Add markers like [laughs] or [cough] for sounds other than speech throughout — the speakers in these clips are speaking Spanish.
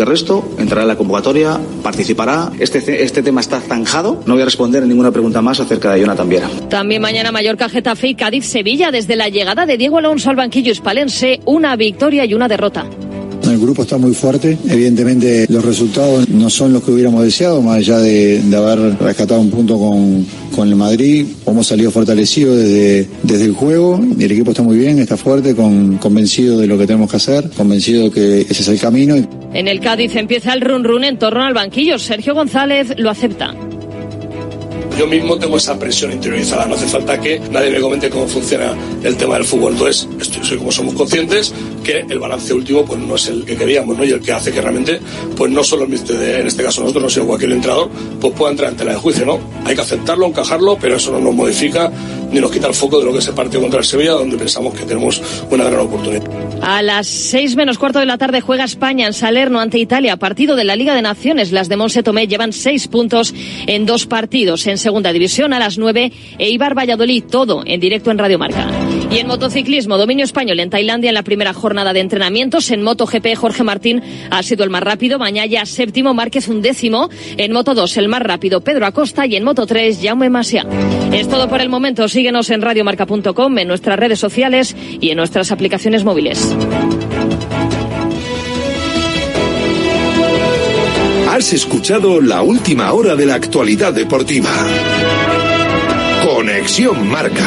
El resto entrará en la convocatoria, participará. Este, este tema está zanjado. No voy a responder ninguna pregunta más acerca de Jonathan Viera. También mañana Mallorca, Getafe y Cádiz, Sevilla. Desde la llegada de Diego Alonso al banquillo hispalense, una victoria y una derrota. El grupo está muy fuerte. Evidentemente los resultados no son los que hubiéramos deseado, más allá de, haber rescatado un punto con, con, el Madrid. Hemos salido fortalecidos desde, desde el juego. El equipo está muy bien, está fuerte, con, convencido de lo que tenemos que hacer, convencido que ese es el camino. En el Cádiz empieza el run run en torno al banquillo. Sergio González lo acepta yo mismo tengo esa presión interiorizada. No hace falta que nadie me comente cómo funciona el tema del fútbol. Entonces, estoy, soy como somos conscientes que el balance último pues no es el que queríamos, ¿no? Y el que hace que realmente, pues no solo en este caso nosotros, no cualquier entrenador, pues pueda entrar en tela de juicio, ¿no? Hay que aceptarlo, encajarlo, pero eso no nos modifica ni nos quita el foco de lo que es el partido contra el Sevilla, donde pensamos que tenemos una gran oportunidad. A las seis menos cuarto de la tarde juega España en Salerno ante Italia, partido de la Liga de Naciones. Las de Monse Tomé llevan seis puntos en dos partidos. En segunda división a las nueve, Eibar Valladolid, todo en directo en Radio Marca. Y en motociclismo, dominio español en Tailandia en la primera jornada de entrenamientos. En MotoGP, Jorge Martín ha sido el más rápido. Mañana séptimo, Márquez un décimo. En Moto 2, el más rápido, Pedro Acosta. Y en Moto 3, Jaume Masia. Es todo por el momento. Síguenos en radiomarca.com, en nuestras redes sociales y en nuestras aplicaciones móviles. Has escuchado la última hora de la actualidad deportiva. Conexión Marca.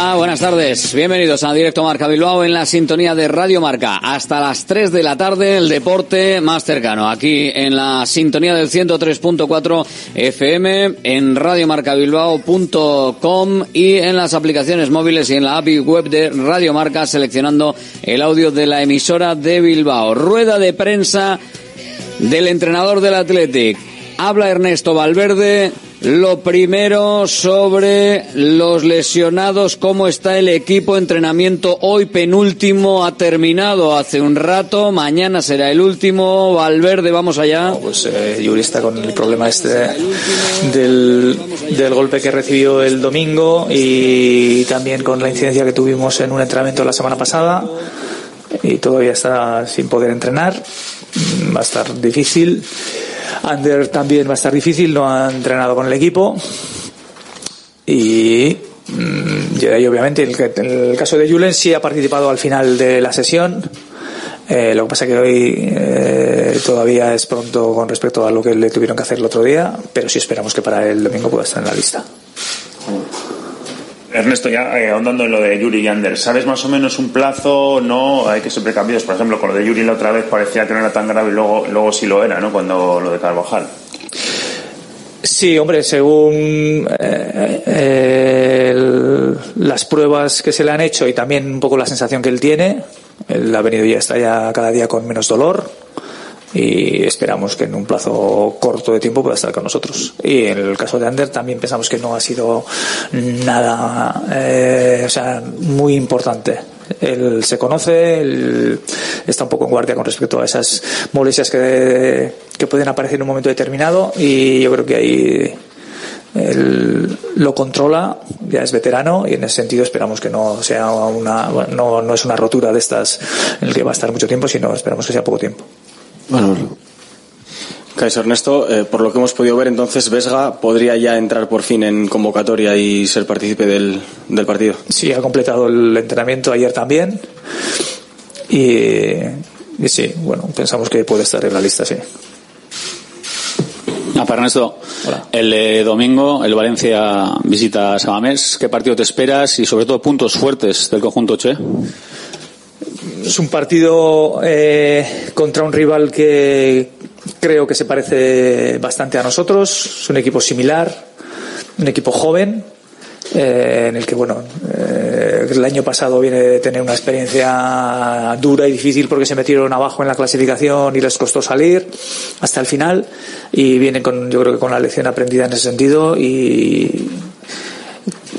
Buenas tardes. Bienvenidos a Directo Marca Bilbao en la sintonía de Radio Marca. Hasta las 3 de la tarde, el deporte más cercano. Aquí en la sintonía del 103.4 FM, en radiomarcabilbao.com y en las aplicaciones móviles y en la API web de Radio Marca, seleccionando el audio de la emisora de Bilbao. Rueda de prensa del entrenador del Athletic. Habla Ernesto Valverde lo primero sobre los lesionados, cómo está el equipo, entrenamiento hoy penúltimo, ha terminado hace un rato, mañana será el último, Valverde, vamos allá. pues eh, Yuri está con el problema este del, del golpe que recibió el domingo y también con la incidencia que tuvimos en un entrenamiento la semana pasada y todavía está sin poder entrenar, va a estar difícil. Ander también va a estar difícil, no ha entrenado con el equipo. Y, mm, y obviamente, en el, caso de Julen sí ha participado al final de la sesión. Eh, lo que pasa que hoy eh, todavía es pronto con respecto a lo que le tuvieron que hacer el otro día, pero sí esperamos que para el domingo pueda estar en la lista. Ernesto, ya eh, ahondando en lo de Yuri y Ander, ¿sabes más o menos un plazo? No, hay que ser precavidos. Por ejemplo, con lo de Yuri la otra vez parecía que no era tan grave y luego, luego sí lo era, ¿no? Cuando lo de Carvajal. Sí, hombre, según eh, las pruebas que se le han hecho y también un poco la sensación que él tiene, él ha venido ya, está ya cada día con menos dolor y esperamos que en un plazo corto de tiempo pueda estar con nosotros. Y en el caso de Ander también pensamos que no ha sido nada, eh, o sea, muy importante. él se conoce, él está un poco en guardia con respecto a esas molestias que, que pueden aparecer en un momento determinado y yo creo que ahí él lo controla, ya es veterano y en ese sentido esperamos que no sea una, no, no es una rotura de estas en el que va a estar mucho tiempo, sino esperamos que sea poco tiempo. Bueno, Kaiser Ernesto, eh, por lo que hemos podido ver, entonces Vesga podría ya entrar por fin en convocatoria y ser partícipe del, del partido. Sí, ha completado el entrenamiento ayer también. Y, y sí, bueno, pensamos que puede estar en la lista, sí. Ah, para Ernesto, el eh, domingo el Valencia visita a Samamés. ¿Qué partido te esperas y sobre todo puntos fuertes del conjunto Che? Es un partido eh, contra un rival que creo que se parece bastante a nosotros. Es un equipo similar, un equipo joven, eh, en el que, bueno, eh, el año pasado viene de tener una experiencia dura y difícil porque se metieron abajo en la clasificación y les costó salir hasta el final y vienen con, yo creo que con la lección aprendida en ese sentido y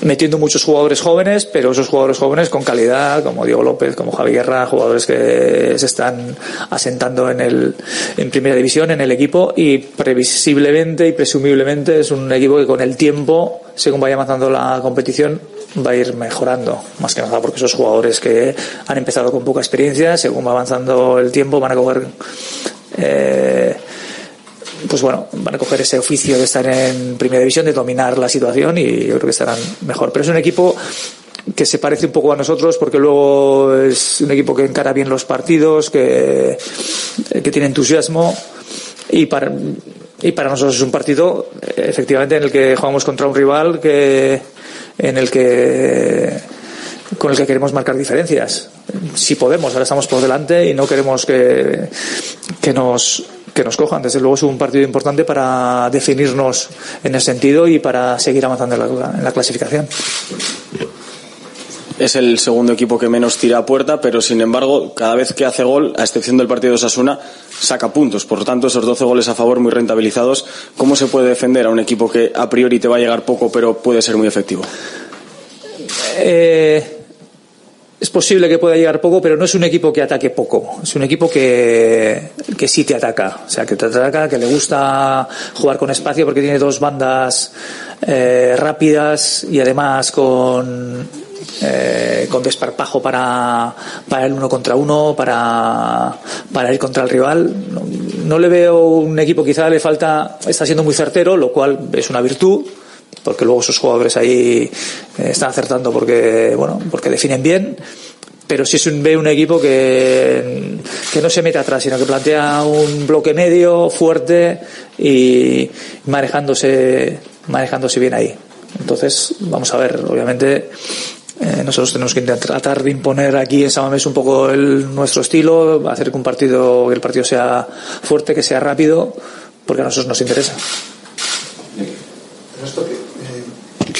metiendo muchos jugadores jóvenes, pero esos jugadores jóvenes con calidad, como Diego López, como Javi Guerra, jugadores que se están asentando en el en primera división en el equipo y previsiblemente y presumiblemente es un equipo que con el tiempo, según vaya avanzando la competición, va a ir mejorando, más que nada porque esos jugadores que han empezado con poca experiencia, según va avanzando el tiempo, van a coger eh, pues bueno, van a coger ese oficio de estar en primera división, de dominar la situación y yo creo que estarán mejor. Pero es un equipo que se parece un poco a nosotros porque luego es un equipo que encara bien los partidos, que, que tiene entusiasmo y para, y para nosotros es un partido efectivamente en el que jugamos contra un rival que en el que con el que queremos marcar diferencias. Si podemos, ahora estamos por delante y no queremos que, que nos que nos cojan. Desde luego es un partido importante para definirnos en ese sentido y para seguir avanzando en la, en la clasificación. Es el segundo equipo que menos tira a puerta, pero sin embargo, cada vez que hace gol, a excepción del partido de Osasuna, saca puntos. Por lo tanto, esos 12 goles a favor muy rentabilizados. ¿Cómo se puede defender a un equipo que a priori te va a llegar poco, pero puede ser muy efectivo? Eh, es posible que pueda llegar poco, pero no es un equipo que ataque poco. Es un equipo que, que sí te ataca. O sea, que te ataca, que le gusta jugar con espacio porque tiene dos bandas eh, rápidas y además con, eh, con desparpajo para, para el uno contra uno, para, para ir contra el rival. No, no le veo un equipo, quizá le falta, está siendo muy certero, lo cual es una virtud porque luego sus jugadores ahí eh, están acertando porque bueno porque definen bien pero si es un, ve un equipo que, que no se mete atrás sino que plantea un bloque medio fuerte y manejándose manejándose bien ahí. Entonces vamos a ver obviamente eh, nosotros tenemos que tratar de imponer aquí en Samamés un poco el, nuestro estilo hacer que un partido que el partido sea fuerte que sea rápido porque a nosotros nos interesa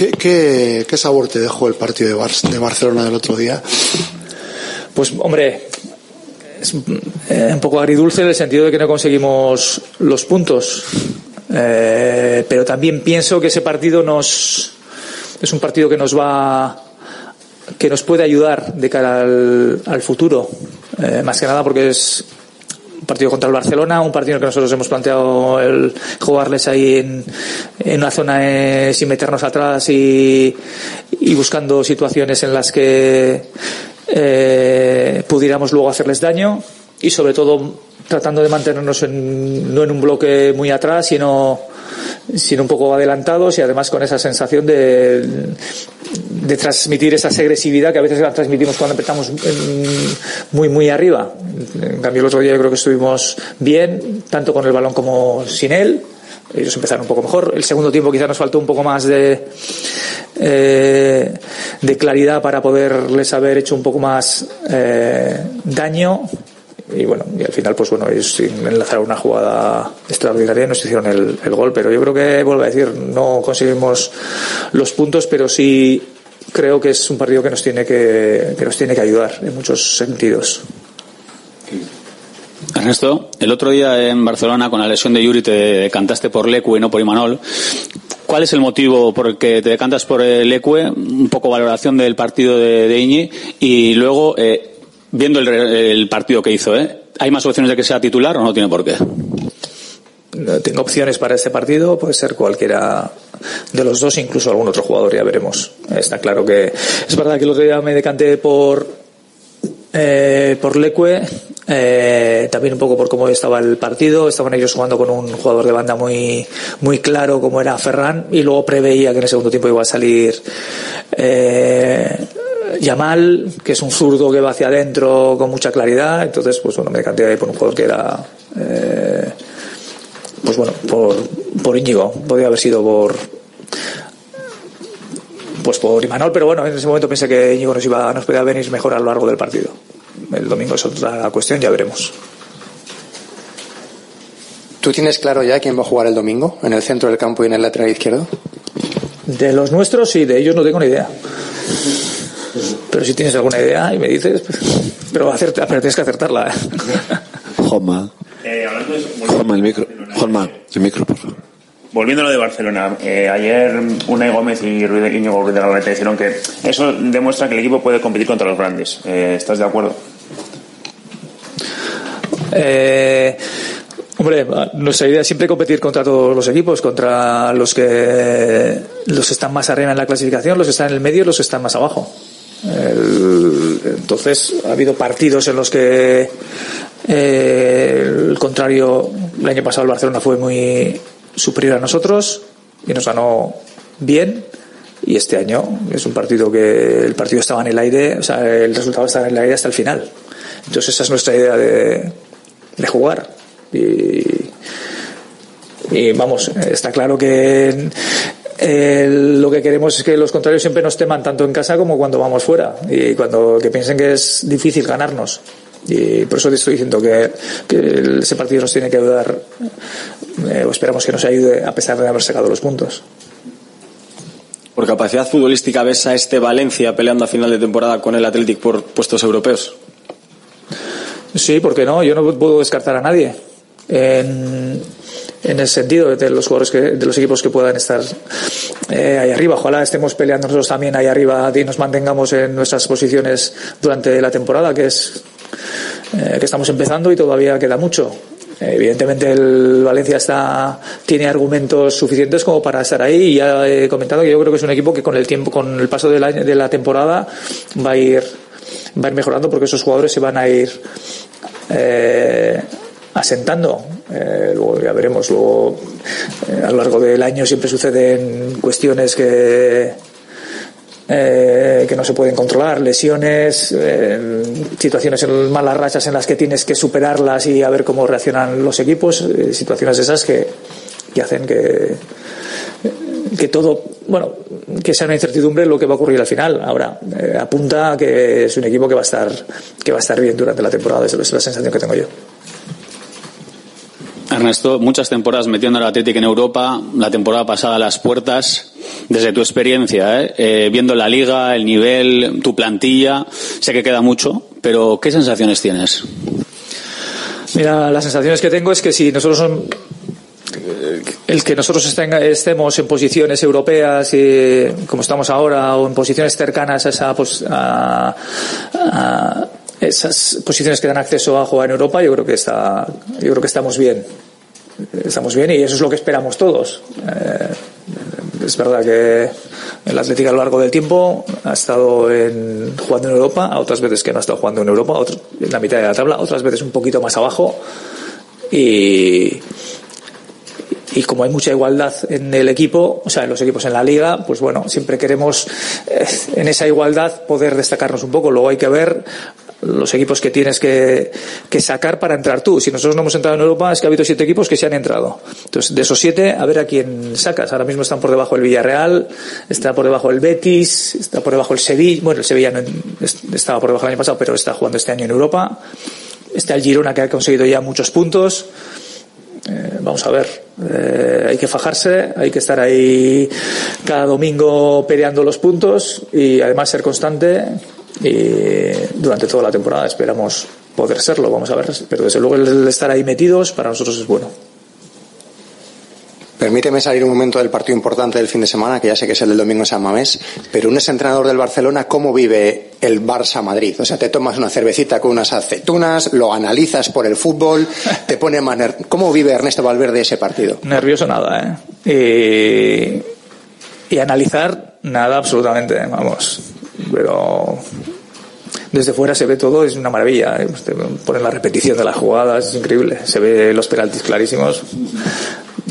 ¿Qué, qué, qué sabor te dejó el partido de, Bar de Barcelona del otro día? Pues, hombre, es eh, un poco agridulce en el sentido de que no conseguimos los puntos. Eh, pero también pienso que ese partido nos es un partido que nos va que nos puede ayudar de cara al, al futuro eh, más que nada porque es un partido contra el Barcelona, un partido en el que nosotros hemos planteado el jugarles ahí en, una zona eh, sin meternos atrás y, y, buscando situaciones en las que eh, pudiéramos luego hacerles daño y sobre todo tratando de mantenernos en, no en un bloque muy atrás, sino sino un poco adelantados y además con esa sensación de, de transmitir esa agresividad que a veces la transmitimos cuando empezamos muy muy arriba. En cambio el otro día yo creo que estuvimos bien, tanto con el balón como sin él. Ellos empezaron un poco mejor. El segundo tiempo quizá nos faltó un poco más de, eh, de claridad para poderles haber hecho un poco más eh, daño y bueno, y al final, pues bueno, ellos enlazaron una jugada extraordinaria nos hicieron el, el, gol, pero yo creo que, vuelvo a decir, no conseguimos los puntos, pero sí creo que es un partido que nos tiene que, que nos tiene que ayudar en muchos sentidos. Ernesto, el otro día en Barcelona con la lesión de Yuri te cantaste por Lecu y no por Imanol. ¿Cuál es el motivo por el que te decantas por el ECUE? Un poco valoración del partido de, de Iñi y luego, eh, viendo el, el, partido que hizo, ¿eh? ¿hay más opciones de que sea titular o no tiene por qué? Tengo opciones para este partido, puede ser cualquiera de los dos, incluso algún otro jugador, ya veremos. Está claro que es verdad que el otro día me decanté por eh, por Leque, eh, también un poco por cómo estaba el partido. Estaban ellos jugando con un jugador de banda muy, muy claro como era Ferran y luego preveía que en el segundo tiempo iba a salir eh, Yamal, que es un zurdo que va hacia adentro con mucha claridad. Entonces, pues bueno, me decanté por un jugador que era, eh, pues bueno, por, por Íñigo. Podría haber sido por, pues por Imanol, pero bueno, en ese momento pensé que Íñigo nos iba, nos podía venir mejor a lo largo del partido. El domingo es otra cuestión, ya veremos. ¿Tú tienes claro ya quién va a jugar el domingo en el centro del campo y en el lateral izquierdo? De los nuestros y de ellos no tengo ni idea. Pero si tienes alguna idea y me dices, pues, pero, tienes que acertarla. ¿eh? [laughs] Juanma. Eh, hablando de... Juanma, el micro. Juanma, el micro, por favor. Volviendo a lo de Barcelona, eh, ayer Unai Gómez y Ruiz de Íñigo Ruiz de Galarreta dijeron que eso demuestra que el equipo puede competir contra los grandes. Eh, ¿Estás de acuerdo? Eh, hombre, nuestra idea es siempre competir contra todos los equipos, contra los que los que están más arriba en la clasificación, los que están en el medio y los que están más abajo. Entonces, ha habido partidos en los que eh, el contrario, el año pasado el Barcelona fue muy superior a nosotros y nos ganó bien y este año es un partido que el partido estaba en el aire, o sea, el resultado estaba en el aire hasta el final. Entonces esa es nuestra idea de, de jugar. Y, y, vamos, está claro que eh, lo que queremos es que los contrarios siempre nos teman tanto en casa como cuando vamos fuera y cuando que piensen que es difícil ganarnos. Y por eso te estoy diciendo que, que ese partido nos tiene que ayudar, eh, o esperamos que nos ayude a pesar de haber sacado los puntos. Por capacidad futbolística, ¿ves a este Valencia peleando a final de temporada con el Athletic por puestos europeos? Sí, ¿por qué no? Yo no puedo descartar a nadie. En, en el sentido de los jugadores que, de los equipos que puedan estar eh, ahí arriba. Ojalá estemos peleando nosotros también ahí arriba y nos mantengamos en nuestras posiciones durante la temporada, que es eh, que estamos empezando y todavía queda mucho. Evidentemente el Valencia está, tiene argumentos suficientes como para estar ahí y ya he comentado que yo creo que es un equipo que con el tiempo, con el paso de la, de la temporada va a ir va a ir mejorando porque esos jugadores se van a ir eh, asentando. Eh, luego ya veremos. Luego eh, a lo largo del año siempre suceden cuestiones que eh, que no se pueden controlar, lesiones, eh, situaciones en malas rachas en las que tienes que superarlas y a ver cómo reaccionan los equipos, eh, situaciones esas que, que hacen que, que todo, bueno, que sea una incertidumbre lo que va a ocurrir al final. Ahora, apunta a que es un equipo que va a estar, que va a estar bien durante la temporada, esa es la sensación que tengo yo. Ernesto, muchas temporadas metiendo al Atlético en Europa, la temporada pasada a las puertas, desde tu experiencia, ¿eh? Eh, viendo la liga, el nivel, tu plantilla, sé que queda mucho, pero ¿qué sensaciones tienes? Mira, las sensaciones que tengo es que si nosotros son, el que nosotros estemos en posiciones europeas y, como estamos ahora o en posiciones cercanas a, esa, a, a esas posiciones que dan acceso a jugar en Europa, yo creo que está, yo creo que estamos bien, estamos bien y eso es lo que esperamos todos. Eh, es verdad que el Atlético a lo largo del tiempo ha estado en, jugando en Europa, otras veces que no ha estado jugando en Europa, otras, en la mitad de la tabla, otras veces un poquito más abajo y y como hay mucha igualdad en el equipo, o sea, en los equipos en la liga, pues bueno, siempre queremos eh, en esa igualdad poder destacarnos un poco. Luego hay que ver los equipos que tienes que, que, sacar para entrar tú. Si nosotros no hemos entrado en Europa, es que ha habido siete equipos que se han entrado. Entonces, de esos siete, a ver a quién sacas. Ahora mismo están por debajo el Villarreal, está por debajo el Betis, está por debajo el Sevilla. Bueno, el Sevilla no, estaba por debajo el año pasado, pero está jugando este año en Europa. Está el Girona, que ha conseguido ya muchos puntos. Eh, vamos a ver, eh, hay que fajarse, hay que estar ahí cada domingo peleando los puntos y además ser constante durante toda la temporada esperamos poder serlo, vamos a ver, pero desde luego el estar ahí metidos para nosotros es bueno. Permíteme salir un momento del partido importante del fin de semana, que ya sé que es el del domingo en San Mamés, pero un entrenador del Barcelona, ¿cómo vive el Barça Madrid? O sea, te tomas una cervecita con unas aceitunas, lo analizas por el fútbol, te pone más ner- ¿Cómo vive Ernesto Valverde ese partido? Nervioso nada, ¿eh? Y, y analizar nada absolutamente, vamos. Pero desde fuera se ve todo, es una maravilla. ¿eh? Te ponen la repetición de las jugadas, es increíble. Se ve los penaltis clarísimos.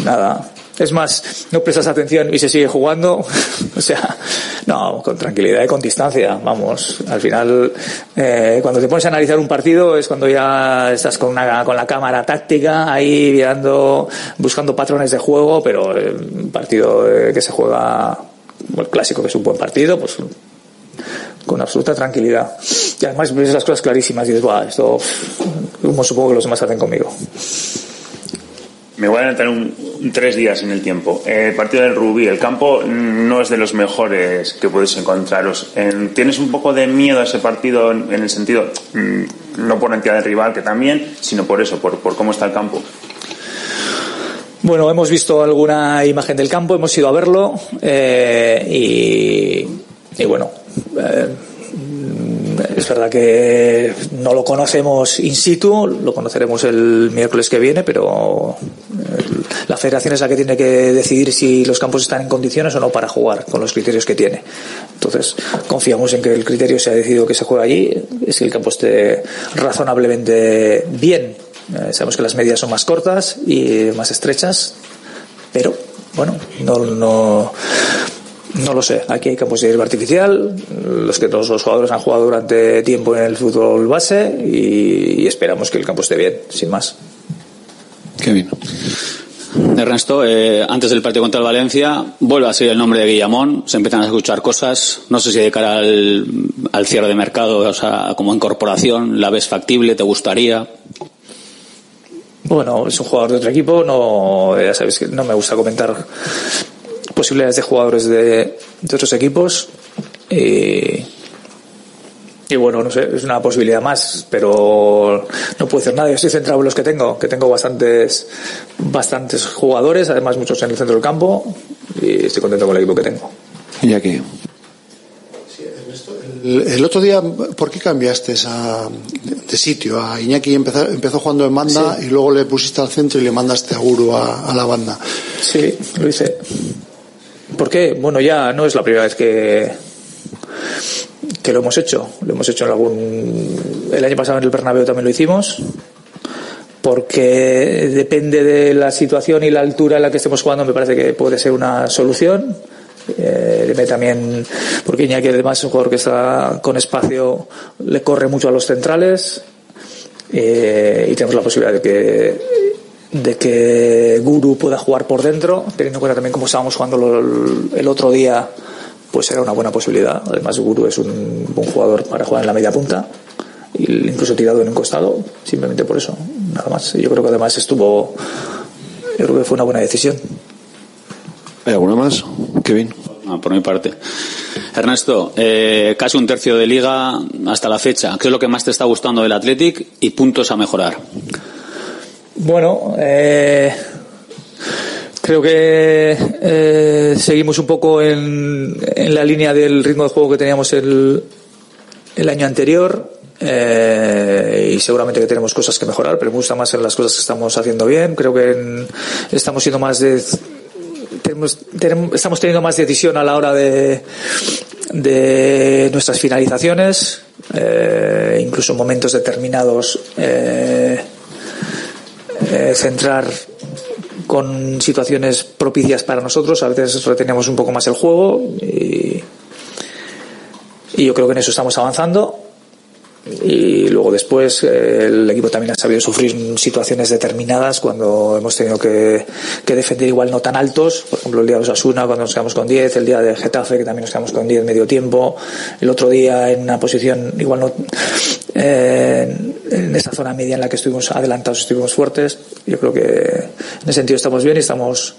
Nada. Es más, no prestas atención y se sigue jugando. [laughs] o sea, no, con tranquilidad y con distancia. Vamos, al final, eh, cuando te pones a analizar un partido es cuando ya estás con, una, con la cámara táctica ahí mirando, buscando patrones de juego, pero eh, un partido eh, que se juega, el clásico que es un buen partido, pues con absoluta tranquilidad. Y además ves las cosas clarísimas y dices, Buah, esto, como supongo que los demás hacen conmigo. Me voy a adelantar un, un tres días en el tiempo. Eh, partido del Rubí, el campo no es de los mejores que podéis encontraros. En- ¿Tienes un poco de miedo a ese partido en, en el sentido, mm, no por la entidad del rival, que también, sino por eso, por, por cómo está el campo? Bueno, hemos visto alguna imagen del campo, hemos ido a verlo eh, y, y bueno, es verdad que no lo conocemos in situ, lo conoceremos el miércoles que viene, pero eh, la federación es la que tiene que decidir si los campos están en condiciones o no para jugar con los criterios que tiene. Entonces, confiamos en que el criterio se ha decidido que se juegue allí, es que el campo esté razonablemente bien. Eh, sabemos que las medias son más cortas y más estrechas, pero bueno, no, no, no lo sé. Aquí hay campos de hierba artificial, los que todos los jugadores han jugado durante tiempo en el fútbol base y, y esperamos que el campo esté bien, sin más. Kevin. Ernesto, eh, antes del partido contra el Valencia, vuelve a salir el nombre de Guillamón, se empiezan a escuchar cosas, no sé si de cara al, al cierre de mercado, o sea, como incorporación, ¿la ves factible? ¿Te gustaría? Bueno, es un jugador de otro equipo, no, ya sabéis que no me gusta comentar posibilidades de jugadores de, de otros equipos. Y, y bueno, no sé, es una posibilidad más, pero no puedo decir nada. Yo estoy centrado en los que tengo, que tengo bastantes, bastantes jugadores, además muchos en el centro del campo, y estoy contento con el equipo que tengo. Y aquí. El, otro día, ¿por qué cambiaste esa, de sitio? A Iñaki empezó, empezó jugando en banda y luego le pusiste al centro y le mandaste a Guru a, a la banda. Sí, lo hice. ¿Por qué? Bueno, ya no es la primera vez que, que lo hemos hecho. Lo hemos hecho en algún. El año pasado en el Bernabéu también lo hicimos. Porque depende de la situación y la altura en la que estemos jugando, me parece que puede ser una solución. Eh, también, porque Iñaki además es un jugador que está con espacio, le corre mucho a los centrales. eh, y tenemos la posibilidad de que de que Guru pueda jugar por dentro, teniendo en cuenta también cómo estábamos jugando el otro día, pues será una buena posibilidad. Además, Guru es un buen jugador para jugar en la media punta, y incluso tirado en un costado, simplemente por eso, nada más. Yo creo que además estuvo, yo creo que fue una buena decisión. ¿Hay alguna más? Kevin. Ah, por mi parte. Ernesto, eh, casi un tercio de liga hasta la fecha. ¿Qué es lo que más te está gustando del Athletic y puntos a mejorar? Bueno, eh, creo que eh, seguimos un poco en, la línea del ritmo de juego que teníamos el, el año anterior. eh, y seguramente que tenemos cosas que mejorar, pero me gusta más en las cosas que estamos haciendo bien. Creo que estamos siendo más de tenemos, estamos teniendo más decisión a la hora de, de nuestras finalizaciones, eh, incluso en momentos determinados. Eh, centrar con situaciones propicias para nosotros. A veces retenemos un poco más el juego y, y yo creo que en eso estamos avanzando. Y luego después eh, el equipo también ha sabido sufrir situaciones determinadas cuando hemos tenido que, defender igual no tan altos. Por ejemplo, el día de Osasuna cuando nos quedamos con 10, el día de Getafe que también nos quedamos con 10 medio tiempo, el otro día en una posición igual no eh, en esa zona media en la que estuvimos adelantados, estuvimos fuertes. Yo creo que en ese sentido estamos bien y estamos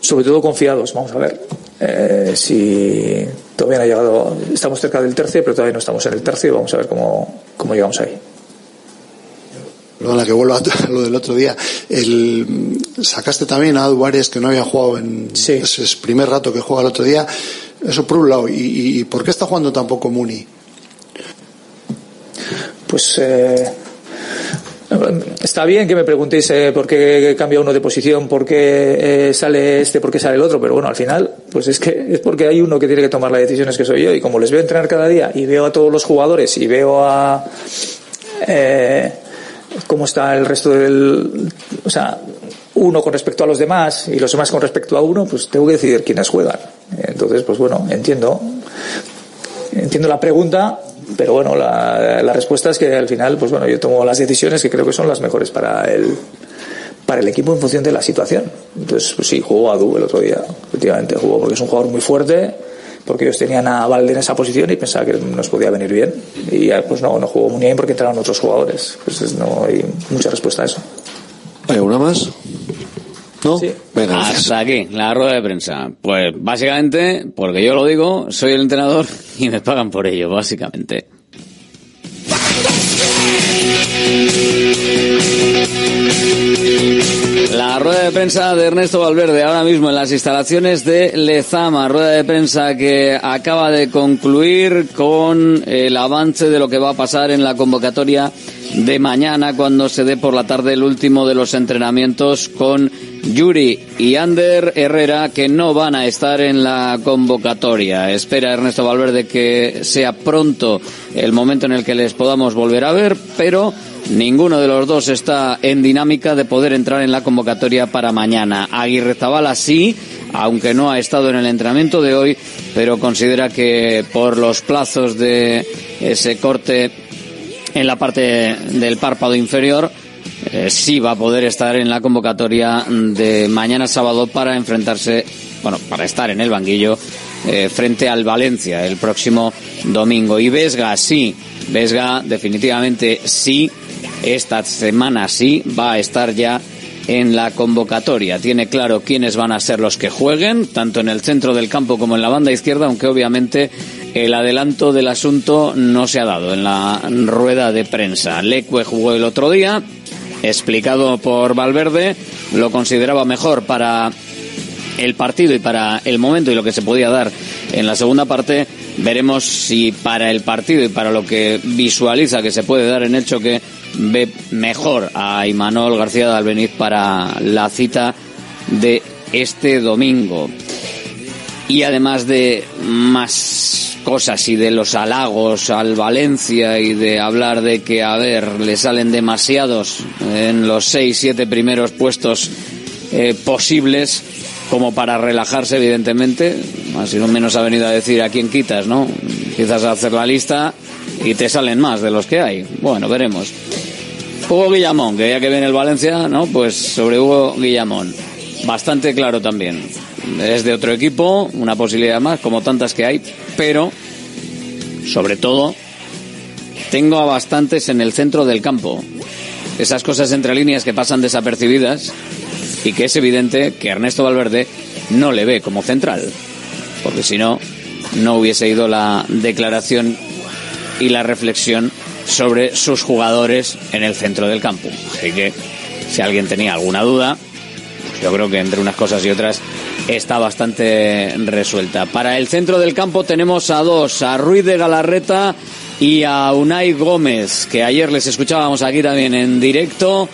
sobre todo confiados. Vamos a ver eh, si todavía no ha llegado. Estamos cerca del tercio, pero todavía no estamos en el tercio. Vamos a ver cómo, cómo llegamos ahí. Perdona que vuelva a [laughs] lo del otro día. El, sacaste también a Arias que no había jugado en ese primer rato que juega el otro día. Eso por un lado. ¿Y, y, por qué está jugando tampoco Muni? Pues eh, está bien que me preguntéis eh, por qué cambia uno de posición, por qué eh, sale este, por qué sale el otro, pero bueno, al final, pues es que es porque hay uno que tiene que tomar las decisiones que soy yo y como les veo entrenar cada día y veo a todos los jugadores y veo a eh, cómo está el resto del, o sea, uno con respecto a los demás y los demás con respecto a uno, pues tengo que decidir quiénes juegan. Entonces, pues bueno, entiendo, entiendo la pregunta, pero bueno, la, la, respuesta es que al final, pues bueno, yo tomo las decisiones que creo que son las mejores para el, para el equipo en función de la situación. Entonces, pues sí, jugó a Du el otro día, efectivamente jugó, porque es un jugador muy fuerte, porque ellos tenían a Valde en esa posición y pensaba que nos podía venir bien. Y pues no, no jugó muy bien porque entraron otros jugadores. Pues no hay mucha respuesta a eso. ¿Hay alguna más? ¿No? Sí. Venga, Hasta aquí, la rueda de prensa. Pues básicamente, porque yo lo digo, soy el entrenador [laughs] y me pagan por ello, básicamente. La rueda de prensa de Ernesto Valverde ahora mismo en las instalaciones de Lezama, rueda de prensa que acaba de concluir con el avance de lo que va a pasar en la convocatoria de mañana cuando se dé por la tarde el último de los entrenamientos con Yuri y Ander Herrera que no van a estar en la convocatoria. Espera Ernesto Valverde que sea pronto el momento en el que les podamos volver a ver, pero ninguno de los dos está en dinámica de poder entrar en la convocatoria para mañana. Aguirre Zabala sí, aunque no ha estado en el entrenamiento de hoy, pero considera que por los plazos de ese corte en la parte del párpado inferior, eh, sí va a poder estar en la convocatoria de mañana sábado para enfrentarse, bueno, para estar en el banquillo eh, frente al Valencia el próximo domingo. Y Vesga sí, Vesga definitivamente sí, esta semana sí va a estar ya en la convocatoria. Tiene claro quiénes van a ser los que jueguen, tanto en el centro del campo como en la banda izquierda, aunque obviamente el adelanto del asunto no se ha dado en la rueda de prensa. Leque jugó el otro día, explicado por Valverde, lo consideraba mejor para el partido y para el momento y lo que se podía dar en la segunda parte. Veremos si para el partido y para lo que visualiza que se puede dar en el choque ve mejor a Imanol García de Albeniz para la cita de este domingo. Y además de más cosas y de los halagos al Valencia y de hablar de que, a ver, le salen demasiados en los seis, siete primeros puestos eh, posibles como para relajarse, evidentemente. Más o menos ha venido a decir a quién quitas, ¿no? Empiezas a hacer la lista y te salen más de los que hay. Bueno, veremos. Hugo Guillamón, que ya que viene el Valencia, ¿no? Pues sobre Hugo Guillamón. Bastante claro también. Es de otro equipo, una posibilidad más, como tantas que hay, pero sobre todo tengo a bastantes en el centro del campo. Esas cosas entre líneas que pasan desapercibidas y que es evidente que Ernesto Valverde no le ve como central, porque si no, no hubiese ido la declaración y la reflexión sobre sus jugadores en el centro del campo. Así que si alguien tenía alguna duda, pues yo creo que entre unas cosas y otras está bastante resuelta. Para el centro del campo tenemos a dos, a Ruiz de Galarreta y a Unai Gómez, que ayer les escuchábamos aquí también en directo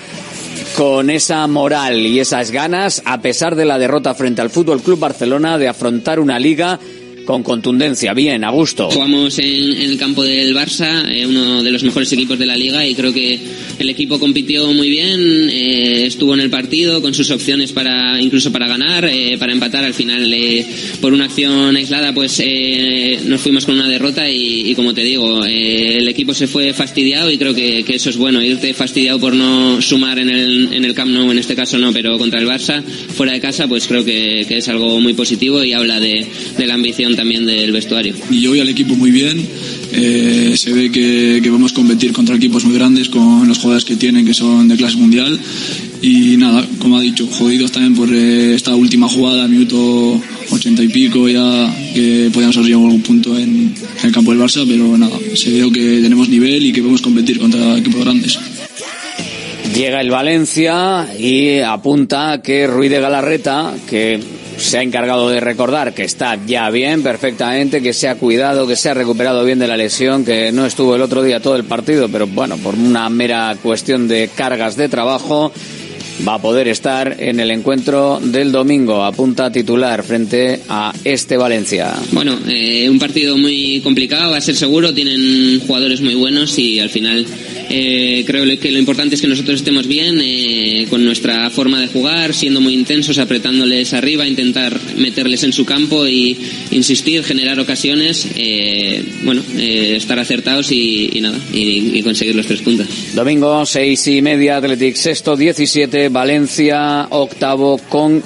con esa moral y esas ganas, a pesar de la derrota frente al Fútbol Club Barcelona, de afrontar una liga con contundencia, bien, a gusto. Jugamos en, en el campo del Barça, eh, uno de los mejores equipos de la liga, y creo que el equipo compitió muy bien, eh, estuvo en el partido con sus opciones para incluso para ganar, eh, para empatar. Al final, eh, por una acción aislada, pues eh, nos fuimos con una derrota y, y como te digo, eh, el equipo se fue fastidiado y creo que, que eso es bueno, irte fastidiado por no sumar en el, en el Camp Nou, en este caso no, pero contra el Barça, fuera de casa, pues creo que, que es algo muy positivo y habla de, de la ambición también del vestuario. Y yo voy al equipo muy bien. Eh, se ve que, que vamos a competir contra equipos muy grandes con los jugadores que tienen, que son de clase mundial. Y nada, como ha dicho, jodidos también por eh, esta última jugada, minuto ochenta y pico, ya que podíamos haber llegado a algún punto en, en el campo del Barça, pero nada, se veo que tenemos nivel y que podemos competir contra equipos grandes. Llega el Valencia y apunta que Ruiz de Galarreta, que se ha encargado de recordar que está ya bien, perfectamente, que se ha cuidado, que se ha recuperado bien de la lesión, que no estuvo el otro día todo el partido, pero bueno, por una mera cuestión de cargas de trabajo, va a poder estar en el encuentro del domingo, a punta titular frente a este Valencia. Bueno, eh, un partido muy complicado, va a ser seguro, tienen jugadores muy buenos y al final eh, creo que lo importante es que nosotros estemos bien eh, con nuestra forma de jugar, siendo muy intensos, apretándoles arriba, intentar meterles en su campo y insistir, generar ocasiones, eh, bueno, estar acertados y, y nada, y, y conseguir los tres puntos. Domingo, seis y media, Athletic sexto, 17, Valencia octavo con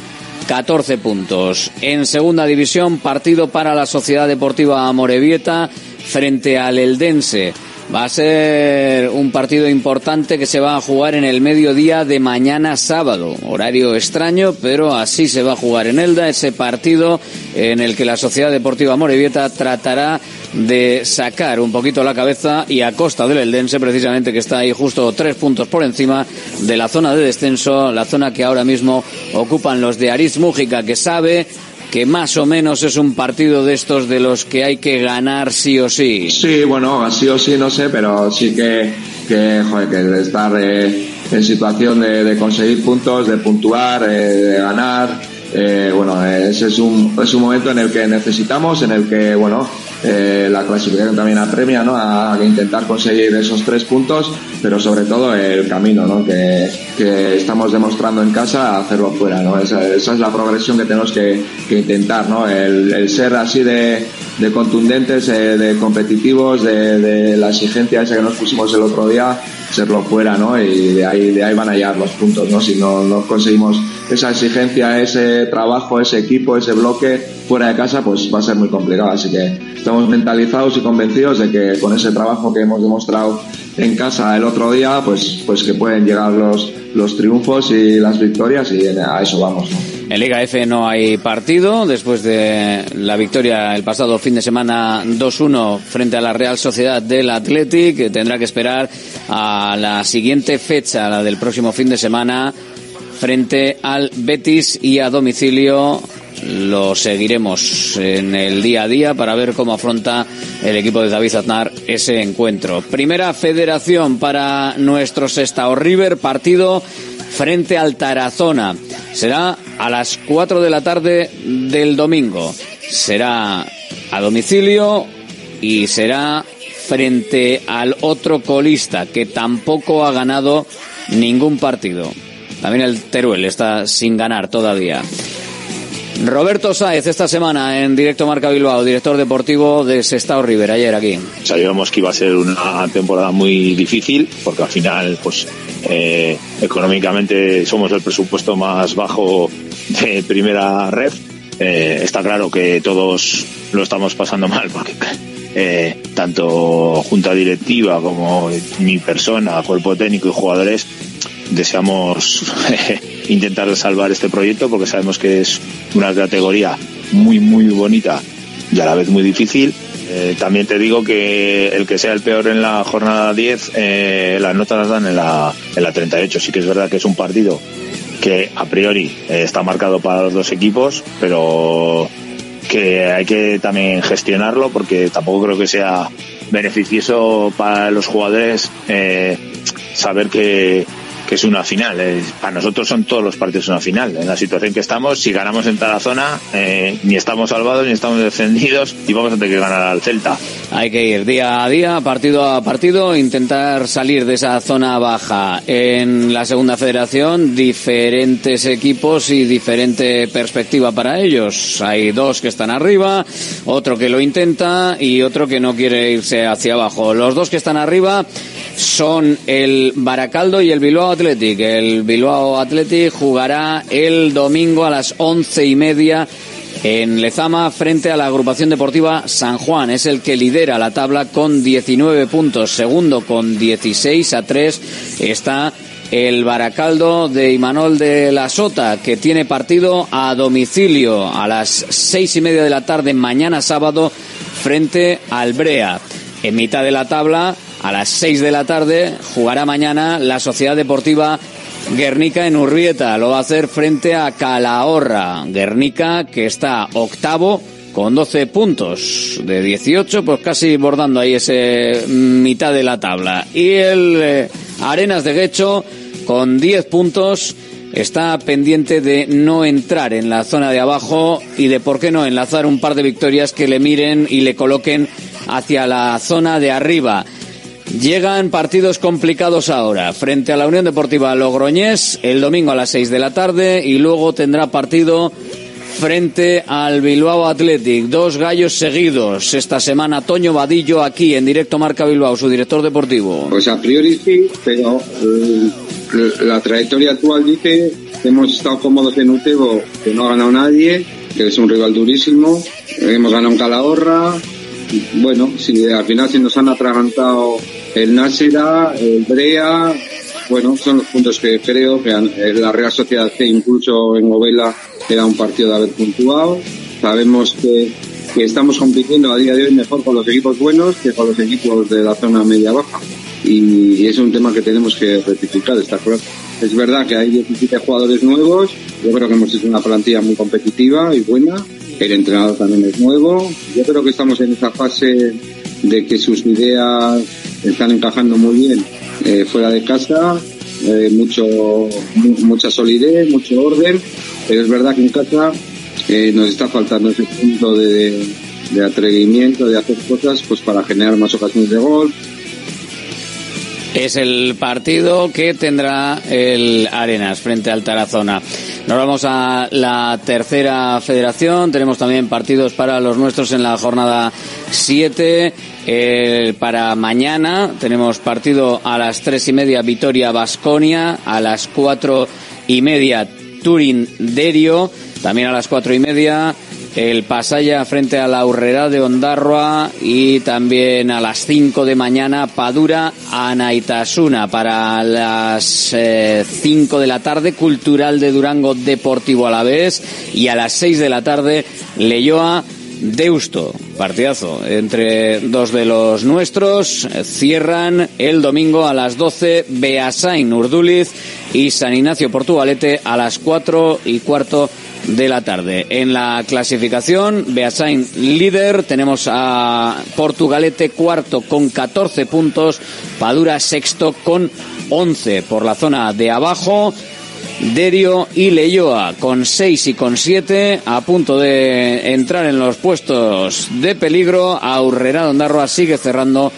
14 puntos. En segunda división, partido para la Sociedad Deportiva Morevieta frente al Eldense. Va a ser un partido importante que se va a jugar en el mediodía de mañana sábado. Horario extraño, pero así se va a jugar en Elda ese partido en el que la Sociedad Deportiva Morevieta tratará de sacar un poquito la cabeza y a costa del Eldense, precisamente que está ahí justo tres puntos por encima de la zona de descenso, la zona que ahora mismo ocupan los de Ariz Mújica, que sabe que más o menos es un partido de estos de los que hay que ganar sí o sí. Sí, bueno, sí o sí no sé, pero sí que, que, joder, que estar eh, en situación de, de, conseguir puntos, de puntuar, eh, de ganar, eh, bueno, ese es un, es un momento en el que necesitamos, en el que, bueno, eh, la clasificación también apremia, ¿no? A, intentar conseguir esos tres puntos, pero sobre todo el camino, ¿no? Que, que estamos demostrando en casa hacerlo fuera, ¿no? Esa, es la progresión que tenemos que, que intentar, ¿no? El, ser así de, de contundentes, eh, de competitivos, de, de, la exigencia esa que nos pusimos el otro día, serlo fuera, ¿no? Y de ahí, de ahí van a llegar los puntos, ¿no? Si no, no conseguimos esa exigencia, ese trabajo, ese equipo, ese bloque fuera de casa, pues va a ser muy complicado. Así que estamos mentalizados y convencidos de que con ese trabajo que hemos demostrado en casa el otro día, pues, pues que pueden llegar los, los triunfos y las victorias y a eso vamos. ¿no? En Liga F no hay partido después de la victoria el pasado fin de semana 2-1 frente a la Real Sociedad del Athletic, tendrá que esperar a la siguiente fecha, la del próximo fin de semana, frente al Betis y a domicilio lo seguiremos en el día a día para ver cómo afronta el equipo de David Aznar ese encuentro. Primera federación para nuestro Sestao River, partido frente al Tarazona. Será a las 4 de la tarde del domingo. Será a domicilio y será frente al otro colista que tampoco ha ganado ningún partido. También el Teruel está sin ganar todavía. Roberto Sáez esta semana en directo Marca Bilbao, director deportivo de Sestao River, ayer aquí. Sabíamos que iba a ser una temporada muy difícil porque al final, pues eh, económicamente somos el presupuesto más bajo de primera red. Eh, está claro que todos lo estamos pasando mal porque eh, tanto junta directiva como mi persona, cuerpo técnico y jugadores deseamos [laughs] intentar salvar este proyecto porque sabemos que es una categoría muy muy bonita y a la vez muy difícil. Eh, también te digo que el que sea el peor en la jornada 10, eh, las notas las dan en la, en la 38. Sí que es verdad que es un partido que a priori eh, está marcado para los dos equipos, pero que hay que también gestionarlo porque tampoco creo que sea beneficioso para los jugadores saber que, que es una final. Eh, para nosotros son todos los partidos una final. En la situación que estamos, si ganamos en Tarazona, eh, ni estamos salvados ni estamos defendidos y vamos a tener que ganar al Celta. Hay que ir día a día, partido a partido, intentar salir de esa zona baja. En la segunda federación, diferentes equipos y diferente perspectiva para ellos. Hay dos que están arriba, otro que lo intenta y otro que no quiere irse hacia abajo. Los dos que están arriba son el Baracaldo y el Bilbao Athletic. El Bilbao Athletic jugará el domingo a las once y media en Lezama frente a la agrupación deportiva San Juan. Es el que lidera la tabla con 19 puntos. Segundo con 16 a 3 está el Baracaldo de Imanol de la Sota, que tiene partido a domicilio a las seis y media de la tarde mañana sábado frente al Brea. En mitad de la tabla a las 6 de la tarde jugará mañana la Sociedad Deportiva Guernica en Urrieta. Lo va a hacer frente a Calahorra. Guernica que está octavo con 12 puntos de 18, pues casi bordando ahí ese mitad de la tabla. Y el eh, Arenas de Guecho con 10 puntos está pendiente de no entrar en la zona de abajo y de por qué no enlazar un par de victorias que le miren y le coloquen hacia la zona de arriba. Llegan partidos complicados ahora. Frente a la Unión Deportiva Logroñés, el domingo a las 6 de la tarde, y luego tendrá partido frente al Bilbao Athletic. Dos gallos seguidos esta semana. Toño Vadillo aquí en directo Marca Bilbao, su director deportivo. Pues a priori sí, pero eh, la trayectoria actual dice que hemos estado cómodos en Utebo, que no ha ganado nadie, que es un rival durísimo. Hemos ganado en Calahorra. Bueno, si al final si nos han atragantado el Násera, el Brea, bueno, son los puntos que creo que la Real Sociedad C incluso en Ovela era un partido de haber puntuado. Sabemos que, que estamos compitiendo a día de hoy mejor con los equipos buenos que con los equipos de la zona media-baja. Y es un tema que tenemos que rectificar, está claro. Es verdad que hay 17 jugadores nuevos, yo creo que hemos hecho una plantilla muy competitiva y buena, el entrenador también es nuevo, yo creo que estamos en esa fase de que sus ideas están encajando muy bien eh, fuera de casa, eh, mucho, mucha solidez, mucho orden, pero es verdad que en casa eh, nos está faltando ese punto de, de atrevimiento, de hacer cosas pues para generar más ocasiones de gol, es el partido que tendrá el Arenas frente al Tarazona. Nos vamos a la tercera federación. Tenemos también partidos para los nuestros en la jornada 7. para mañana tenemos partido a las tres y media Vitoria Basconia, a las cuatro y media Turín Derio, también a las cuatro y media el Pasaya frente a la Urrera de Ondarroa y también a las 5 de mañana Padura Anaitasuna. Para las 5 eh, de la tarde Cultural de Durango Deportivo a la vez y a las 6 de la tarde Leyoa Deusto, partidazo entre dos de los nuestros. Cierran el domingo a las 12 Beasain Urduliz y San Ignacio Portugalete a las 4 y cuarto de la tarde. En la clasificación, Beasain líder, tenemos a Portugalete cuarto con 14 puntos, Padura sexto con 11 por la zona de abajo. Derio y Leyoa con 6 y con 7 a punto de entrar en los puestos de peligro. Aurrera Ondarroa sigue cerrando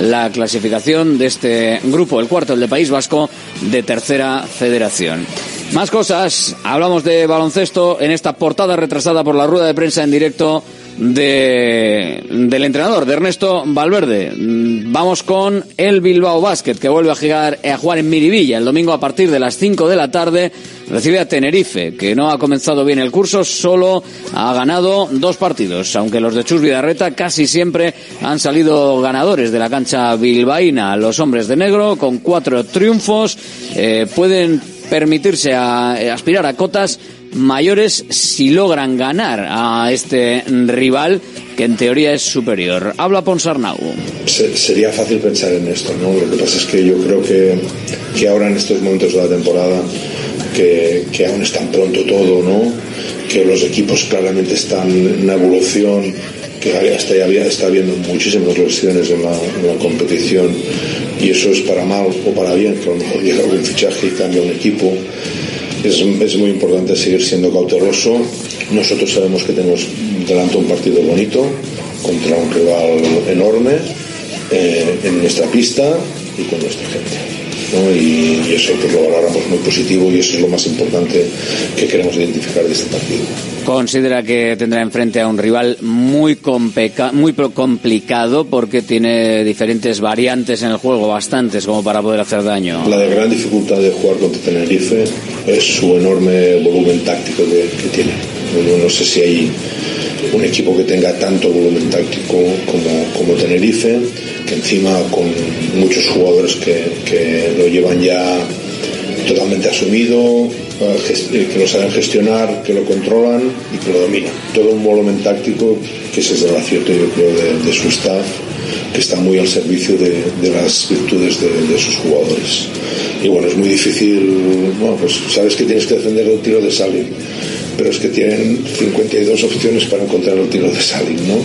la clasificación de este grupo, el cuarto, el de País Vasco, de tercera federación. Más cosas, hablamos de baloncesto en esta portada retrasada por la rueda de prensa en directo de, del entrenador, de Ernesto Valverde. Vamos con el Bilbao Basket, que vuelve a jugar, a jugar en Miribilla el domingo a partir de las 5 de la tarde. Recibe a Tenerife, que no ha comenzado bien el curso, solo ha ganado dos partidos, aunque los de Chus Vidarreta casi siempre han salido ganadores de la cancha bilbaína. Los hombres de negro, con cuatro triunfos, eh, pueden permitirse eh, aspirar a cotas mayores si logran ganar a este rival que en teoría es superior. Habla Ponsarnau. sería fácil pensar en esto, ¿no? Lo que pasa es que yo creo que, que ahora en estos momentos de la temporada, que, que aún es tan pronto todo, ¿no? Que los equipos claramente están en evolución, que hasta ya está habiendo muchísimas lesiones en la, en la competición y eso es para mal o para bien, que a lo mejor llega algún fichaje y cambia un equipo. Es, muy importante seguir siendo cauteloso. Nosotros sabemos que tenemos delante un partido bonito contra un rival enorme eh, en nuestra pista y con nuestra gente. Y, y, eso pues lo valoramos muy positivo y eso es lo más importante que queremos identificar de este partido. Considera que tendrá enfrente a un rival muy, muy complicado porque tiene diferentes variantes en el juego, bastantes como para poder hacer daño. La de gran dificultad de jugar contra Tenerife es su enorme volumen táctico que, que tiene. No, no sé si hay un equipo que tenga tanto volumen táctico como, como Tenerife, que encima con muchos jugadores que, que lo llevan ya totalmente asumido, eh, que lo saben gestionar, que lo controlan y que lo dominan. Todo un volumen táctico que es el acierto, yo creo, de, su staff que está muy al servicio de, las virtudes de, de, sus jugadores. Y bueno, es muy difícil, bueno, pues sabes que tienes que defender el tiro de Salim, pero es que tienen 52 opciones para encontrar el tiro de Salim, ¿no?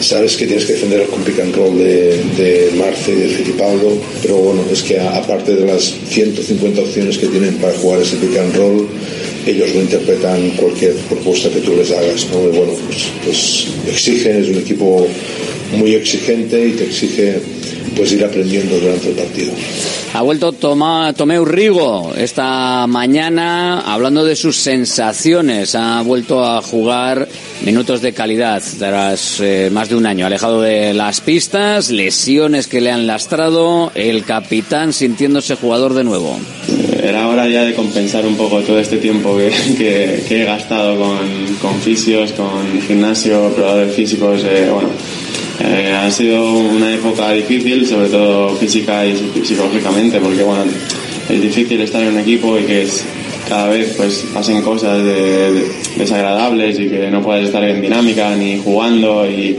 sabes que tienes que defender el pick and roll de, de Marce y de Fittipaldo, pero bueno, es que aparte de las 150 opciones que tienen para jugar ese pick and roll, ellos lo interpretan cualquier propuesta que tú les hagas, ¿no? Y bueno, pues, pues exigen, es un equipo muy exigente y te exige pues ir aprendiendo durante el partido. Ha vuelto Toma, Tomeu Rigo esta mañana hablando de sus sensaciones. Ha vuelto a jugar minutos de calidad tras eh, más de un año, alejado de las pistas, lesiones que le han lastrado, el capitán sintiéndose jugador de nuevo. Era hora ya de compensar un poco todo este tiempo que, [laughs] que, que he gastado con, con fisios, con gimnasio, probadores físicos. Eh, bueno, eh, ha sido una época difícil, sobre todo física y psicológicamente, porque bueno, es difícil estar en un equipo y que cada vez pues pasen cosas desagradables y que no puedes estar en dinámica ni jugando y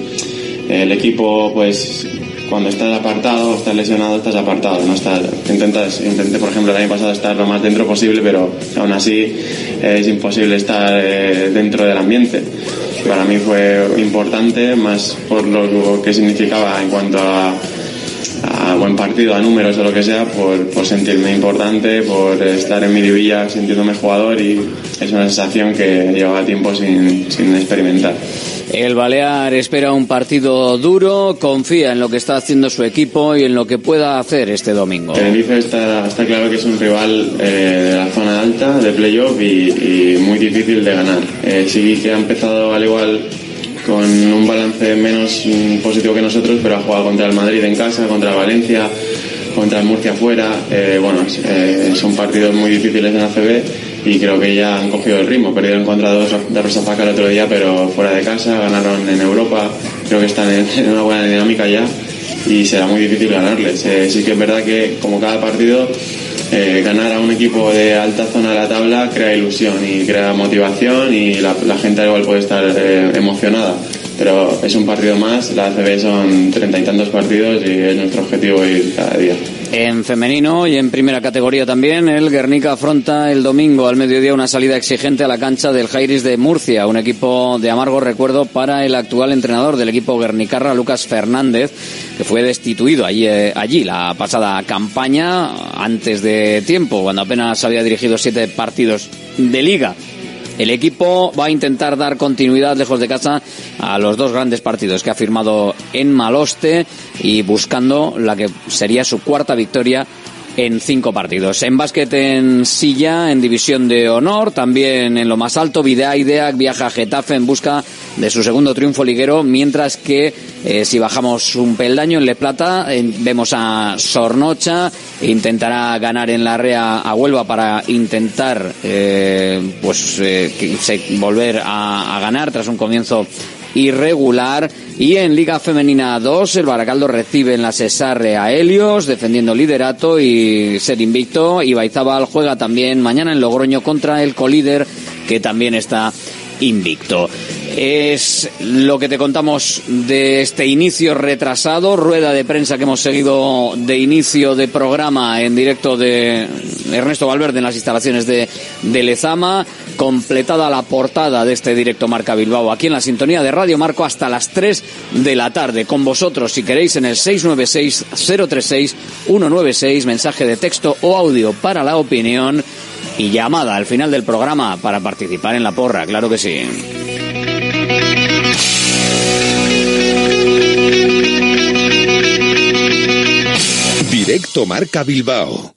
el equipo pues cuando estás apartado, estás lesionado, estás apartado, no estás, intentas, intenté por ejemplo el año pasado estar lo más dentro posible, pero aún así es imposible estar eh, dentro del ambiente para mí fue importante, más por lo que significaba en cuanto a, a buen partido, a números o lo que sea, por, por sentirme importante, por estar en mi divilla sintiéndome jugador y es una sensación que llevaba tiempo sin, sin experimentar. El Balear espera un partido duro, confía en lo que está haciendo su equipo y en lo que pueda hacer este domingo. Tenerife está, está claro que es un rival eh, de la zona alta, de playoff y, y muy difícil de ganar. Eh, sí que ha empezado al igual con un balance menos positivo que nosotros, pero ha jugado contra el Madrid en casa, contra Valencia, contra el Murcia afuera. Eh, bueno, eh, son partidos muy difíciles en ACB y creo que ya han cogido el ritmo. Perdieron contra dos de Rosafaca el otro día, pero fuera de casa, ganaron en Europa, creo que están en, [laughs] en una buena dinámica ya y será muy difícil ganarles. Eh, sí que es verdad que como cada partido eh, ganar a un equipo de alta zona de la tabla crea ilusión y crea motivación y la, la gente igual puede estar eh, emocionada. Pero es un partido más, la ACB son treinta y tantos partidos y es nuestro objetivo ir cada día. En femenino y en primera categoría también, el Guernica afronta el domingo al mediodía una salida exigente a la cancha del Jairis de Murcia, un equipo de amargo recuerdo para el actual entrenador del equipo guernicarra, Lucas Fernández, que fue destituido allí, eh, allí la pasada campaña antes de tiempo, cuando apenas había dirigido siete partidos de liga. El equipo va a intentar dar continuidad lejos de casa a los dos grandes partidos que ha firmado en Maloste y buscando la que sería su cuarta victoria en cinco partidos. En básquet en silla, en división de honor, también en lo más alto, Videa Ideac viaja a Getafe en busca de su segundo triunfo liguero, mientras que eh, si bajamos un peldaño en Le Plata, eh, vemos a Sornocha, intentará ganar en la Rea a Huelva para intentar eh, pues volver a, a ganar tras un comienzo irregular. Y en Liga Femenina 2, el Baracaldo recibe en la Cesarre a Helios, defendiendo liderato y ser invicto. Y Baizabal juega también mañana en Logroño contra el colíder, que también está invicto. Es lo que te contamos de este inicio retrasado, rueda de prensa que hemos seguido de inicio de programa en directo de Ernesto Valverde en las instalaciones de, de Lezama, completada la portada de este directo Marca Bilbao aquí en la sintonía de Radio Marco hasta las 3 de la tarde. Con vosotros, si queréis, en el 696-036-196, mensaje de texto o audio para la opinión y llamada al final del programa para participar en la porra, claro que sí. Directo Marca Bilbao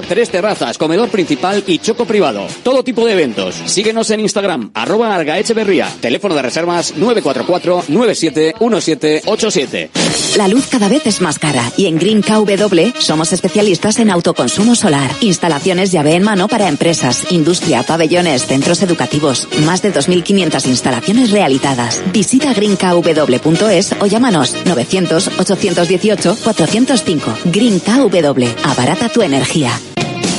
tres terrazas, comedor principal y choco privado. Todo tipo de eventos. Síguenos en Instagram, arroba Argaecheverría. Teléfono de reservas 944-971787. La luz cada vez es más cara y en Green KW somos especialistas en autoconsumo solar, instalaciones llave en mano para empresas, industria, pabellones, centros educativos. Más de 2.500 instalaciones realizadas. Visita greenkw.es o llámanos 900-818-405. Green KW. Abarata tu energía.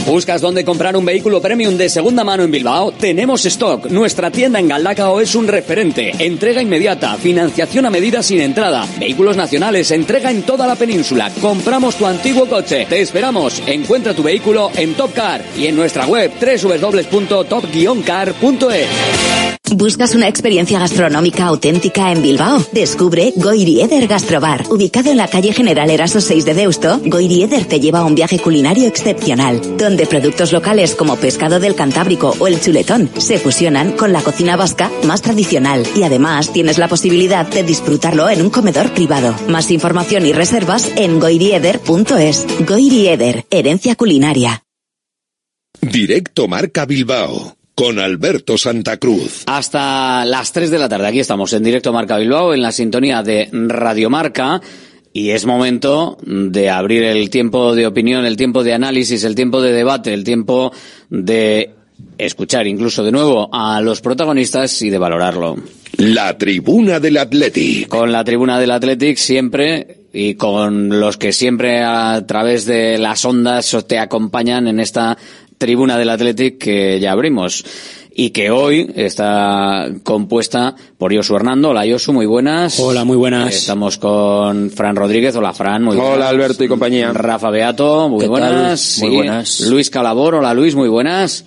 ¿Buscas dónde comprar un vehículo premium de segunda mano en Bilbao? Tenemos stock. Nuestra tienda en Galdacao es un referente. Entrega inmediata, financiación a medida sin entrada, vehículos nacionales, entrega en toda la península. Compramos tu antiguo coche. Te esperamos. Encuentra tu vehículo en Top Car y en nuestra web www.top-car.es. ¿Buscas una experiencia gastronómica auténtica en Bilbao? Descubre Goirieder Gastrobar. Ubicado en la calle General Eraso 6 de Deusto, Goirieder te lleva a un viaje culinario excepcional, productos locales como pescado del Cantábrico o el chuletón se fusionan con la cocina vasca más tradicional y además tienes la posibilidad de disfrutarlo en un comedor privado. Más información y reservas en goirieder.es. Goirieder, herencia culinaria. Directo Marca Bilbao con Alberto Santa Cruz. Hasta las 3 de la tarde. Aquí estamos en directo Marca Bilbao, en la sintonía de Radio Marca. Y es momento de abrir el tiempo de opinión, el tiempo de análisis, el tiempo de debate, el tiempo de escuchar incluso de nuevo a los protagonistas y de valorarlo. La tribuna del Athletic. Con la tribuna del Athletic siempre y con los que siempre a través de las ondas te acompañan en esta tribuna del Athletic que ya abrimos y que hoy está compuesta por Josu Hernando. Hola Josu, muy buenas. Hola, muy buenas. Estamos con Fran Rodríguez. Hola Fran, muy buenas. Hola Alberto y compañía. Rafa Beato, muy buenas. Muy Sí. buenas. Luis Calabor, hola Luis, muy buenas.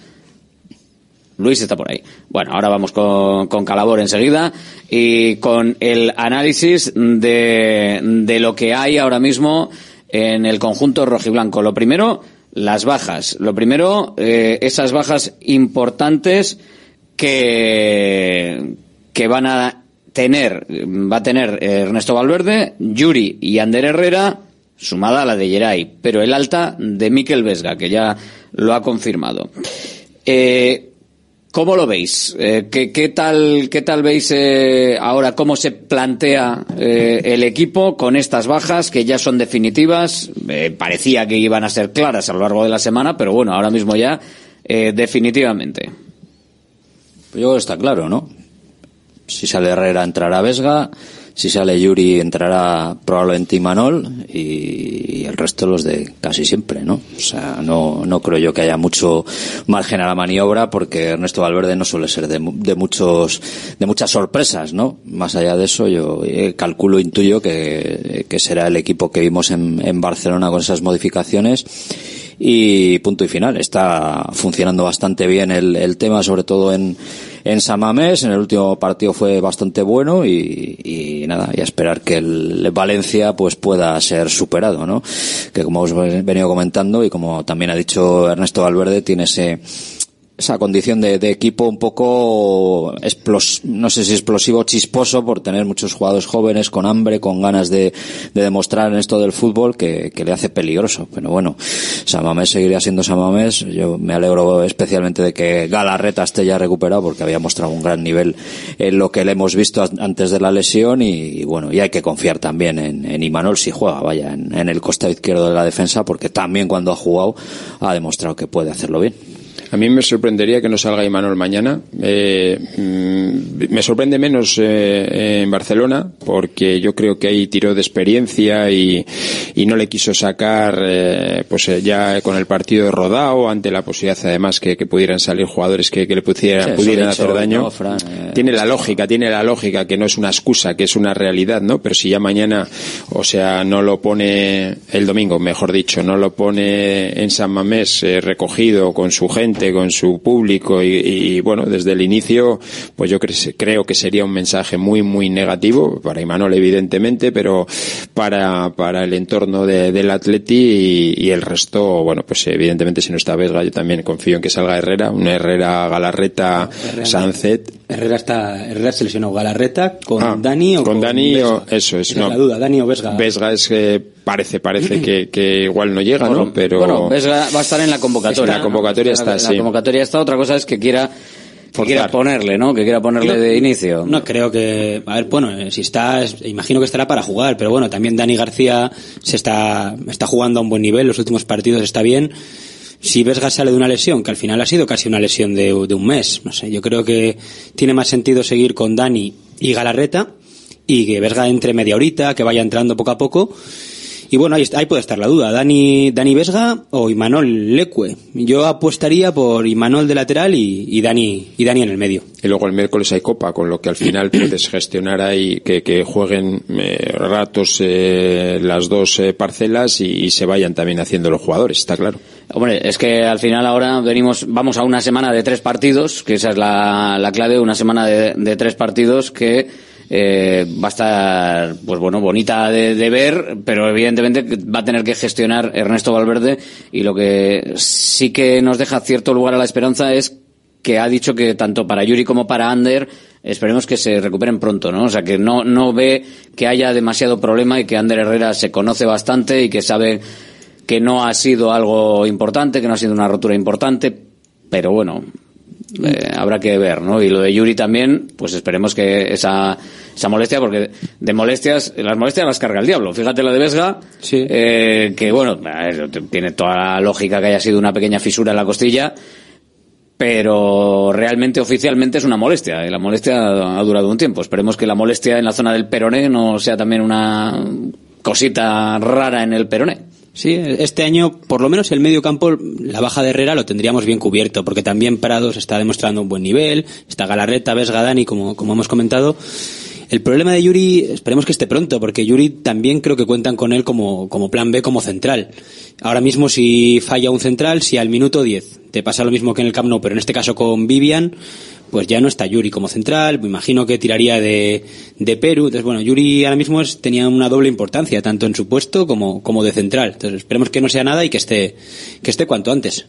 Luis está por ahí. Bueno, ahora vamos con, con Calabor enseguida y con el análisis de, de lo que hay ahora mismo en el conjunto rojiblanco. Lo primero, las bajas. Lo primero, eh, esas bajas importantes que, que van a tener, va a tener Ernesto Valverde, Yuri y Ander Herrera, sumada a la de Geray, pero el alta de Miquel Vesga, que ya lo ha confirmado. Eh, ¿Cómo lo veis? Eh, ¿qué, tal, ¿Qué tal veis eh, ahora cómo se plantea eh, el equipo con estas bajas que ya son definitivas? Eh, parecía que iban a ser claras a lo largo de la semana, pero bueno, ahora mismo ya eh, definitivamente. Yo está claro, ¿no? Si sale Herrera entrará Vesga, si sale Yuri entrará probablemente Imanol y el resto los de casi siempre, ¿no? O sea, no, no creo yo que haya mucho margen a la maniobra porque Ernesto Valverde no suele ser de, de muchos, de muchas sorpresas, ¿no? Más allá de eso, yo eh, calculo, intuyo que, que será el equipo que vimos en, en Barcelona con esas modificaciones y punto y final. Está funcionando bastante bien el, el tema, sobre todo en, en Samamés. En el último partido fue bastante bueno y, y nada, y a esperar que el Valencia pues pueda ser superado, ¿no? Que como os he venido comentando y como también ha dicho Ernesto Valverde, tiene ese esa condición de, de equipo un poco explos, no sé si explosivo chisposo por tener muchos jugadores jóvenes con hambre, con ganas de, de demostrar en esto del fútbol que, que, le hace peligroso. Pero bueno, Samamés seguiría siendo Samamés. Yo me alegro especialmente de que Galarreta esté ya recuperado porque había mostrado un gran nivel en lo que le hemos visto antes de la lesión y, bueno, y hay que confiar también en, en Imanol si juega, vaya, en, en el costado izquierdo de la defensa porque también cuando ha jugado ha demostrado que puede hacerlo bien. A mí me sorprendería que no salga Imanol mañana. Eh, mm, me sorprende menos eh, en Barcelona porque yo creo que ahí tiró de experiencia y, y no le quiso sacar eh, pues eh, ya con el partido rodado ante la posibilidad además que, que pudieran salir jugadores que, que le pudieran, Sí, pudieran eso hacer daño. ¿no, Fran? Eh, tiene la lógica, tiene la lógica que no es una excusa, que es una realidad, ¿no? Pero si ya mañana, o sea, no lo pone el domingo, mejor dicho, no lo pone en San Mamés eh, recogido con su gente, con su público y, y, bueno, desde el inicio, pues yo cre- creo que sería un mensaje muy, muy negativo para Imanol evidentemente, pero para, para el entorno de- del Atleti y, y el resto, bueno, pues evidentemente si no está Vesga, yo también confío en que salga Herrera, un Herrera Galarreta. Sanzet. Herrera está, Herrera se lesionó. Galarreta con Ah, Dani o con con Dani o- eso es, Esa no. la duda, Dani o Vesga. Vesga es que parece, parece que, que igual no llega, ¿no? Pero Bueno, Vesga va a estar en la convocatoria. En la convocatoria está, En sí. la convocatoria está. Otra cosa es que quiera, que quiera ponerle, ¿no? Que quiera ponerle de inicio. No creo que, a ver, bueno, eh, si está, es- imagino que estará para jugar, pero bueno, también Dani García se está, está jugando a un buen nivel, los últimos partidos está bien. Si Vesga sale de una lesión, que al final ha sido casi una lesión de, de un mes, no sé, yo creo que tiene más sentido seguir con Dani y Galarreta y que Vesga entre media horita, que vaya entrando poco a poco. Y bueno, ahí, ahí puede estar la duda. Dani, Dani Vesga o Imanol Leque. Yo apostaría por Imanol de lateral y, y Dani, y Dani en el medio. Y luego el miércoles hay copa, con lo que al final puedes [clears throat] gestionar ahí que, que jueguen eh, ratos eh, las dos eh, parcelas y, y se vayan también haciendo los jugadores, está claro. Hombre, es que al final ahora venimos, vamos a una semana de tres partidos, que esa es la, la clave, una semana de, de tres partidos que eh, va a estar, pues bueno, bonita de, de ver, pero evidentemente va a tener que gestionar Ernesto Valverde y lo que sí que nos deja cierto lugar a la esperanza es que ha dicho que tanto para Yuri como para Ander esperemos que se recuperen pronto, ¿no? O sea, que no, no ve que haya demasiado problema y que Ander Herrera se conoce bastante y que sabe que no ha sido algo importante, que no ha sido una rotura importante, pero bueno, eh, habrá que ver, ¿no? Y lo de Yuri también, pues esperemos que esa, esa molestia, porque de molestias, las molestias las carga el diablo. Fíjate la de Vesga, eh, que bueno, tiene toda la lógica que haya sido una pequeña fisura en la costilla, pero realmente oficialmente es una molestia y la molestia ha durado un tiempo. Esperemos que la molestia en la zona del peroné no sea también una cosita rara en el peroné. Sí, este año, por lo menos el medio campo, la baja de Herrera lo tendríamos bien cubierto, porque también Prados está demostrando un buen nivel, está Galarreta, Vesga, Dani, como, como hemos comentado. El problema de Yuri, esperemos que esté pronto, porque Yuri también creo que cuentan con él como, como plan B, como central. Ahora mismo si falla un central, si al minuto 10 te pasa lo mismo que en el Camp Nou, pero en este caso con Vivian, pues ya no está Yuri como central, me imagino que tiraría de, de Perú. Entonces, bueno, Yuri ahora mismo es- tenía una doble importancia, tanto en su puesto como, como de central. Entonces, esperemos que no sea nada y que esté, que esté cuanto antes.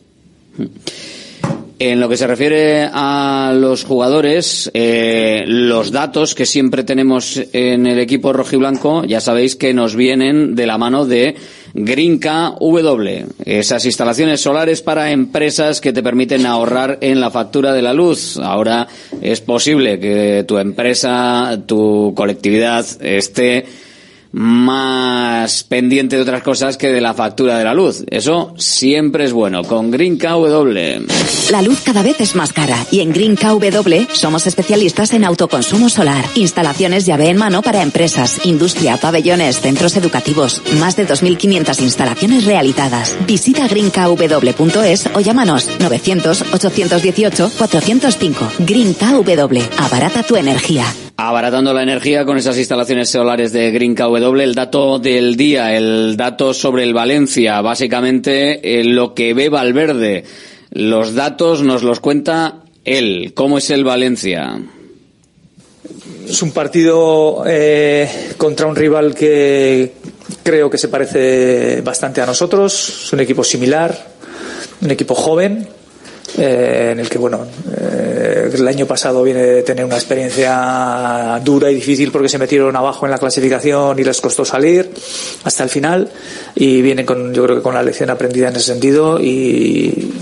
En lo que se refiere a los jugadores, eh, los datos que siempre tenemos en el equipo rojiblanco, ya sabéis que nos vienen de la mano de Grinca W, esas instalaciones solares para empresas que te permiten ahorrar en la factura de la luz. Ahora es posible que tu empresa, tu colectividad esté más pendiente de otras cosas que de la factura de la luz. Eso siempre es bueno. Con Green KW. La luz cada vez es más cara y en Green KW somos especialistas en autoconsumo solar, instalaciones llave en mano para empresas, industria, pabellones, centros educativos, más de 2.500 instalaciones realizadas. Visita greenkw.es o llámanos 900-818-405. Green KW, abarata tu energía. Abaratando la energía con esas instalaciones solares de Green KW. El dato del día, el dato sobre el Valencia, básicamente eh, lo que ve Valverde. Los datos nos los cuenta él. ¿Cómo es el Valencia? Es un partido eh, contra un rival que creo que se parece bastante a nosotros. Es un equipo similar, un equipo joven eh, en el que, bueno, eh, el año pasado viene de tener una experiencia dura y difícil porque se metieron abajo en la clasificación y les costó salir hasta el final. Y vienen con, yo creo que con la lección aprendida en ese sentido y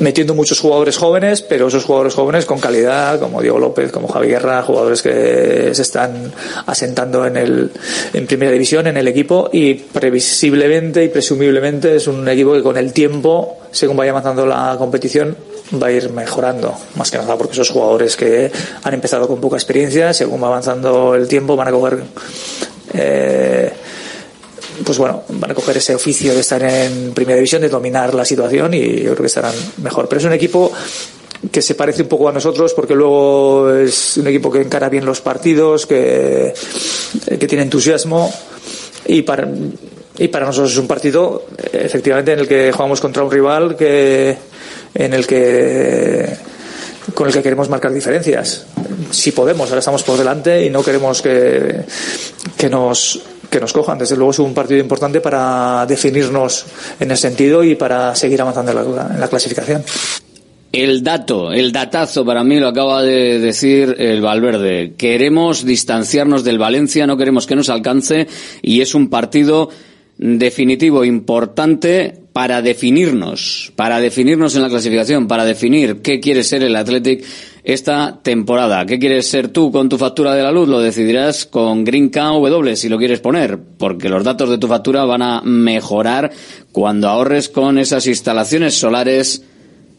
metiendo muchos jugadores jóvenes, pero esos jugadores jóvenes con calidad, como Diego López, como Javi Guerra, jugadores que se están asentando en el en primera división, en el equipo, y previsiblemente y presumiblemente es un equipo que con el tiempo, según vaya avanzando la competición, va a ir mejorando, más que nada porque esos jugadores que han empezado con poca experiencia, según va avanzando el tiempo, van a coger eh, pues bueno, van a coger ese oficio de estar en primera división, de dominar la situación y yo creo que estarán mejor. Pero es un equipo que se parece un poco a nosotros porque luego es un equipo que encara bien los partidos, que, que tiene entusiasmo y para, y para nosotros es un partido efectivamente en el que jugamos contra un rival que en el que con el que queremos marcar diferencias. Si podemos, ahora estamos por delante y no queremos que, que nos que nos cojan. Desde luego es un partido importante para definirnos en ese sentido y para seguir avanzando en la clasificación. El dato, el datazo para mí lo acaba de decir el Valverde. Queremos distanciarnos del Valencia, no queremos que nos alcance y es un partido definitivo, importante para definirnos, para definirnos en la clasificación, para definir qué quiere ser el Athletic esta temporada. ¿Qué quieres ser tú con tu factura de la luz? Lo decidirás con Green KW si lo quieres poner, porque los datos de tu factura van a mejorar cuando ahorres con esas instalaciones solares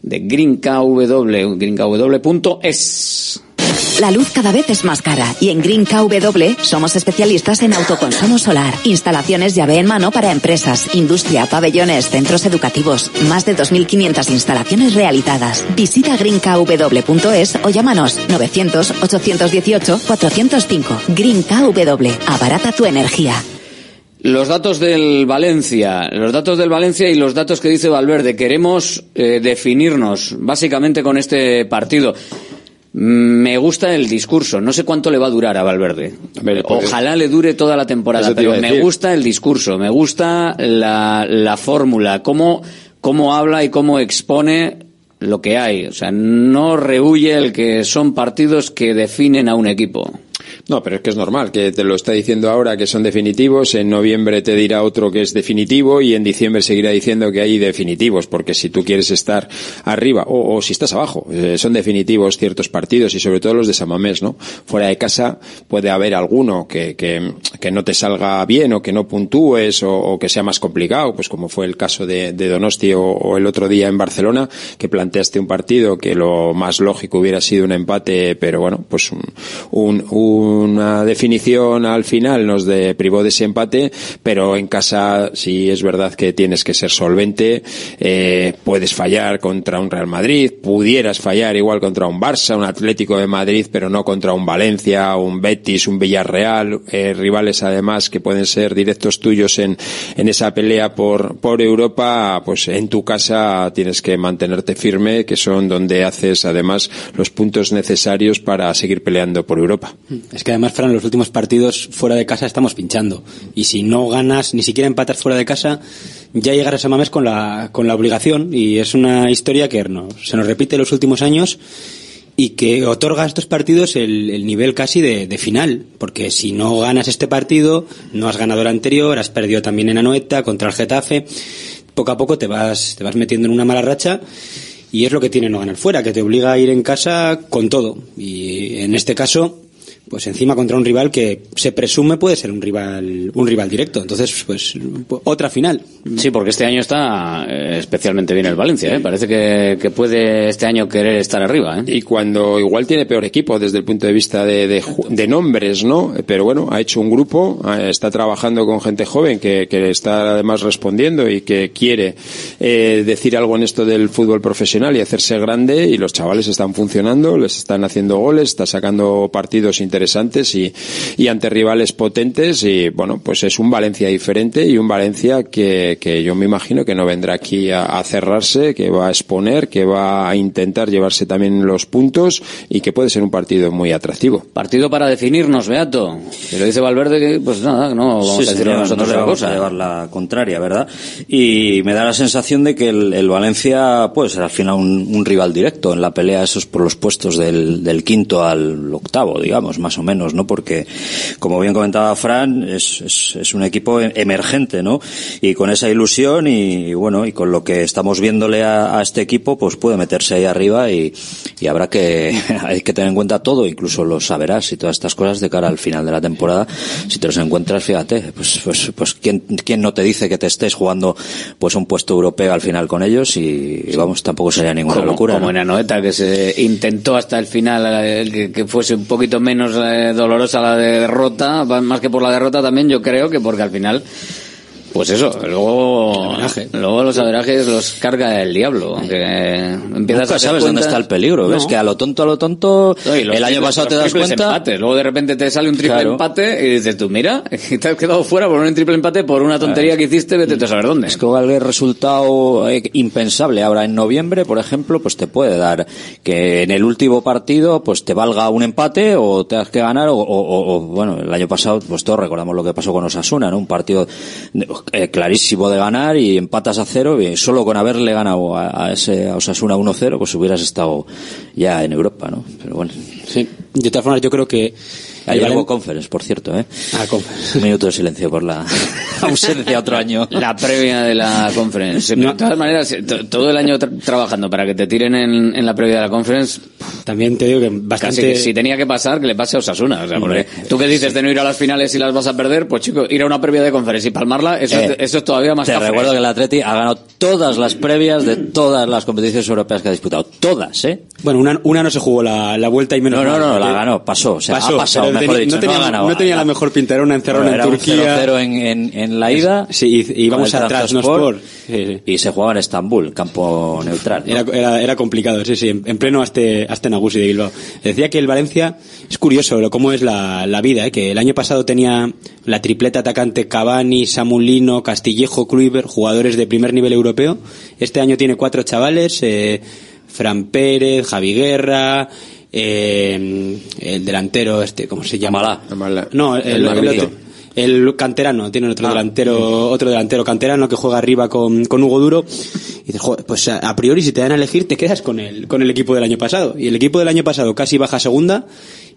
de Green KW, greenkw.es. La luz cada vez es más cara y en Green KW somos especialistas en autoconsumo solar. Instalaciones llave en mano para empresas, industria, pabellones, centros educativos. Más de 2.500 instalaciones realizadas. Visita greenkw.es o llámanos 900-818-405. Green KW. Abarata tu energía. Los datos del Valencia, los datos del Valencia y los datos que dice Valverde. Queremos eh, definirnos básicamente con este partido. Me gusta el discurso. No sé cuánto le va a durar a Valverde. Ojalá le dure toda la temporada, pero me gusta el discurso, me gusta la, la fórmula, cómo, cómo habla y cómo expone lo que hay. O sea, no rehuye el que son partidos que definen a un equipo. No, pero es que es normal, que te lo está diciendo ahora que son definitivos, en noviembre te dirá otro que es definitivo y en diciembre seguirá diciendo que hay definitivos, porque si tú quieres estar arriba o, si estás abajo, eh, son definitivos ciertos partidos y sobre todo los de Samamés, ¿no? Fuera de casa puede haber alguno que, que, que no te salga bien o que no puntúes o, que sea más complicado, pues como fue el caso de, de Donosti o, o el otro día en Barcelona, que planteaste un partido que lo más lógico hubiera sido un empate, pero bueno, pues un, un, una definición al final nos de, privó de ese empate, pero en casa sí es verdad que tienes que ser solvente, eh, puedes fallar contra un Real Madrid, pudieras fallar igual contra un Barça, un Atlético de Madrid, pero no contra un Valencia, un Betis, un Villarreal, eh, rivales además que pueden ser directos tuyos en, en esa pelea por, por Europa, pues en tu casa tienes que mantenerte firme, que son donde haces además los puntos necesarios para seguir peleando por Europa. Es que además, Fran, los últimos partidos fuera de casa estamos pinchando. Y si no ganas, ni siquiera empatas fuera de casa, ya llegarás a Mamés con la, con la obligación. Y es una historia que no, se nos repite los últimos años y que otorga a estos partidos el, el nivel casi de, de final. Porque si no ganas este partido, no has ganado el anterior, has perdido también en Anoeta contra el Getafe. Poco a poco te vas, te vas metiendo en una mala racha. Y es lo que tiene no ganar fuera, que te obliga a ir en casa con todo. Y en este caso, pues encima contra un rival que se presume puede ser un rival un rival directo entonces pues otra final Sí, porque este año está eh, especialmente bien el Valencia, ¿eh? Parece que, que puede este año querer estar arriba, ¿eh? Y cuando igual tiene peor equipo desde el punto de vista de, de, ju- de nombres, ¿no? Pero bueno, ha hecho un grupo, eh, está trabajando con gente joven que, que está además respondiendo y que quiere eh, decir algo en esto del fútbol profesional y hacerse grande y los chavales están funcionando, les están haciendo goles, está sacando partidos interesantes y, y ante rivales potentes y bueno, pues es un Valencia diferente y un Valencia que que, que yo me imagino que no vendrá aquí a, a cerrarse, que va a exponer, que va a intentar llevarse también los puntos y que puede ser un partido muy atractivo. Partido para definirnos, Beato. Y lo dice Valverde que, pues nada, no vamos Sí, a decir señor, nosotros no le otra vamos cosa. a llevar la contraria, ¿verdad? Y me da la sensación de que el, el Valencia puede ser al final un, un rival directo en la pelea esos por los puestos del, del quinto al octavo, digamos, más o menos, ¿no? Porque, como bien comentaba Fran, es, es, es un equipo emergente, ¿no? Y con esa ilusión y, bueno, y con lo que estamos viéndole a, a este equipo, pues puede meterse ahí arriba y, y habrá que, [laughs] hay que tener en cuenta todo, incluso los saberás y todas estas cosas de cara al final de la temporada. Si te los encuentras, fíjate, pues, pues, pues ¿quién, quién no te dice que te estés jugando pues un puesto europeo al final con ellos y, y vamos, tampoco sería ninguna como, locura. como ¿no? en Anoeta, que se intentó hasta el final eh, que, que fuese un poquito menos eh, dolorosa la derrota, más que por la derrota también, yo creo que porque al final, pues eso, luego, luego los averajes los carga el diablo. Aunque empiezas Nunca a sabes dónde está el peligro, ¿ves? Que a lo tonto, a lo tonto, No, el año pasado te das cuenta. empates. Luego de repente te sale un triple Claro. empate y dices tú, mira, [laughs] te has quedado fuera por un triple empate por una tontería que hiciste, vete a saber dónde. Es que cualquier resultado eh, impensable ahora en noviembre, por ejemplo, pues te puede dar que en el último partido pues te valga un empate o tengas que ganar o, o- o- o, bueno, el año pasado pues todos recordamos lo que pasó con Osasuna, ¿no? Un partido eh, clarísimo de ganar y empatas a cero y solo con haberle ganado a, a ese a Osasuna 1-0 pues hubieras estado ya en Europa, ¿no? Pero bueno. Sí. De todas formas, yo creo que. Ayer el hubo Valen- conference, por cierto, ¿eh? Ah, conference. Un minuto de silencio por la [laughs] ausencia otro año. La previa de la conference. De todas maneras, to- todo el año tra- trabajando para que te tiren en, en la previa de la conference. También te digo que bastante. Casi que si tenía que pasar, que le pase a Osasuna. O sea, porque Hombre, tú que dices de no ir a las finales y las vas a perder, pues chico, ir a una previa de conference y palmarla, eso, Eh, es, eso es todavía más Te recuerdo que el Atleti ha ganado todas las previas de todas las competiciones europeas que ha disputado. Todas, ¿eh? Bueno, una, una no se jugó la, la vuelta y menos No, no, no, porque- la ganó, pasó. O sea, ha pasado, mejor dicho, no tenía, no ha ganado. no tenía la mejor pinta, era una encerrona Era en un Turquía. 0-0 en, en, en la ida. Sí, y, el a Trabzonspor. Y se jugaba en Estambul, campo neutral. Era, era, era complicado, sí, sí, en, en pleno Aste, Astenagusi de Bilbao. Decía que el Valencia, es curioso lo, cómo es la, la vida, ¿eh? que el año pasado tenía la tripleta atacante Cavani, Samulino, Castillejo, Kluivert, jugadores de primer nivel europeo. Este año tiene cuatro chavales, eh, Fran Pérez, Javi Guerra, eh, el delantero, este, ¿cómo se llama? No, el, El el Magneto. otro. El canterano, tiene otro Ah. delantero, otro delantero canterano que juega arriba con, con Hugo Duro. Y dices, "Joder, pues a, a priori si te dan a elegir te quedas con el, con el equipo del año pasado. Y el equipo del año pasado casi baja a segunda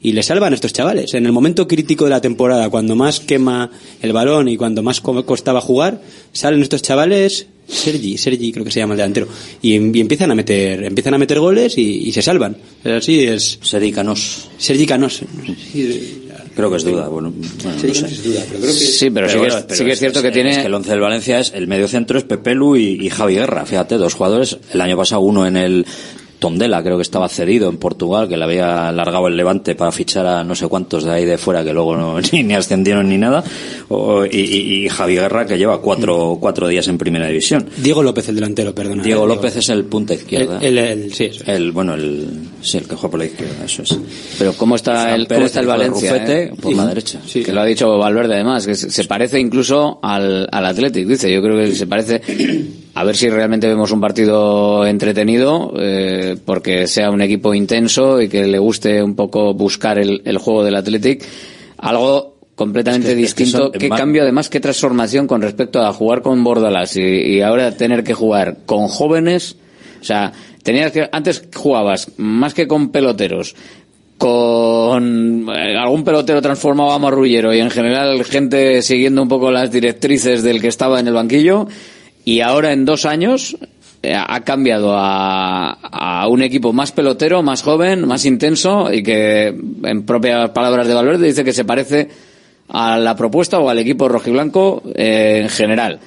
y le salvan a estos chavales. En el momento crítico de la temporada, cuando más quema el balón y cuando más co- costaba jugar, salen estos chavales, Sergi, Sergi creo que se llama el delantero, y, y empiezan a meter, empiezan a meter goles y, y se salvan. Pero así es. Sergi Canós. Sergi Canós. Creo que es duda. Bueno, bueno, no sé. Sí, pero, sí, que es, sí que es cierto que tiene... Es que el once del Valencia es el medio centro es Pepelu y, y Javi Guerra. Fíjate, dos jugadores. El año pasado uno en el Tondela, creo que estaba cedido en Portugal, que le había largado el Levante para fichar a no sé cuántos de ahí de fuera que luego no, [laughs] ni, ni ascendieron ni nada. O- y, y, y Javi Guerra que lleva cuatro, cuatro días en primera división. Diego López, el delantero, perdona. Diego López es el punta izquierda. El, el- el- sí, eso. El, bueno, el, sí, el que juega por la izquierda, eso es. Pero ¿cómo está el, cómo Pérez, está el Valencia? Rufete, eh? por la derecha. Que lo ha dicho Valverde además, que se se parece incluso al, al Athletic, dice. Yo creo que se parece... A ver si realmente vemos un partido entretenido, eh, porque sea un equipo intenso y que le guste un poco buscar el, el juego del Athletic. Algo completamente Es que- es que distinto. son- qué cambio, además, qué transformación con respecto a jugar con Bordalas y, y ahora tener que jugar con jóvenes. O sea, tenías que, antes jugabas más que con peloteros, con eh, algún pelotero transformado a marrullero y en general gente siguiendo un poco las directrices del que estaba en el banquillo y ahora en dos años eh, ha cambiado a, un equipo más pelotero, más joven, más intenso y que en propias palabras de Valverde dice que se parece a la propuesta o al equipo rojiblanco eh, en general.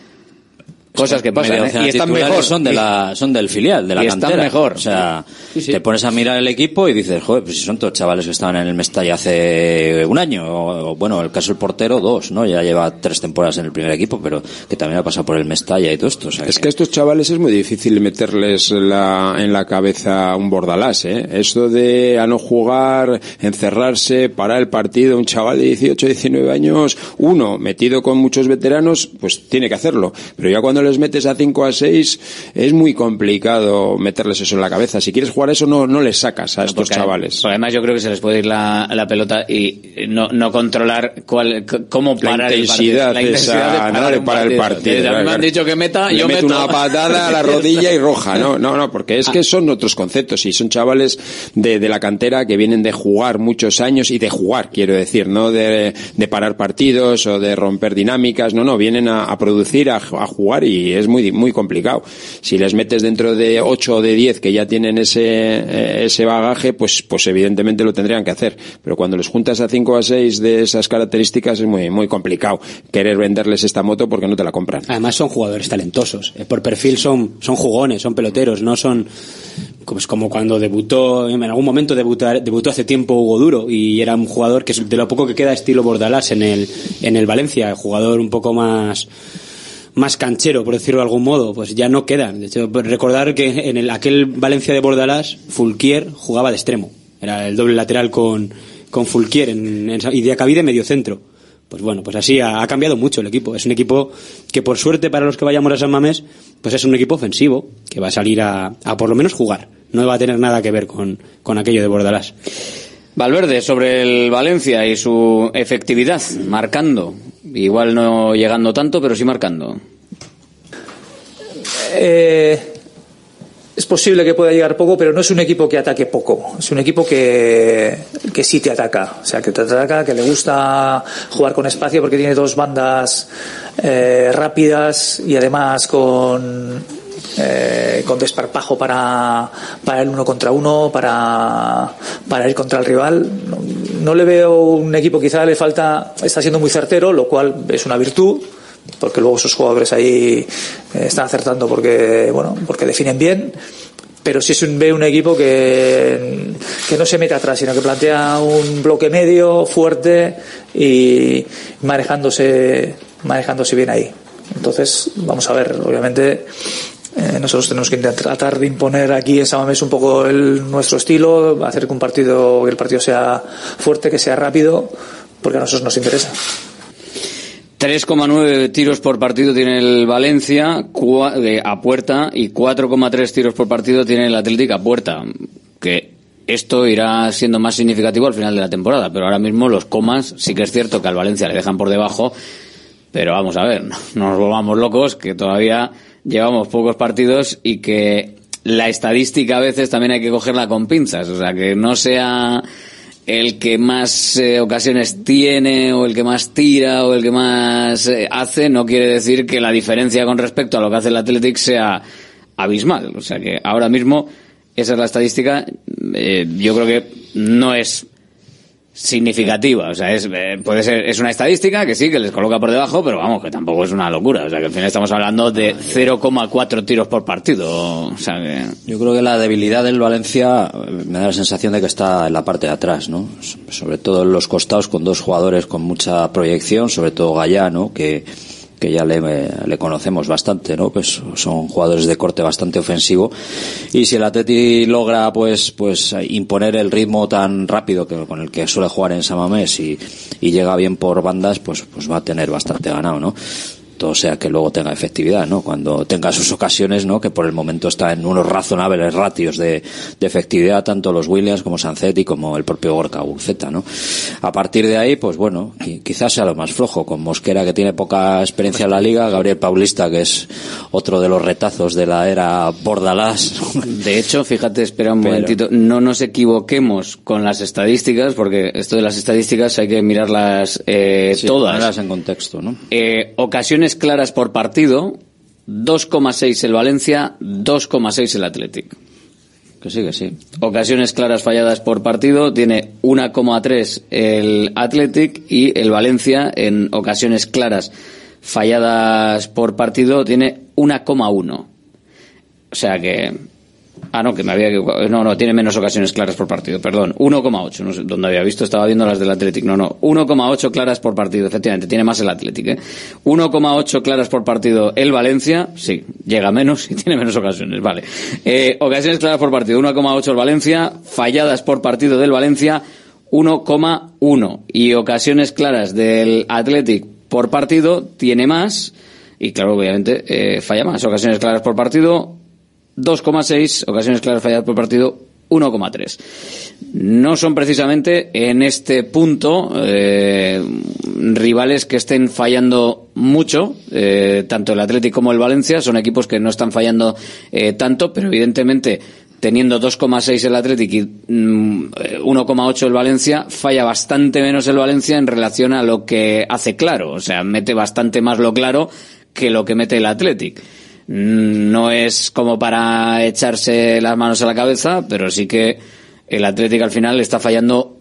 Cosas que pasan, ¿eh? Y están mejor. Son, de la, son del filial, de la Y están cantera. mejor. O sea, Sí, sí. te pones a mirar el equipo y dices, joder, pues si son todos chavales que estaban en el Mestalla hace un año. O, o, bueno, el caso del portero, dos, ¿no? Ya lleva tres temporadas en el primer equipo, pero que también ha pasado por el Mestalla y todo esto. O sea, Es que a estos chavales es muy difícil meterles la- en la cabeza un bordalás, ¿eh? Esto de a no jugar, encerrarse, parar el partido, un chaval de 18, 19 años, uno, metido con muchos veteranos, pues tiene que hacerlo. Pero ya cuando les metes a 5 a 6, es muy complicado meterles eso en la cabeza. Si quieres jugar eso, no, no les sacas a estos Porque- chavales. porque además yo creo que se les puede ir la, la pelota y no, no controlar cuál, cómo La parar intensidad, el partido. La intensidad esa, de no, parar el partido. Me han dicho que meta, Le yo meto meto. una patada a la [laughs] rodilla y roja. No, no, no, porque es que son otros conceptos y son chavales de, de la cantera que vienen de jugar muchos años y de jugar, quiero decir, no de, de parar partidos o de romper dinámicas. No, no, vienen a, a producir, a, a jugar y es muy, muy complicado. Si les metes dentro de 8 o de 10 que ya tienen ese, eh, ese bagaje, pues, pues evidentemente lo tendrían que hacer. Pero cuando les juntas a 5 o a 6 de esas características es muy, muy complicado querer venderles esta moto porque no te la compran. Además son jugadores talentosos. Eh, Por perfil son, son jugones, son peloteros, no son pues como cuando debutó, en algún momento debutar- debutó hace tiempo Hugo Duro y era un jugador que es de lo poco que queda estilo Bordalás en el, en el Valencia, jugador un poco más más canchero, por decirlo de algún modo, pues ya no quedan. De hecho, pues recordar que en el, aquel Valencia de Bordalás, Fulquier jugaba de extremo. Era el doble lateral con, con Fulquier en, en, y Diacabí de medio centro. Pues bueno, pues así ha, ha cambiado mucho el equipo. Es un equipo que por suerte para los que vayamos a San Mamés, pues es un equipo ofensivo, que va a salir a, a por lo menos jugar. No va a tener nada que ver con, con aquello de Bordalás. Valverde sobre el Valencia y su efectividad, marcando. Igual no llegando tanto, pero sí marcando. Eh, es posible que pueda llegar poco, pero no es un equipo que ataque poco. Es un equipo que, que sí te ataca. O sea, que te ataca, que le gusta jugar con espacio porque tiene dos bandas eh, rápidas y además con, eh, con desparpajo para, para el uno contra uno, para, para ir contra el rival. No, le veo un equipo, quizá le falta, está siendo muy certero, lo cual es una virtud porque luego sus jugadores ahí eh, están acertando porque bueno porque definen bien pero sí es un, ve un equipo que, que no se mete atrás sino que plantea un bloque medio fuerte y manejándose manejándose bien ahí entonces vamos a ver obviamente eh, nosotros tenemos que tratar de imponer aquí en Samamés un poco el, nuestro estilo hacer que un partido que el partido sea fuerte que sea rápido porque a nosotros nos interesa 3,9 tiros por partido tiene el Valencia a puerta y 4,3 tiros por partido tiene el Atlético a puerta. Que esto irá siendo más significativo al final de la temporada, pero ahora mismo los comas sí que es cierto que al Valencia le dejan por debajo, pero vamos a ver, no nos volvamos locos, que todavía llevamos pocos partidos y que la estadística a veces también hay que cogerla con pinzas, o sea, que no sea el que más eh, ocasiones tiene o el que más tira o el que más eh, hace no quiere decir que la diferencia con respecto a lo que hace el Athletic sea abismal. O sea que ahora mismo esa es la estadística. eh, yo creo que no es significativa. O sea, es, eh, puede ser, es una estadística que sí, que les coloca por debajo, pero vamos, que tampoco es una locura. O sea, que al final estamos hablando de 0,4 tiros por partido. O sea, que... Yo creo que la debilidad del Valencia eh, me da la sensación de que está en la parte de atrás, ¿no? Sobre todo en los costados con dos jugadores con mucha proyección, sobre todo Gallano, que, que ya le, le conocemos bastante, ¿no? Pues son jugadores de corte bastante ofensivo. Y si el Atleti logra, pues, pues imponer el ritmo tan rápido que, con el que suele jugar en Samamés y, y llega bien por bandas, pues, pues va a tener bastante ganado, ¿no? Todo sea que luego tenga efectividad, ¿no? Cuando tenga sus ocasiones, ¿no? Que por el momento está en unos razonables ratios de, de efectividad, tanto los Williams como Sanzetti como el propio Gorka Buceta, ¿no? A partir de ahí, pues bueno, qui- quizás sea lo más flojo, con Mosquera que tiene poca experiencia en la liga, Gabriel Paulista que es otro de los retazos de la era Bordalás. De hecho, fíjate, espera un Pero- momentito, no nos equivoquemos con las estadísticas, porque esto de las estadísticas hay que mirarlas eh, Sí, todas. en contexto, ¿no? Eh, ocasiones claras por partido, 2,6 el Valencia, 2,6 el Athletic. Que sí, que sí. Ocasiones claras falladas por partido, tiene 1,3 el Athletic y el Valencia en ocasiones claras falladas por partido tiene 1,1. O sea que Ah, no, que me había. No, no, tiene menos ocasiones claras por partido, perdón. 1,8, no sé dónde había visto, estaba viendo las del Athletic. No, no, 1,8 claras por partido, efectivamente, tiene más el Athletic, ¿eh? 1,8 claras por partido el Valencia, sí, llega menos y [laughs] tiene menos ocasiones, vale. Eh, ocasiones claras por partido, 1,8 el Valencia, falladas por partido del Valencia, 1,1. Y ocasiones claras del Athletic por partido tiene más, y claro, obviamente, eh, falla más. Ocasiones claras por partido, 2,6, ocasiones claras falladas por partido, 1,3. No son precisamente en este punto eh, rivales que estén fallando mucho, eh, tanto el Atlético como el Valencia, son equipos que no están fallando eh, tanto, pero evidentemente teniendo 2,6 el Atlético y 1,8 el Valencia, falla bastante menos el Valencia en relación a lo que hace claro, o sea, mete bastante más lo claro que lo que mete el Atlético. Mm, no es como para echarse las manos a la cabeza, pero sí que el Atlético al final está fallando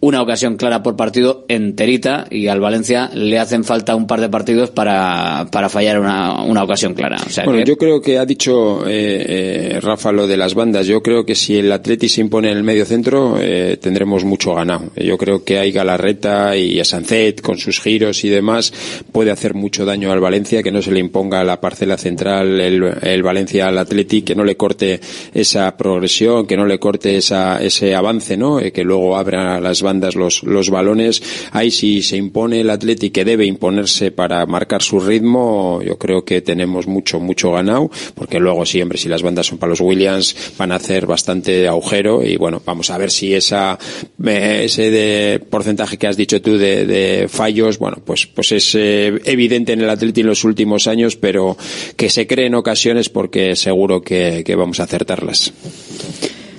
una ocasión clara por partido enterita y al Valencia le hacen falta un par de partidos para, para fallar una, una ocasión clara. bueno, yo creo que ha dicho eh, eh, Rafa lo de las bandas. Yo creo que si el Atleti se impone en el medio centro eh, tendremos mucho ganado. Yo creo que hay Galarreta y Sancet con sus giros y demás puede hacer mucho daño al Valencia, que no se le imponga la parcela central el, el Valencia al Atleti, que no le corte esa progresión, que no le corte esa, ese avance, ¿no? que luego abra las bandas los, los balones. Ahí si se impone el Atlético que debe imponerse para marcar su ritmo, yo creo que tenemos mucho, mucho ganado, porque luego siempre si las bandas son para los Williams van a hacer bastante agujero y bueno, vamos a ver si esa, eh, ese de porcentaje que has dicho tú de, fallos, bueno, pues, pues es eh, evidente en el Atlético en los últimos años, pero que se cree en ocasiones porque seguro que vamos a acertarlas.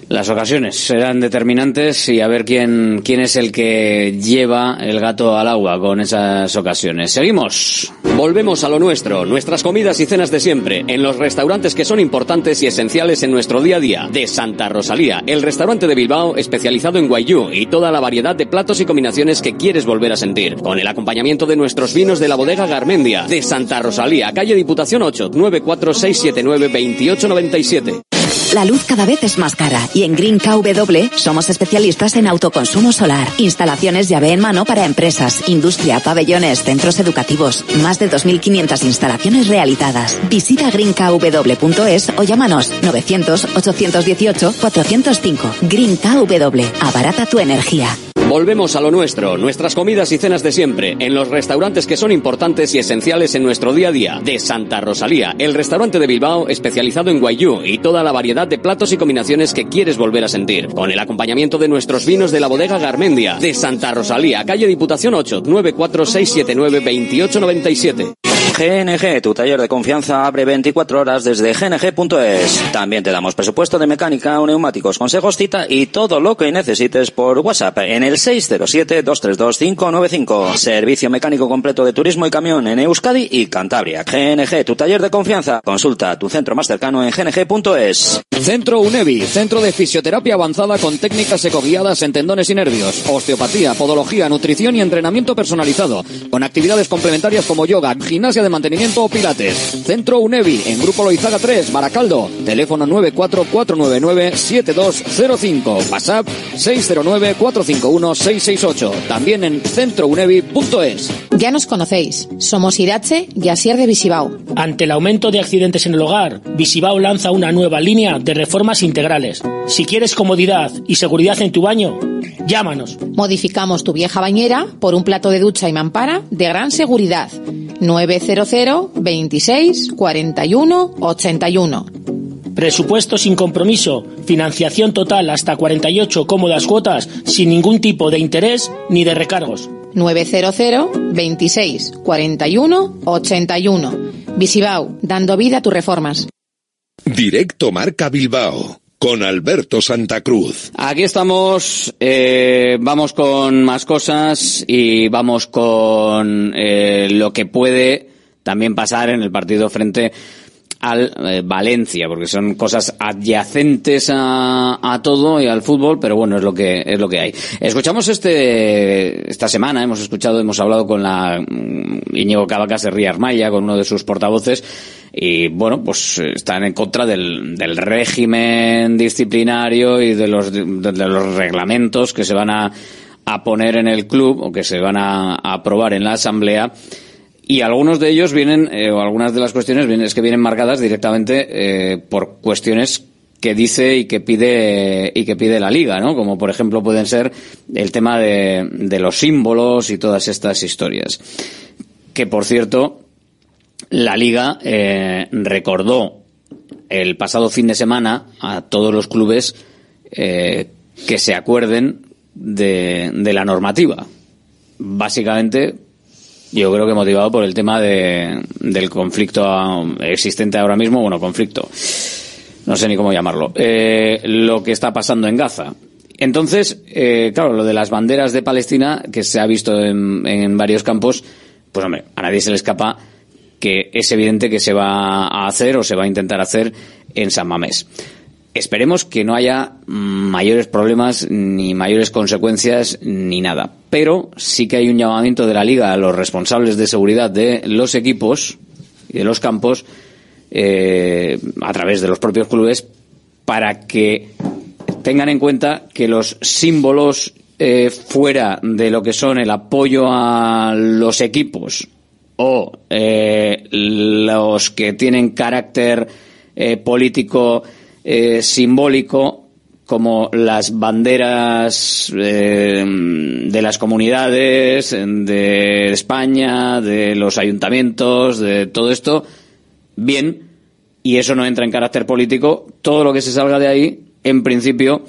Las ocasiones serán determinantes y a ver quién, quién es el que lleva el gato al agua con esas ocasiones. Seguimos. Volvemos a lo nuestro, nuestras comidas y cenas de siempre, en los restaurantes que son importantes y esenciales en nuestro día a día. De Santa Rosalía, el restaurante de Bilbao especializado en guayú y toda la variedad de platos y combinaciones que quieres volver a sentir. Con el acompañamiento de nuestros vinos de la bodega Garmendia. De Santa Rosalía, calle Diputación 8, 94679 2897. La luz cada vez es más cara y en Green KW somos especialistas en autoconsumo solar, instalaciones llave en mano para empresas, industria, pabellones, centros educativos, más de 2.500 instalaciones realizadas. Visita greenkw.es o llámanos 900-818-405. Green KW, abarata tu energía. Volvemos a lo nuestro, nuestras comidas y cenas de siempre, en los restaurantes que son importantes y esenciales en nuestro día a día. De Santa Rosalía, el restaurante de Bilbao especializado en guayú y toda la variedad de platos y combinaciones que quieres volver a sentir. Con el acompañamiento de nuestros vinos de la bodega Garmendia. De Santa Rosalía, calle Diputación 8, 94679 2897. GNG, tu taller de confianza, abre 24 horas desde gng.es. También te damos presupuesto de mecánica, neumáticos, consejos, cita y todo lo que necesites por WhatsApp en el 607-232-595. Servicio mecánico completo de turismo y camión en Euskadi y Cantabria. GNG, tu taller de confianza. Consulta tu centro más cercano en gng.es. Centro UNEVI, centro de fisioterapia avanzada con técnicas ecoguiadas en tendones y nervios, osteopatía, podología, nutrición y entrenamiento personalizado, con actividades complementarias como yoga, gimnasia de mantenimiento o pilates. Centro UNEVI, en Grupo Loizaga 3, Baracaldo, teléfono 944997205, WhatsApp 609451668, también en centrounevi.es. Ya nos conocéis, somos Irache y Asier de Visibao. Ante el aumento de accidentes en el hogar, Visibao lanza una nueva línea de reformas integrales. Si quieres comodidad y seguridad en tu baño, llámanos. Modificamos tu vieja bañera por un plato de ducha y mampara de gran seguridad. 900 26 41 81. Presupuesto sin compromiso, financiación total hasta 48 cómodas cuotas sin ningún tipo de interés ni de recargos. 900 26 41 81. Visibao, dando vida a tus reformas. Directo Marca Bilbao con Alberto Santa Cruz. Aquí estamos, eh, vamos con más cosas y vamos con eh, lo que puede también pasar en el partido frente al eh, Valencia, porque son cosas adyacentes a, todo y al fútbol, pero bueno, es lo que es lo que hay. Escuchamos este esta semana, hemos escuchado, hemos hablado con la mm, Íñigo Cavacas de Ría Armaya, con uno de sus portavoces, y bueno, pues están en contra del, régimen disciplinario y de los, de, los reglamentos que se van a, a poner en el club o que se van a aprobar en la asamblea y algunos de ellos vienen, eh, o algunas de las cuestiones vienen, es que vienen marcadas directamente eh, por cuestiones que dice y que pide y que pide la liga, ¿no? Como por ejemplo pueden ser el tema de, de los símbolos y todas estas historias. Que por cierto, la liga eh, recordó el pasado fin de semana a todos los clubes eh, que se acuerden de, de la normativa. Básicamente yo creo que motivado por el tema de, del conflicto existente ahora mismo, bueno, conflicto, no sé ni cómo llamarlo, eh, lo que está pasando en Gaza. Entonces, eh, claro, lo de las banderas de Palestina, que se ha visto en, en varios campos, pues hombre, a nadie se le escapa que es evidente que se va a hacer o se va a intentar hacer en San Mamés. Esperemos que no haya mayores problemas ni mayores consecuencias ni nada. Pero sí que hay un llamamiento de la Liga a los responsables de seguridad de los equipos y de los campos eh, a través de los propios clubes para que tengan en cuenta que los símbolos eh, fuera de lo que son el apoyo a los equipos o eh, los que tienen carácter eh, político eh, simbólico como las banderas eh, de las comunidades, de España, de los ayuntamientos, de todo esto, bien, y eso no entra en carácter político, todo lo que se salga de ahí, en principio,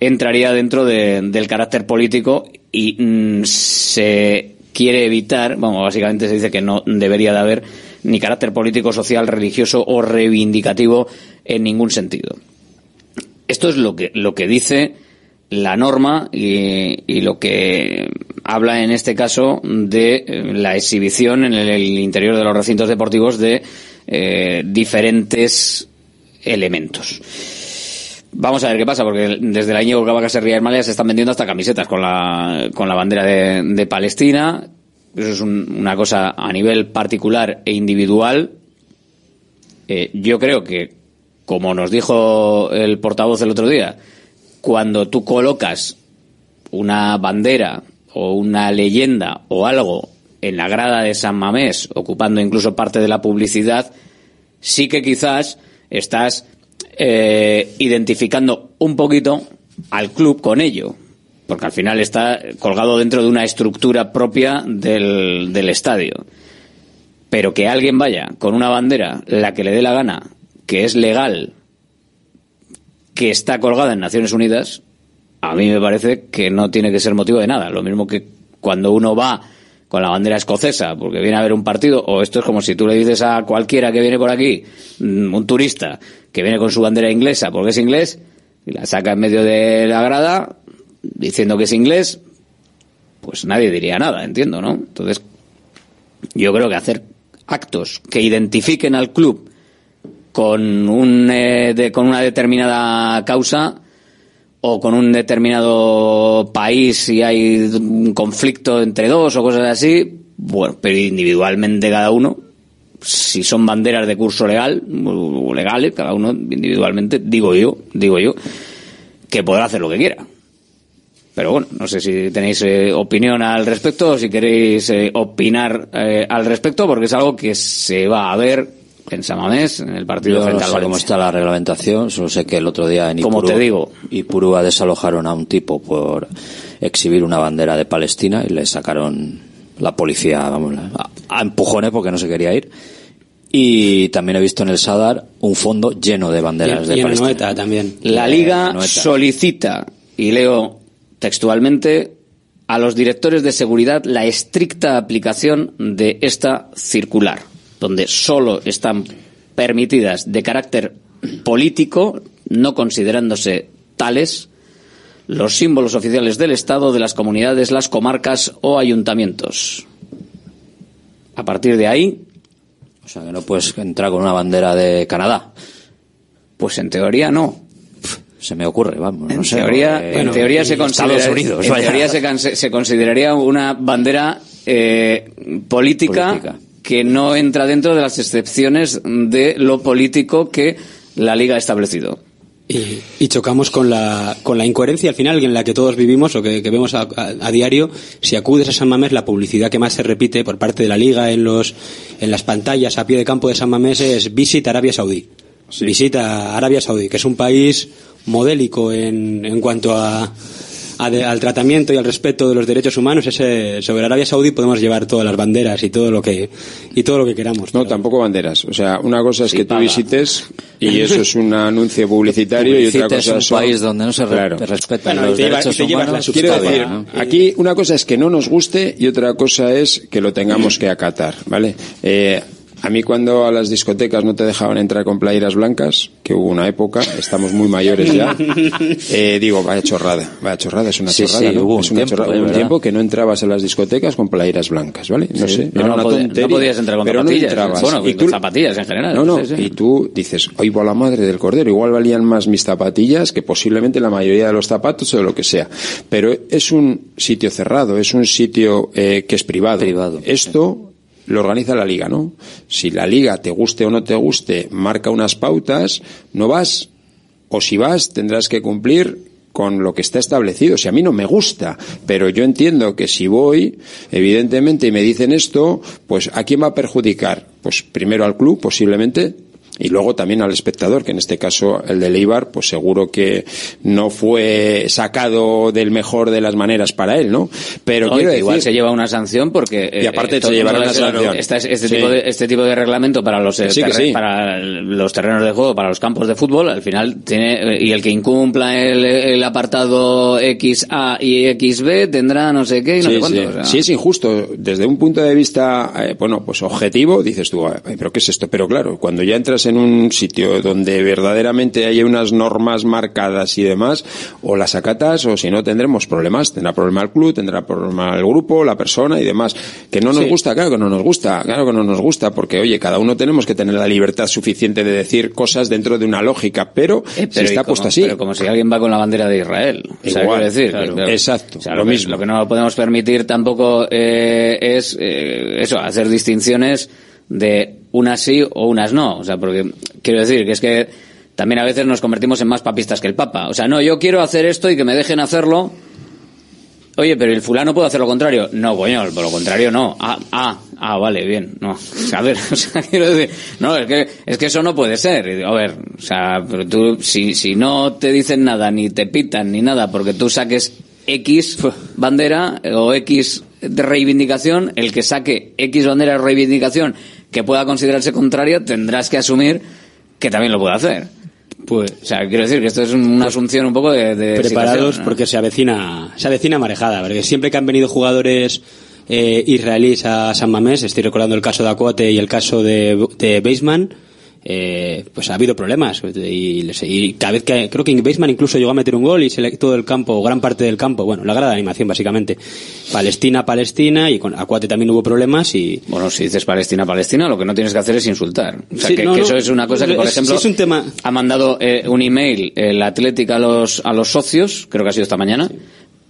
entraría dentro de, del carácter político y mm, se quiere evitar, bueno, básicamente se dice que no debería de haber ni carácter político, social, religioso o reivindicativo en ningún sentido. Esto es lo que, lo que dice la norma y, y, lo que habla en este caso de la exhibición en el, interior de los recintos deportivos de eh, diferentes elementos. Vamos a ver qué pasa, porque desde el año que se ría Hermalia se están vendiendo hasta camisetas con la, con la bandera de, de Palestina. Eso es un, una cosa a nivel particular e individual. Eh, yo creo que como nos dijo el portavoz el otro día, cuando tú colocas una bandera o una leyenda o algo en la grada de San Mamés, ocupando incluso parte de la publicidad, sí que quizás estás eh, identificando un poquito al club con ello, porque al final está colgado dentro de una estructura propia del, del estadio. Pero que alguien vaya con una bandera, la que le dé la gana, que es legal, que está colgada en Naciones Unidas, a mí me parece que no tiene que ser motivo de nada. Lo mismo que cuando uno va con la bandera escocesa porque viene a ver un partido, o esto es como si tú le dices a cualquiera que viene por aquí, mm, un turista, que viene con su bandera inglesa porque es inglés, y la saca en medio de la grada diciendo que es inglés, pues nadie diría nada, entiendo, ¿no? Entonces, yo creo que hacer actos que identifiquen al club con, un, eh, de, con una determinada causa o con un determinado país si hay un conflicto entre dos o cosas así, bueno, pero individualmente cada uno, si son banderas de curso legal, legales, cada uno individualmente, digo yo, digo yo, que podrá hacer lo que quiera. Pero bueno, no sé si tenéis eh, opinión al respecto o si queréis eh, opinar eh, al respecto, porque es algo que se va a ver en Samamés, en el partido Yo frente no al sé cómo está la reglamentación, solo sé que el otro día en Como Ipurú, te digo. Ipurúa desalojaron a un tipo por exhibir una bandera de Palestina y le sacaron la policía, vamos, a, a empujones porque no se quería ir. Y también he visto en el Sadar un fondo lleno de banderas de y en Palestina. Anoeta también. La Liga solicita, y leo textualmente, a los directores de seguridad la estricta aplicación de esta circular, donde solo están permitidas de carácter político, no considerándose tales, los símbolos oficiales del Estado, de las comunidades, las comarcas o ayuntamientos. A partir de ahí, O sea, que no puedes entrar con una bandera de Canadá. Pues en teoría no. Se me ocurre, vamos. En no sé, teoría, eh, en teoría se Estados considera, Unidos, en vaya. teoría se, consideraría una bandera eh, política, Política. que no entra dentro de las excepciones de lo político que la liga ha establecido. Y, y chocamos con la, con la incoherencia al final en la que todos vivimos o que, que vemos a, a- a diario. Si acudes a San Mamés, la publicidad que más se repite por parte de la liga en los, en las pantallas a pie de campo de San Mamés es Visita Arabia Saudí. Visita Arabia Saudí, que es un país modélico en, en cuanto a, a de- al tratamiento y al respeto de los derechos humanos. Ese, sobre Arabia Saudí podemos llevar todas las banderas y todo lo que, y todo lo que queramos. No, tampoco banderas. O sea, una cosa es Sí, que tú visites y [laughs] eso es un anuncio publicitario y otra cosa un son- país donde no se re- Claro. respetan Bueno, los te derechos te humanos. Quiero decir, aquí una cosa es que no nos guste y otra cosa es que lo tengamos que acatar, ¿vale? Eh, a mí cuando a las discotecas no te dejaban entrar con playeras blancas, que hubo una época, estamos muy mayores ya, [laughs] eh, digo, vaya chorrada, vaya chorrada, es una Sí, chorrada, sí, ¿no? hubo un una tiempo, chorrada, un tiempo que no entrabas a las discotecas con playeras blancas, ¿vale? No Sí, sé, no, era no una podía- no podías entrar con pero zapatillas, no entrabas. bueno, y con zapatillas en general, No, no, y tú dices, hoy va la madre del cordero, igual valían más mis zapatillas que posiblemente la mayoría de los zapatos o lo que sea. Pero es un sitio cerrado, es un sitio eh, que es privado. Esto lo organiza la liga, ¿no? Si la liga te guste o no te guste, marca unas pautas, no vas. O si vas, tendrás que cumplir con lo que está establecido. Si a mí no me gusta, pero yo entiendo que si voy, evidentemente, y me dicen esto, pues ¿a quién va a perjudicar? Pues primero al club, posiblemente, y luego también al espectador, que en este caso el de Leibar, pues seguro que no fue sacado del mejor de las maneras para él, ¿no? Pero No, quiero decir, igual se lleva una sanción porque Y aparte eh, se llevará una sanción. este Sí. tipo de este tipo de reglamento para los eh, sí, sí. para los terrenos de juego para los campos de fútbol al final tiene eh, y el que incumpla el, el apartado XA y XB tendrá no sé qué y no Sí, sé cuánto sí. o sea. Sí, es injusto. Desde un punto de vista, eh, bueno, pues objetivo, dices tú, "Ay, pero ¿qué es esto? Pero claro, cuando ya entras en un sitio donde verdaderamente hay unas normas marcadas y demás, o las acatas o si no tendremos problemas. Tendrá problema el club, tendrá problema el grupo, la persona y demás. Que no nos Sí. gusta, claro que no nos gusta, claro que no nos gusta, porque oye, cada uno tenemos que tener la libertad suficiente de decir cosas dentro de una lógica, pero, Eh, pero está y como- puesto así. pero como si alguien va con la bandera de Israel Igual, decir claro. Exacto, o sea, lo lo, que- mismo. lo que no podemos permitir tampoco eh, es eh, eso hacer distinciones de unas sí o unas no o sea porque quiero decir que es que también a veces nos convertimos en más papistas que el Papa o sea no yo quiero hacer esto y que me dejen hacerlo Oye, pero el fulano puede hacer lo contrario. No, coño, por lo contrario no. Ah, ah, ah, vale, bien. No, [laughs] a ver, o sea, [laughs] quiero decir, no, es que, es que eso no puede ser. A ver, o sea, pero tú, si, si no te dicen nada, ni te pitan, ni nada, porque tú saques X bandera o X de reivindicación, el que saque X bandera de reivindicación que pueda considerarse contraria, tendrás que asumir que también lo puede hacer. Pues, o sea, quiero decir que esto es un- una asunción un poco de, de preparados porque se avecina se avecina marejada porque siempre que han venido jugadores eh, israelíes a San Mamés estoy recordando el caso de Acuate y el caso de, de Baseman eh, pues ha habido problemas y, cada vez que creo que Baseman incluso llegó a meter un gol y se le, todo el campo o gran parte del campo bueno la grada de animación básicamente Palestina Palestina y con Acuate también hubo problemas y Bueno, si dices Palestina, Palestina, lo que no tienes que hacer es insultar. O sea, Sí, que, no, que no. eso es una cosa que, por Es- ejemplo, sí es un tema- ha mandado eh, un email el Atlético a los, a los socios, creo que ha sido esta mañana,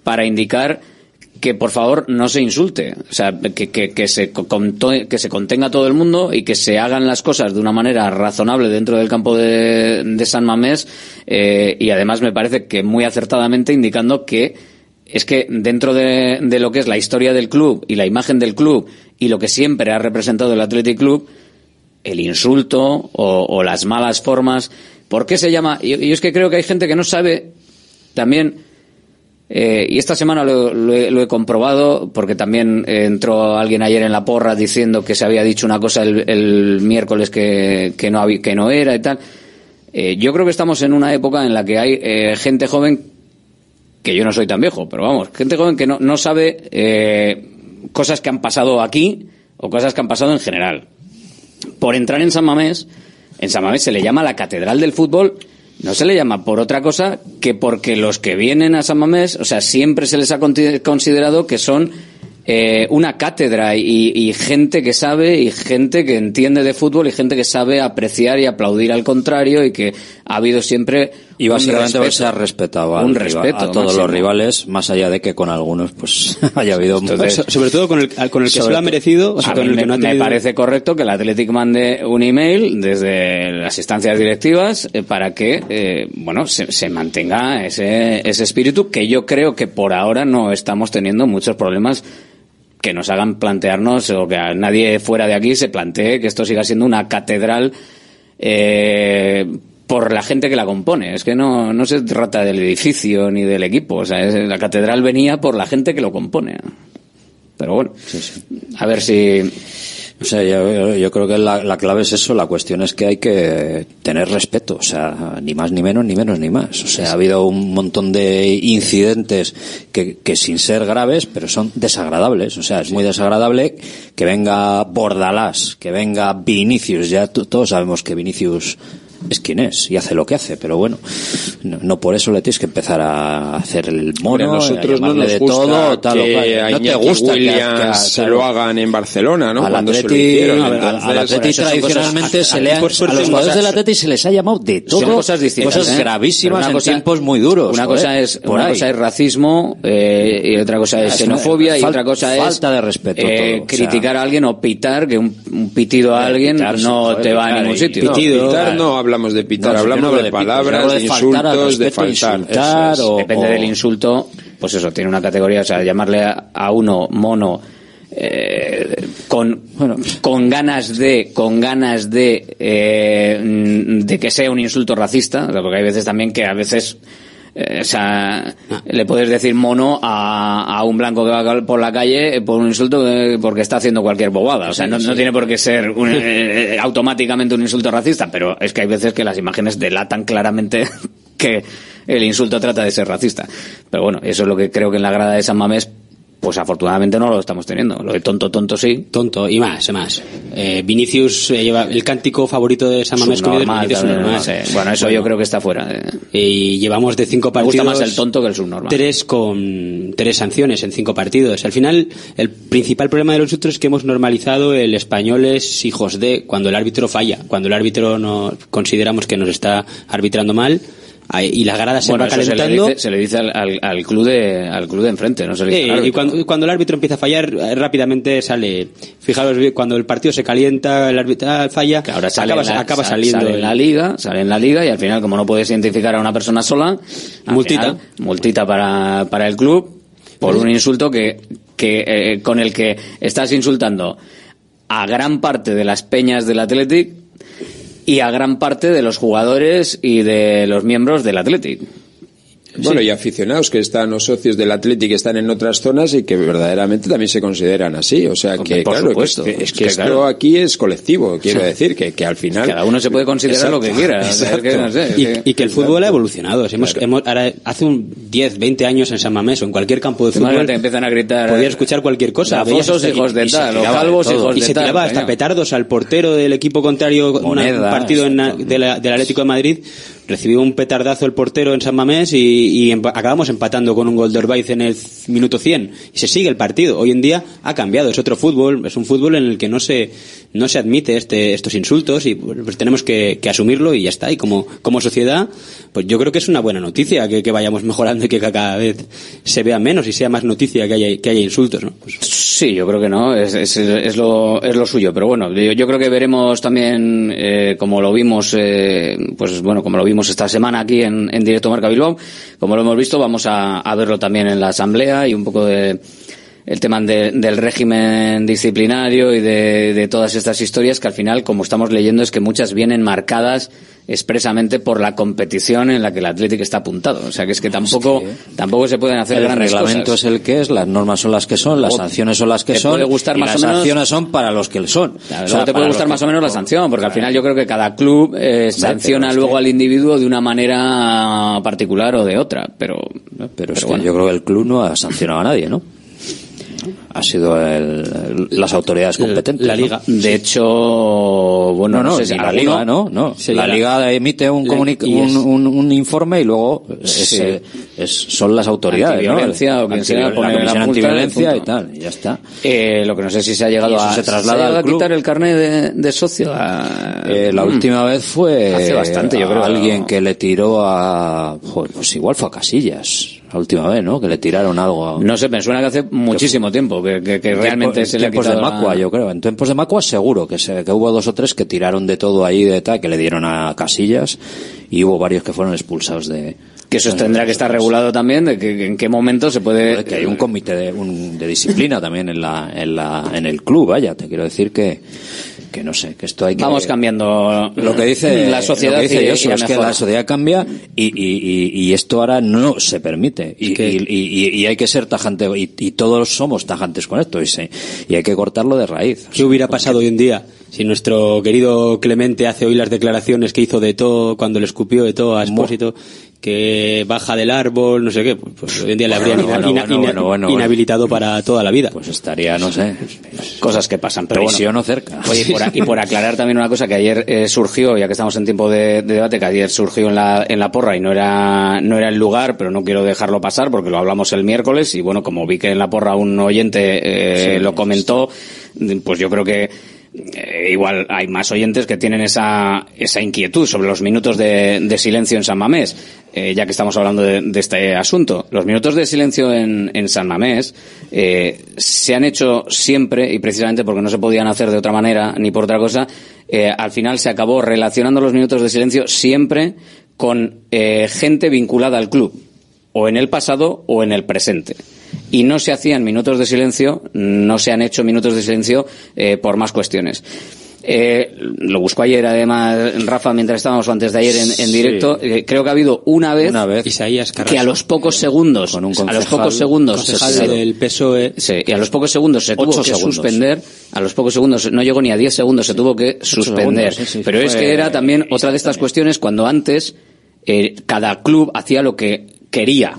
para indicar que por favor no se insulte, o sea, que, que, que, se, que se contenga todo el mundo y que se hagan las cosas de una manera razonable dentro del campo de, de San Mamés eh, y además me parece que muy acertadamente indicando que es que dentro de, de lo que es la historia del club y la imagen del club y lo que siempre ha representado el Athletic Club, el insulto o, o las malas formas, ¿por qué se llama? Y yo es que creo que hay gente que no sabe también eh, y esta semana lo, he, lo he comprobado porque también eh, entró alguien ayer en la porra diciendo que se había dicho una cosa el, miércoles que, no que no era y tal. Eh, yo creo que estamos en una época en la que hay gente joven, que yo no soy tan viejo, pero vamos, gente joven que no, no sabe cosas que han pasado aquí o cosas que han pasado en general. Por entrar en San Mamés, en San Mamés se le llama la Catedral del Fútbol no se le llama por otra cosa que porque los que vienen a San Mamés, o sea, siempre se les ha considerado que son eh, una cátedra y, y gente que sabe y gente que entiende de fútbol y gente que sabe apreciar y aplaudir al contrario y que ha habido siempre Y básicamente respeto. se ha respetado al Un rival- respeto a todos máximo. los rivales, más allá de que con algunos pues [laughs] haya habido Entonces, muchos- sobre todo con el, con el que se lo ha merecido, o sea, a con mí el que me, no ha me parece correcto que el Athletic mande un email desde las instancias directivas eh, para que, eh, bueno, se, se mantenga ese, ese espíritu que yo creo que por ahora no estamos teniendo muchos problemas que nos hagan plantearnos o que a nadie fuera de aquí se plantee que esto siga siendo una catedral eh, por la gente que la compone. Es que no, no se trata del edificio ni del equipo. O sea, es- la catedral venía por la gente que lo compone. Pero bueno, a ver si... O sea, yo, yo creo que la, la clave es eso, la cuestión es que hay que tener respeto, o sea, ni más ni menos, ni menos ni más. O sea, ha habido un montón de incidentes que, que sin ser graves, pero son desagradables. O sea, es muy desagradable que venga Bordalás, que venga Vinicius, ya todos sabemos que Vinicius es quien es y hace lo que hace, pero bueno, no, no por eso le tienes que empezar a hacer el mono, a nosotros a no nos de gusta todo, tal que a No te gusta que- Williams que a- se lo hagan en Barcelona, ¿no? Al Cuando se lo Atleti, a al- Atleti tradicionalmente se le han, por a suerte los son jugadores del Atleti se les ha llamado de todo. Son cosas distintas. Cosas ¿eh? gravísimas Pero en cosa- tiempos muy duros. Una cosa es, por una ahí. cosa es racismo eh, y otra cosa es xenofobia y otra cosa es falta de respeto eh, todo, o sea. criticar a alguien o pitar que un, un pitido a Eh, alguien no te va a ningún sitio. Pitido, no hablamos de pitar, No, hablamos no de, de pitar, palabras, de insultos, de faltar. insultar Eso es. o- Depende o- del insulto, pues eso, tiene una categoría, o sea, llamarle a, a uno mono eh, con, con ganas de, con ganas de, eh, de que sea un insulto racista, porque hay veces también que a veces o sea, le puedes decir mono a, a un blanco que va por la calle eh, por un insulto eh, porque está haciendo cualquier bobada. O sea, no, no tiene por qué ser un, [laughs] eh, eh, automáticamente un insulto racista, pero es que hay veces que las imágenes delatan claramente [laughs] que el insulto trata de ser racista. Pero bueno, eso es lo que creo que en la grada de San Mamés pues afortunadamente no lo estamos teniendo. Lo de tonto, tonto sí. Tonto, y más, y más. Eh, Vinicius eh, lleva el cántico favorito de San Mamés Subnormal Vinicius también, subnormal. no sé. Bueno, eso yo creo que está fuera. de- Y llevamos de cinco Me partidos. gusta más el tonto que el subnormal. Tres con tres sanciones en cinco partidos. Al final, el principal problema de nosotros es que hemos normalizado el español es hijos de cuando el árbitro falla, cuando el árbitro no consideramos que nos está arbitrando mal y la grada se Bueno, va eso se le calentando. dice, se le dice al, al- al club de al club de enfrente, no se le dice al y cuando, cuando el árbitro empieza a fallar, eh, rápidamente sale. Fijaros, bien, cuando el partido se calienta, el árbitro falla, Ahora sale, acaba, la, acaba sa- saliendo. sale en la liga, sale en la liga y al final como no puedes identificar a una persona sola, Multita. final, multita para, para el club por un insulto que, que eh, con el que estás insultando a gran parte de las peñas del Athletic y a gran parte de los jugadores y de los miembros del Athletic. Bueno, y aficionados que están, o socios del Athletic que están en otras zonas y que verdaderamente también se consideran así. O sea, Hombre, que por claro, que supuesto. es que, es Es que que, esto claro. aquí es colectivo, quiero decir, que, que al final... Cada uno se puede considerar lo que quiera. que no sé, y, que- y que el fútbol ha evolucionado. Hemos, hemos- ahora, hace un 10, 20 años en San Mamés o en cualquier campo de fútbol Imagínate, empiezan a gritar. podías escuchar cualquier cosa. Hasta- hijos de y se tal, o de y de se tal, tiraba hasta petardos al portero del equipo contrario una- un Moneda, partido en na- de la- del Atlético de Madrid recibió un petardazo el portero en San Mamés y, y acabamos empatando con un gol de Orbaiz en el minuto 100 y se sigue el partido. Hoy en día ha cambiado, es otro fútbol, es un fútbol en el que no se no se admite este, estos insultos y pues tenemos que, que asumirlo y ya está. Y como, como sociedad, pues yo creo que es una buena noticia que, que vayamos mejorando y que cada vez se vea menos y sea más noticia que haya, que haya insultos, ¿no? Pues Sí, yo creo que no, es, es, es lo, es lo suyo, pero bueno, yo, yo creo que veremos también, eh, como lo vimos, eh, pues bueno, como lo vimos esta semana aquí en, en directo Marca Bilbao, como lo hemos visto, vamos a, a verlo también en la asamblea y un poco de el tema de- del régimen disciplinario y de, de todas estas historias que al final, como estamos leyendo, es que muchas vienen marcadas expresamente por la competición en la que el Atlético está apuntado. O sea que es que tampoco, tampoco se pueden hacer el grandes reglamento es el que es, las normas son las que son, las sanciones son las que te son, puede gustar y más o las menos- sanciones son para los que son. Claro, O sea, luego te puede gustar más o menos la sanción, porque al final yo creo que cada club eh, sanciona luego que- al individuo de una manera particular o de otra, pero, Pero es que yo creo que el club no ha sancionado a nadie, ¿no? Ha sido el- las autoridades competentes. la ¿no? Liga. De hecho, bueno, No, no, no, sé si la alguno- Liga, no, no. Sería La Liga emite un, la- comuni- y es- un, un- un informe y luego es, Sí. eh, es- son las autoridades, ¿no? O quien sea, poner la la antiviolencia y tal, y ya está. Eh, lo que no sé si se ha llegado a, se traslada ha llegado al a quitar el carnet de, de socio. a- Eh, la Mm. última vez fue Hace bastante, yo creo. alguien que le tiró a joder, pues igual fue a Casillas la última vez, ¿no? Que le tiraron algo. a- No sé, me suena que hace muchísimo tiempo que, que- que realmente en se le ha tiempos quitado de la- Macua, yo creo. En tiempos de Macua seguro que, se, que hubo dos o tres que tiraron de todo ahí de tal, que le dieron a Casillas y hubo varios que fueron expulsados de. Que eso tendrá que estar regulado también, de que, que en qué momento se puede... que hay un comité de, un- de disciplina también en la, en la en el club, vaya, te quiero decir que que no sé, que esto hay que Vamos cambiando lo que dice la sociedad lo que dice y- es que la sociedad cambia y, y, y, y esto ahora no se permite. Y, y, y- y hay que ser tajante y, y todos somos tajantes con esto y, se- y hay que cortarlo de raíz. ¿Qué hubiera pasado hoy en día si nuestro querido Clemente hace hoy las declaraciones que hizo de todo cuando le escupió de todo a Expósito, que baja del árbol, no sé qué? Pues, pues hoy en día le habrían Bueno, ina- bueno, ina- bueno, ina- bueno, bueno, inhabilitado para toda la vida. Pues estaría, no sé, cosas que pasan. Pero prisión o cerca. Oye, y por, a- y por aclarar también una cosa que ayer eh, surgió, ya que estamos en tiempo de, de debate, que ayer surgió en la, en la porra y no era, no era el lugar, pero no quiero dejarlo pasar porque lo hablamos el miércoles y bueno, como vi que en la porra un oyente eh, Sí, lo comentó, pues yo creo que eh, igual hay más oyentes que tienen esa, esa inquietud sobre los minutos de, silencio en San Mamés, eh, ya que estamos hablando de, este asunto. Los minutos de silencio en, en San Mamés eh, se han hecho siempre, y precisamente porque no se podían hacer de otra manera ni por otra cosa, eh, al final se acabó relacionando los minutos de silencio siempre con gente vinculada al club, o en el pasado o en el presente y no se hacían minutos de silencio, no se han hecho minutos de silencio eh, por más cuestiones. Eh, lo busco ayer, además, Rafa, mientras estábamos o antes de ayer en, en directo. eh, creo que ha habido una vez, Isaías que a los pocos segundos, a los pocos segundos, se- del PSOE. Sí, y a los pocos segundos se tuvo que segundos. suspender, a los pocos segundos, no llegó ni a 10 segundos, se tuvo que suspender. segundos, sí, sí, Pero es que era también otra de estas cuestiones cuando antes eh, cada club hacía lo que quería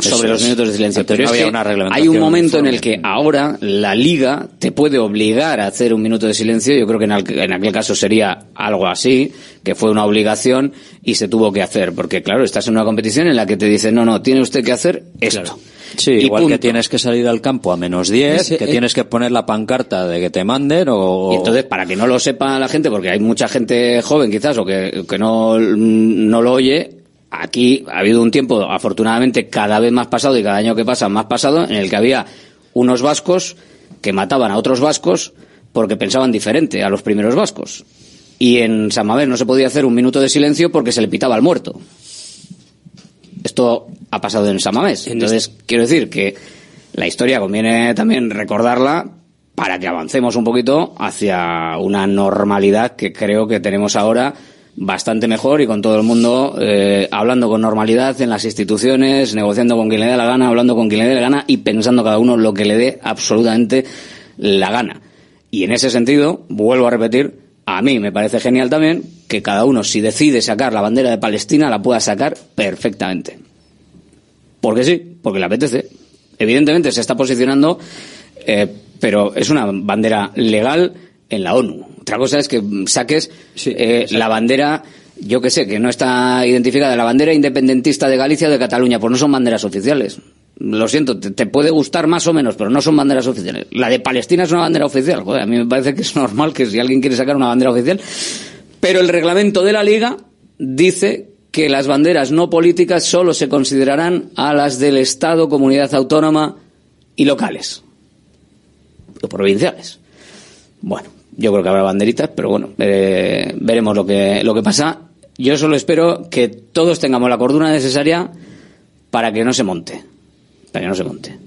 sobre los es. minutos de silencio. Pero no es había que una reglamentación hay un momento en el que ahora la liga te puede obligar a hacer un minuto de silencio. Yo creo que en, al- en aquel caso sería algo así, que fue una obligación y se tuvo que hacer. Porque claro, estás en una competición en la que te dicen, no, no, tiene usted que hacer esto. Sí, Y igual que tienes que salir al campo a menos 10, Ese- que eh. tienes que poner la pancarta de que te manden o... Y entonces, para que no lo sepa la gente, porque hay mucha gente joven quizás o que, que no, no lo oye, aquí ha habido un tiempo, afortunadamente, cada vez más pasado y cada año que pasa más pasado, en el que había unos vascos que mataban a otros vascos porque pensaban diferente a los primeros vascos. Y en San Mamés no se podía hacer un minuto de silencio porque se le pitaba al muerto. Esto ha pasado en San Mamés. Entonces, quiero decir que la historia conviene también recordarla para que avancemos un poquito hacia una normalidad que creo que tenemos ahora bastante mejor y con todo el mundo eh, hablando con normalidad en las instituciones, negociando con quien le dé la gana, hablando con quien le dé la gana y pensando cada uno lo que le dé absolutamente la gana. Y en ese sentido, vuelvo a repetir, a mí me parece genial también que cada uno, si decide sacar la bandera de Palestina, la pueda sacar perfectamente. Porque sí, porque le apetece. Evidentemente se está posicionando, eh, pero es una bandera legal en la ONU. Otra cosa es que saques eh, la bandera, yo que sé, que no está identificada, la bandera independentista de Galicia o de Cataluña, pues no son banderas oficiales. Lo siento, te, te puede gustar más o menos, pero no son banderas oficiales. La de Palestina es una bandera oficial. Joder, a mí me parece que es [laughs] normal que si alguien quiere sacar una bandera oficial. Pero el reglamento de la Liga dice que las banderas no políticas solo se considerarán a las del Estado, comunidad autónoma y locales. O provinciales. Bueno, yo creo que habrá banderitas, pero bueno, eh, veremos lo que, lo que pasa. Yo solo espero que todos tengamos la cordura necesaria para que no se monte. Para que no se monte.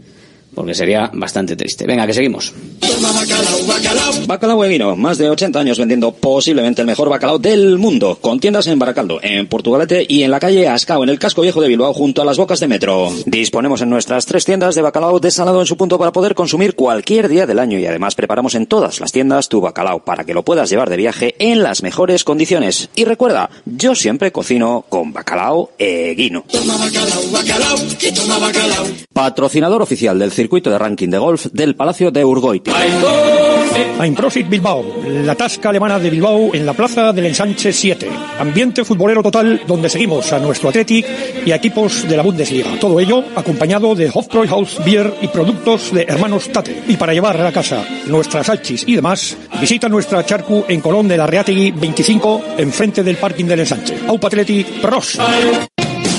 Porque sería bastante triste. Venga, que seguimos. Bacalao Eguino, más de 80 años vendiendo posiblemente el mejor bacalao del mundo, con tiendas en Baracaldo, en Portugalete y en la calle Ascao, en el casco viejo de Bilbao, junto a las bocas de metro. Disponemos en nuestras tres tiendas de bacalao desalado en su punto para poder consumir cualquier día del año y además preparamos en todas las tiendas tu bacalao para que lo puedas llevar de viaje en las mejores condiciones. Y recuerda, yo siempre cocino con bacalao Eguino. Patrocinador oficial del circuito de ranking de golf del Palacio de Urgoiti. Prosit Bilbao, la tasca alemana de Bilbao en la plaza del Ensanche 7. Ambiente futbolero total donde seguimos a nuestro Athletic y a equipos de la Bundesliga. Todo ello acompañado de Hofbräuhaus Beer y productos de hermanos Tate. Y para llevar a la casa nuestras salchis y demás, visita nuestra charcu en Colón de la Reategui 25, enfrente del parking del Ensanche. Aupa Athletic Pros.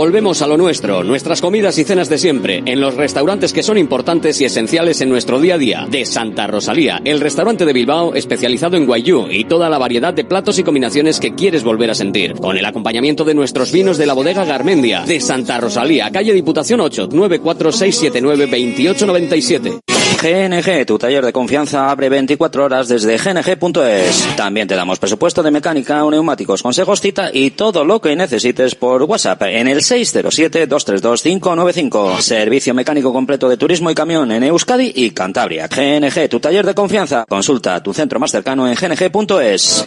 Volvemos a lo nuestro, nuestras comidas y cenas de siempre, en los restaurantes que son importantes y esenciales en nuestro día a día. De Santa Rosalía, el restaurante de Bilbao especializado en guayú y toda la variedad de platos y combinaciones que quieres volver a sentir. Con el acompañamiento de nuestros vinos de la bodega Garmendia. De Santa Rosalía, calle Diputación 8, 94679 2897. GNG, tu taller de confianza abre 24 horas desde gng.es. También te damos presupuesto de mecánica, neumáticos, consejos, cita y todo lo que necesites por WhatsApp el 607-232-595. Servicio mecánico completo de turismo y camión en Euskadi y Cantabria. GNG, tu taller de confianza. Consulta tu centro más cercano en gng.es.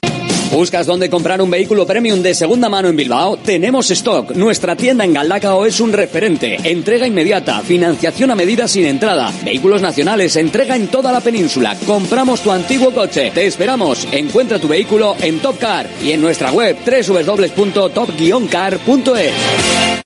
¿Buscas dónde comprar un vehículo premium de segunda mano en Bilbao? Tenemos stock. Nuestra tienda en Galdacao es un referente. Entrega inmediata, financiación a medida sin entrada, vehículos nacionales, entrega en toda la península. Compramos tu antiguo coche. Te esperamos. Encuentra tu vehículo en Top Car y en nuestra web www.top-car.es.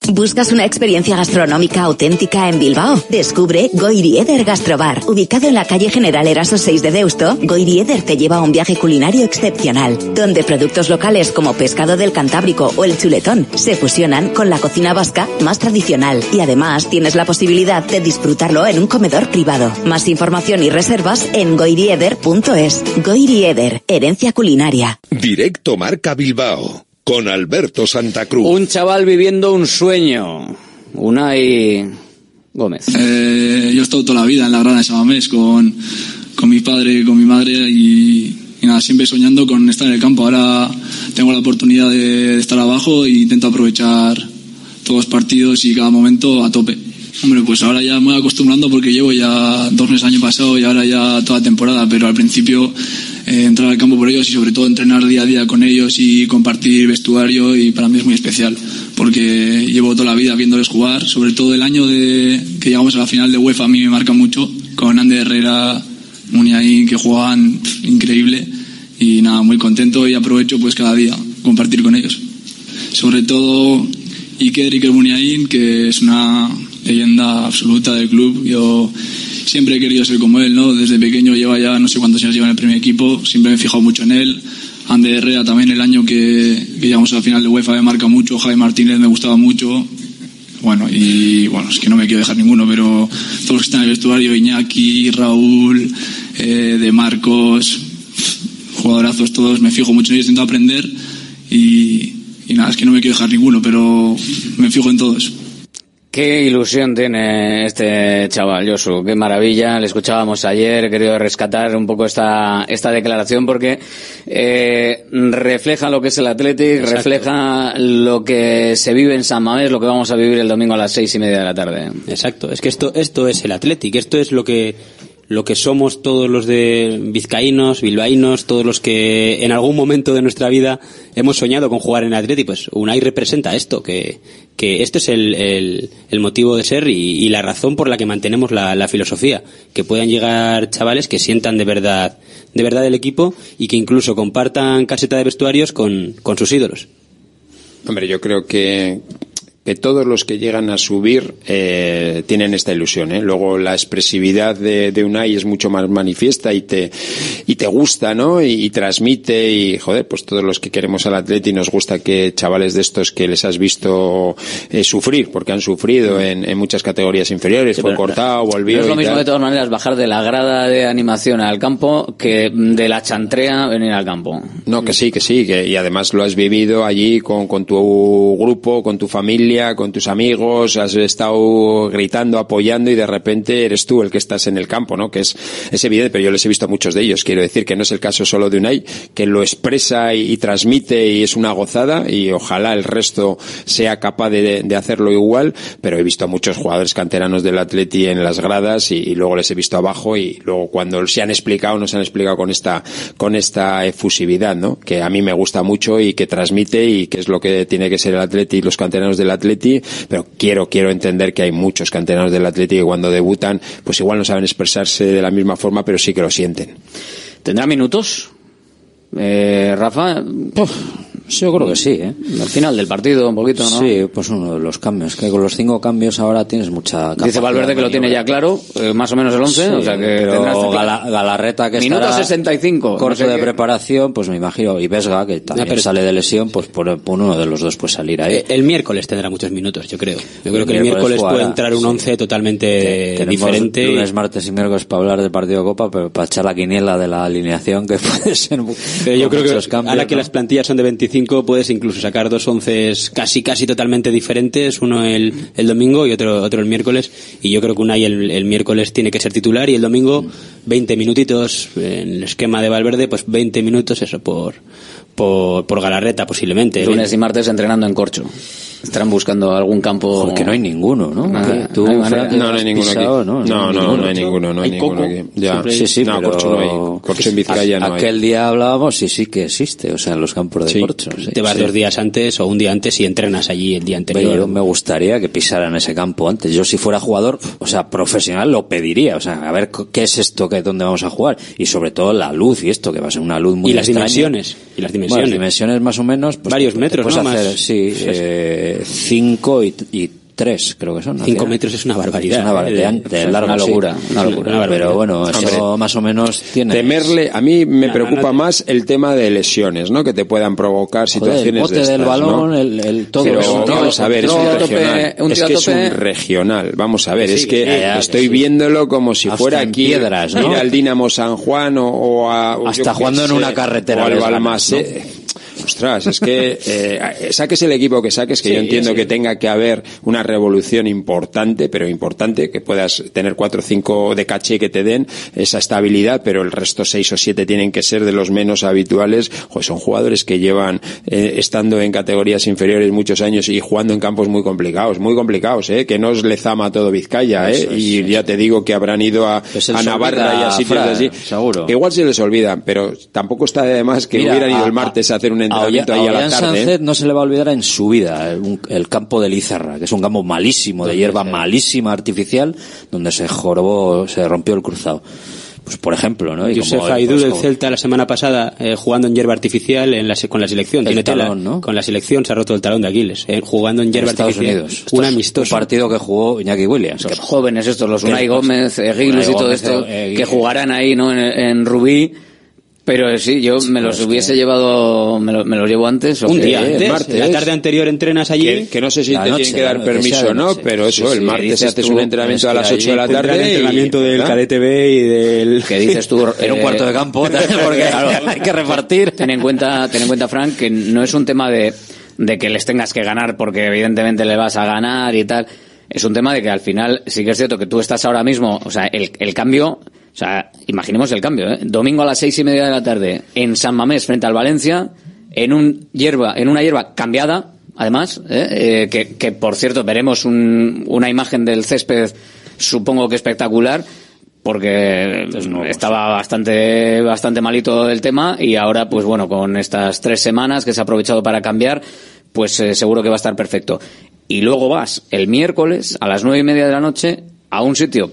¿Buscas una experiencia gastronómica auténtica en Bilbao? Descubre Goirieder Gastrobar. Ubicado en la calle General Eraso 6 de Deusto, Goirieder te lleva a un viaje culinario excepcional, donde productos locales como pescado del Cantábrico o el chuletón se fusionan con la cocina vasca más tradicional y además tienes la posibilidad de disfrutarlo en un comedor privado. Más información y reservas en goirieder.es. Goirieder, herencia culinaria. Directo Marca Bilbao con Alberto Santa Cruz. Un chaval viviendo un sueño. Unai Gómez. Eh, yo he estado toda la vida en la grada de Samamés con, con mi padre, con mi madre y, y nada, siempre soñando con estar en el campo. Ahora tengo la oportunidad de, estar abajo e intento aprovechar todos los partidos y cada momento a tope. Hombre, pues ahora ya me voy acostumbrando porque llevo ya dos meses año pasado y ahora ya toda temporada, pero al principio eh, entrar al campo por ellos y sobre todo entrenar día a día con ellos y compartir vestuario y para mí es muy especial porque llevo toda la vida viéndoles jugar, sobre todo el año de que llegamos a la final de UEFA a mí me marca mucho con Ander Herrera, Muniain que jugaban increíble y nada, muy contento y aprovecho pues cada día compartir con ellos. Sobre todo Iker Iker Muniain que es una leyenda absoluta del club. Yo siempre he querido ser como él, ¿no? Desde pequeño lleva ya no sé cuántos años lleva en el primer equipo, siempre me he fijado mucho en él. Ander Herrera también el año que, que llegamos a la final de UEFA me marca mucho, Javi Martínez me gustaba mucho. Bueno, y bueno, es que no me quiero dejar ninguno, pero todos los que están en el vestuario, Iñaki, Raúl, eh, De Marcos, jugadorazos todos, me fijo mucho en ellos, intento aprender y, y nada, es que no me quiero dejar ninguno, pero me fijo en todos. Qué ilusión tiene este chaval, Josu. Qué maravilla. Le escuchábamos ayer. He querido rescatar un poco esta, esta declaración porque eh, refleja lo que es el Athletic, Exacto. refleja lo que se vive en San Mamés, lo que vamos a vivir el domingo a las seis y media de la tarde. Exacto, es que esto, esto es el Athletic, esto es lo que, lo que somos todos los de vizcaínos, bilbaínos, todos los que en algún momento de nuestra vida hemos soñado con jugar en Athletic, pues Unai representa esto, que, que esto es el, el, motivo de ser y, y la razón por la que mantenemos la, la filosofía, que puedan llegar chavales que sientan de verdad, de verdad el equipo y que incluso compartan caseta de vestuarios con, con sus ídolos. Hombre, yo creo que que todos los que llegan a subir eh, tienen esta ilusión. ¿eh? Luego la expresividad de, de, Unai es mucho más manifiesta y te, y te gusta, ¿no? Y, y, transmite y, joder, pues todos los que queremos al Atleti nos gusta que chavales de estos que les has visto eh, sufrir, porque han sufrido en, en muchas categorías inferiores, sí, fue cortado, volvió. Es lo mismo de todas maneras bajar de la grada de animación al campo que de la chantrea venir al campo. No, que sí, que sí, que, y además lo has vivido allí con, con tu grupo, con tu con tus amigos, has estado gritando, apoyando y de repente eres tú el que estás en el campo, ¿no? Que es, es evidente, pero yo les he visto a muchos de ellos. Quiero decir que no es el caso solo de Unai, que lo expresa y, transmite y es una gozada y ojalá el resto sea capaz de, de, hacerlo igual, pero he visto a muchos jugadores canteranos del Atleti en las gradas y, y, luego les he visto abajo y luego cuando se han explicado, no se han explicado con esta, con esta efusividad, ¿no? Que a mí me gusta mucho y que transmite y que es lo que tiene que ser el Atleti y los canteranos del Atleti, pero quiero, quiero entender que hay muchos canteranos del Atleti que cuando debutan, pues igual no saben expresarse de la misma forma, pero sí que lo sienten. ¿Tendrá minutos? Eh, Rafa, Uf, yo creo que sí, ¿eh? Al final del partido, un poquito, ¿no? Sí, pues uno de los cambios. Que con los cinco cambios ahora tienes mucha Dice Valverde que lo tiene ya claro, eh, más o menos el 11, sí, o sea que pero Gala, Galarreta que Minuto estará 65. corto no sé de qué. preparación, pues me imagino, y Vesga, que también pero- sale de lesión, pues por, por uno de los dos puede salir ahí. Eh, El miércoles tendrá muchos minutos, yo creo. Yo creo que el miércoles miércoles puede jugará, entrar un sí. once totalmente Tenemos diferente. lunes, martes y miércoles para hablar del partido de Copa, pero para echar la quiniela de la alineación que [laughs] puede ser Pero yo creo que cambios, ahora que ¿no? las plantillas son de 25 puedes incluso sacar dos onces casi casi totalmente diferentes, uno el, el domingo y otro otro el miércoles. Y yo creo que Unai el, el miércoles tiene que ser titular y el domingo 20 minutitos en el esquema de Valverde pues 20 minutos eso por por, por Galarreta posiblemente. Lunes y martes entrenando en Corcho. Estarán buscando algún campo. Porque no hay ninguno, ¿no? Ah, tú, no hay. Fran, No, no hay has ninguno aquí. pisado, No, ¿no? no, no, hay ninguno, no hay Hay ninguno coco. aquí. Ya. Sí, sí, no, pero... Corcho no hay. Corcho en Vizcaya no hay. Aquel día hablábamos y sí que existe, o sea, en los campos de Sí. corcho. sí, Te vas sí. dos días antes o un día antes y entrenas allí el día Pero anterior. yo me gustaría que pisaran ese campo antes. Yo si fuera jugador, o sea, profesional, lo pediría. O sea, a ver qué es esto, que dónde vamos a jugar. Y sobre todo la luz y esto, que va a ser una luz muy y las dimensiones. Y las Bueno, dimensiones. las dimensiones más o menos. Pues, Varios metros, puedes ¿no? hacer, Más- sí, Sí. eh, cinco y, y tres, creo que son. ¿no? Cinco Al final. metros es una barbaridad. Es una bar- ¿eh? de, an- de Es largo, una sí. locura, una locura. Una barbaridad. Pero bueno, eso Hombre. más o menos tiene. Temerle, a mí me preocupa no, no. más el tema de lesiones, ¿no? Que te puedan provocar Joder, situaciones el bote de estas, del balón, ¿no? el, el todo Pero eso. vamos a ver, es un tope, regional. un Es que es un regional. Vamos a ver, es sí, que ya, estoy sí. viéndolo como si Hasta fuera aquí piedras, ¿no? ir al Dinamo San Juan o, o a o Hasta jugando en una carretera o al Balmaseda. Ostras, es que eh, saques el equipo que saques, que Sí, yo entiendo sí. que tenga que haber una revolución importante, pero importante, que puedas tener cuatro o cinco de caché que te den esa estabilidad, pero el resto seis o siete tienen que ser de los menos habituales. Joder, son jugadores que llevan eh, estando en categorías inferiores muchos años y jugando en campos muy complicados, muy complicados, ¿eh? que no es Lezama todo Vizcaya, ¿eh? Es, y ya te digo que habrán ido a, Navarra y a sitios así. seguro. Igual se les olvida, pero tampoco está de más que Mira, hubieran ido a- el martes a, hacer un a Olla- a la tarde. ¿eh? Sánchez no se le va a olvidar en su vida el, un- el campo de Lizarra, que es un campo malísimo, de hierba malísima artificial, donde se jorobó, se rompió el cruzado. Pues por ejemplo, ¿no? Y Josef Aidú pues del como- Celta la semana pasada eh, jugando en hierba artificial en la se- con la selección. El Tiene tela. talón, ¿no? Con la selección se ha roto el talón de Aquiles. eh, jugando en en hierba Estados artificial. Unidos. Un amistoso. Un partido que jugó Iñaki Williams. Los que- jóvenes estos, los Unai Gómez, Giglus Unai y todo Gómez, esto, eh, que jugarán ahí, ¿no? En, en Rubí. Pero sí, yo me los es hubiese llevado, me, lo- me los llevo antes. o Un día antes, martes. la tarde anterior entrenas allí. Que, que no sé si La te noche, tienen que dar permiso o no, noche. pero eso, Sí, el martes haces tú, un entrenamiento a las allí 8 de la tarde. el y- entrenamiento del ¿verdad? KDTV y del... [laughs] que dices tú [laughs] en un cuarto de campo, [laughs] porque hay que repartir. ten en cuenta ten en cuenta Frank que no es un tema de, de que les tengas que ganar porque evidentemente le vas a ganar y tal es un tema de que al final sí que es cierto que tú estás ahora mismo o sea el, el cambio o sea imaginemos el cambio ¿eh? domingo a las seis y media de la tarde en San Mamés frente al Valencia en un hierba en una hierba cambiada además ¿eh? Eh, que, que por cierto veremos un- una imagen del césped supongo que espectacular porque estaba bastante bastante malito el tema y ahora pues bueno con estas tres semanas que se ha aprovechado para cambiar pues eh, seguro que va a estar perfecto y luego vas el miércoles a las nueve y media de la noche a un sitio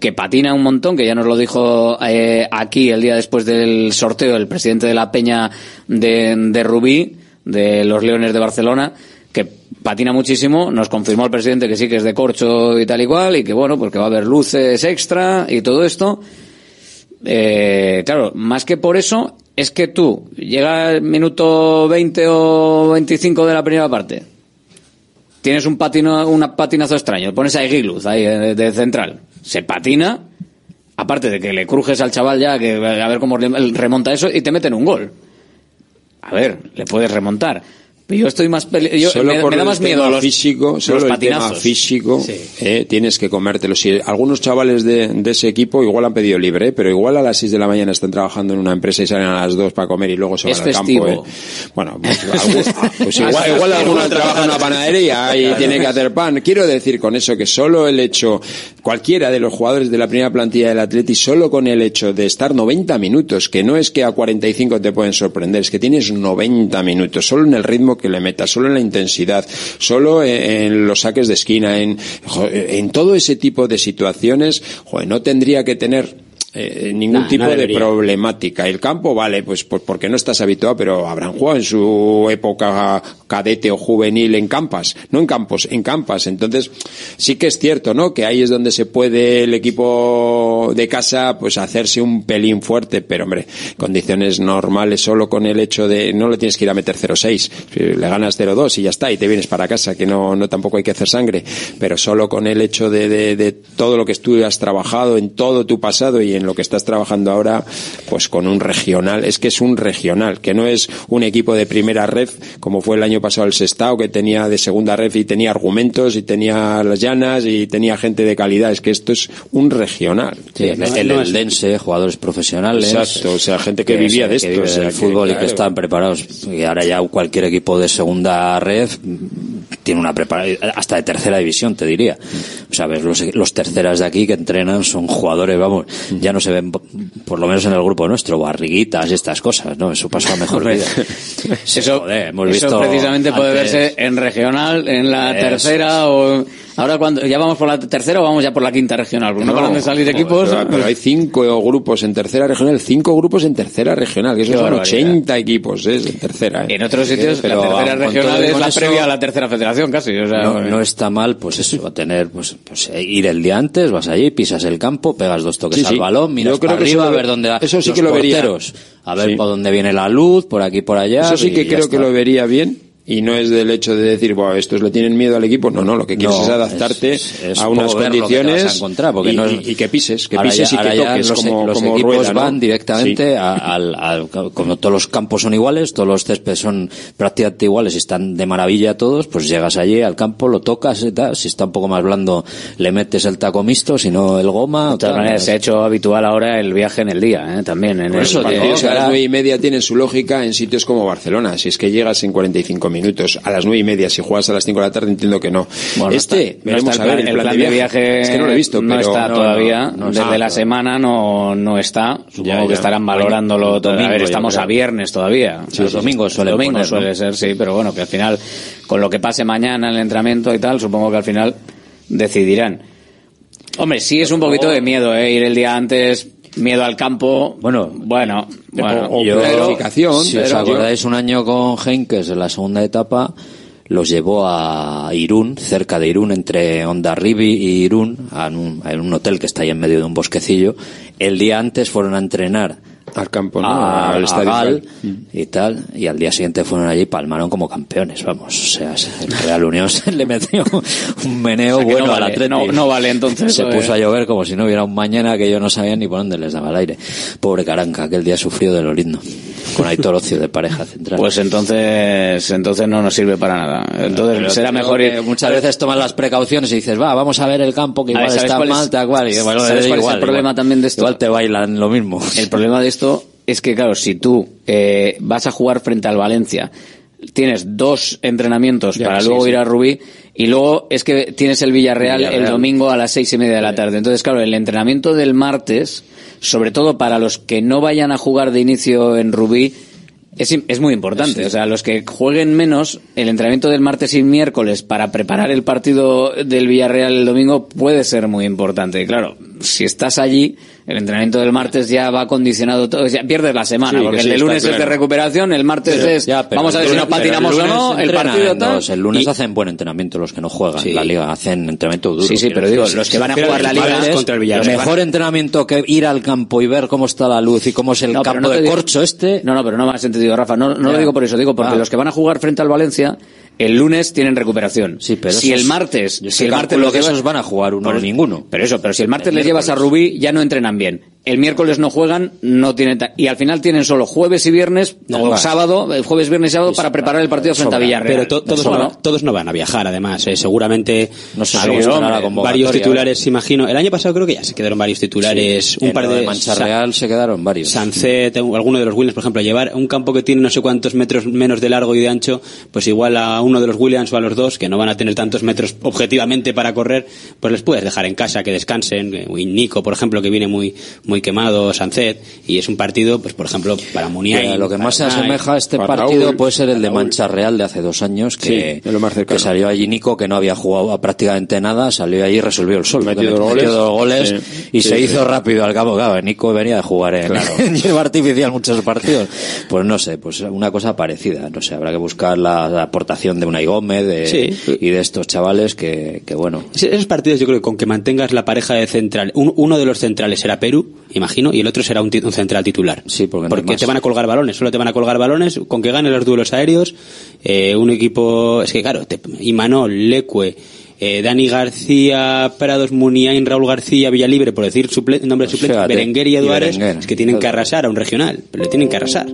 que patina un montón, que ya nos lo dijo eh, aquí el día después del sorteo el presidente de la Peña de, de Rubí, de los Leones de Barcelona, que patina muchísimo, nos confirmó el presidente que sí que es de corcho y tal y cual, y que bueno, pues que va a haber luces extra y todo esto. Eh, claro, más que por eso, es que tú, llega el minuto 20 o 25 de la primera parte, tienes un patino, un patinazo extraño, pones a Eguiluz ahí de, de central, se patina, aparte de que le crujes al chaval ya, que a ver cómo remonta eso, y te meten un gol. A ver, le puedes remontar. Yo estoy más yo, solo me, por me da el más miedo tema los, físico, solo los el tema físico, Sí. eh, tienes que comértelo. Si algunos chavales de, de ese equipo igual han pedido libre, eh, pero igual a las 6 de la mañana están trabajando en una empresa y salen a las 2 para comer y luego se van Es al festivo. campo. eh. Bueno, pues, [laughs] algún- pues igual, igual alguno trabaja en una panadería y tiene que hacer pan. Quiero decir con eso que solo el hecho, cualquiera de los jugadores de la primera plantilla del Atleti, solo con el hecho de estar 90 minutos, que no es que a 45 te pueden sorprender, es que tienes 90 minutos, solo en el ritmo que le metas, solo en la intensidad, solo en, en los saques de esquina, en, en todo ese tipo de situaciones, no tendría que tener eh, ningún Nah, tipo no de problemática. El campo, vale, pues, pues porque no estás habituado, pero habrán jugado en su época cadete o juvenil en campas, no en campos, en campas. Entonces, sí que es cierto, ¿no? Que ahí es donde se puede el equipo de casa, pues hacerse un pelín fuerte, pero hombre, condiciones normales, solo con el hecho de, no le tienes que ir a meter 0-6, Si le ganas 0-2 y ya está, y te vienes para casa, que no, no tampoco hay que hacer sangre, pero solo con el hecho de, de, de todo lo que tú has trabajado en todo tu pasado y en lo que estás trabajando ahora, pues con un regional, es que es un regional, que no es un equipo de primera ref, como fue el año pasado el Sestao, que tenía de segunda ref y tenía argumentos y tenía las llanas y tenía gente de calidad, es que esto es un regional. Sí, el, el Eldense, jugadores profesionales. Exacto, o sea, gente que vivía de esto, vive o sea, del que, fútbol y que están preparados. Y ahora ya cualquier equipo de segunda red tiene una preparación, hasta de tercera división, te diría. O sea, ves los, los terceras de aquí que entrenan son jugadores, vamos, ya no se ven, por lo menos en el grupo nuestro, barriguitas y estas cosas, ¿no? Eso pasó a mejor vida. Sí, Eso, joder, hemos eso visto precisamente puede antes- verse en regional, en la tercera o ahora cuando ya vamos por la tercera o vamos ya por la quinta regional, porque no, paran de salir equipos. Pero, pero hay cinco grupos en tercera regional, cinco grupos en tercera regional, que eso son barbaridad. 80 equipos, ¿eh? En tercera, ¿eh? En otros sitios Pero la tercera con regional es la eso, previa a la tercera federación casi, o sea, no, no está mal, pues eso, a tener, pues, pues eh, ir el día antes, vas allí, pisas el campo, pegas dos toques Sí, sí. al balón, miras Yo creo para que arriba, a ver dónde eso sí los que lo vería. porteros, a ver Sí. por dónde viene la luz, por aquí, por allá. Eso sí que creo que lo vería bien. Y no es del hecho de decir, bueno, estos le tienen miedo al equipo. No, no, lo que quieres No, es adaptarte es- es a un unas que a condiciones y, no es- y- y que pises, que Ahora pises ya- y que toques los, como, los como equipos rueda, ¿no? van directamente Sí. a- al, al- como todos los campos son iguales, todos los céspedes son prácticamente iguales y están de maravilla todos, pues llegas allí al campo, lo tocas y tal, si está un poco más blando le metes el taco mixto, si no el goma. de todas maneras se ha hecho habitual ahora el viaje en el día, ¿eh? también. En Por el eso, partido. tío, que a las nueve y media tienen su lógica en sitios como Barcelona. Si es que llegas en 45 minutos, a las nueve y media, si juegas a las 5 de la tarde, entiendo que no. Bueno, este, no veremos a ver, el plan, de viaje. Es que no lo he visto, no pero está no, todavía. Desde la semana no, no está. Supongo Ya, que estarán valorándolo. todo. a ver, estamos a viernes todavía. Sí, los domingos suelen Domingo suele ser, sí, pero bueno, que al final, con lo que pase mañana en el entrenamiento y tal, supongo que al final decidirán. Hombre, sí es un poquito de miedo, ¿eh? Ir el día antes, miedo al campo. Bueno, bueno, bueno. o Yo- planificación, Si os acordáis un año con Henkes en la segunda etapa, los llevó a Irún, cerca de Irún, entre Ondarribi y Irún, a un, un hotel que está ahí en medio de un bosquecillo. El día antes fueron a entrenar al campo, ¿no? a, al estadio. Gal y tal, y al día siguiente fueron allí y palmaron como campeones, vamos. O sea, el Real Unión [laughs] se le metió un meneo O sea que bueno no al vale, Atleti. no- no vale entonces, Se puso a llover como si no hubiera un mañana que yo no sabía ni por dónde les daba el aire. Pobre Caranca, aquel día sufrió de lo lindo. Con Aitor Ocio de pareja central. Pues entonces, entonces no nos sirve para nada. Entonces Pero será mejor que ir. Muchas veces tomas las precauciones y dices, va, vamos a ver el campo que ver, igual ¿sabes está es- mal, tal cual. Y bueno, ¿sabes da cuál es igual, el problema igual. también de esto? Igual te bailan lo mismo. El problema de esto es que, claro, si tú eh, vas a jugar frente al Valencia, tienes dos entrenamientos Ya, para luego sí. ir a Rubí y luego es que tienes el Villarreal, el domingo a las seis y media de la tarde. Entonces, claro, el entrenamiento del martes, sobre todo para los que no vayan a jugar de inicio en Rubí, es, es muy importante. O sea, los que jueguen menos, el entrenamiento del martes y miércoles para preparar el partido del Villarreal el domingo puede ser muy importante. Y Claro, si estás allí, el entrenamiento del martes ya va condicionado todo, ya pierdes la semana, Sí, porque que el de lunes es de recuperación, el martes Pero- es, ya, vamos a ver si nos patinamos o no, el partido tal. los- el lunes Y- hacen buen entrenamiento los que no juegan Sí. la liga, hacen entrenamiento duro. Sí, sí, pero digo, los que van a jugar la liga es contra el que Mejor entrenamiento que ir al campo y ver cómo está la luz y cómo es el No, campo no de digo- corcho este. No, no, pero no me has entendido, Rafa. No, no lo digo por eso, digo porque Ah. los que van a jugar frente al Valencia, el lunes tienen recuperación. Sí, pero si el martes, si el martes los que esos van a jugar uno o ninguno. Pero eso, pero si el martes El les llevas a Rubí, ya no entrenan bien. El miércoles no juegan, no tienen y al final tienen solo jueves y viernes o sábado, eh, jueves, viernes y sábado para preparar el partido frente a Villarreal. Pero to- todos, no todos no van a viajar, además. eh, seguramente No sé convocatoria, varios ¿eh? titulares, imagino. El año pasado creo que ya se quedaron varios titulares. un En par de, de Mancha Real se quedaron varios. Sancet, alguno de los Williams, por ejemplo, llevar un campo que tiene no sé cuántos metros menos de largo y de ancho, pues igual a uno de los Williams o a los dos, que no van a tener tantos metros objetivamente para correr, pues les puedes dejar en casa, que descansen. eh, Nico, por ejemplo, que viene muy, muy quemado, Sancet, y es un partido, pues por ejemplo, para Muniain. Lo que más se asemeja a este partido Raúl. puede ser el de Mancha Real de hace dos años, que, Sí, es lo más cercano. que salió allí Nico, que no había jugado a prácticamente nada, salió allí y resolvió el sol. Dos metió goles. dos goles Sí. y Sí, se sí. hizo rápido al cabo. Claro, Nico venía de jugar en, [laughs] en hierba artificial muchos partidos. Pues no sé, pues una cosa parecida. No sé, habrá que buscar la, la aportación de Unai Gómez de, Sí. y de estos chavales que, que bueno. Esos partidos yo creo que con que mantengas la pareja de central, un- uno de los centrales será Perú, imagino, y el otro será un, un central titular. Sí, porque, no Porque te van a colgar balones, solo te van a colgar balones, con que ganes los duelos aéreos, eh, un equipo, es que claro, te, Imanol, Lecue, eh, Dani García, Prados, Muniain, Raúl García, Villalibre, por decir suple, nombre Pues suplente, Berenguer y Berenguer. es que tienen que arrasar a un regional, pero le tienen que arrasar.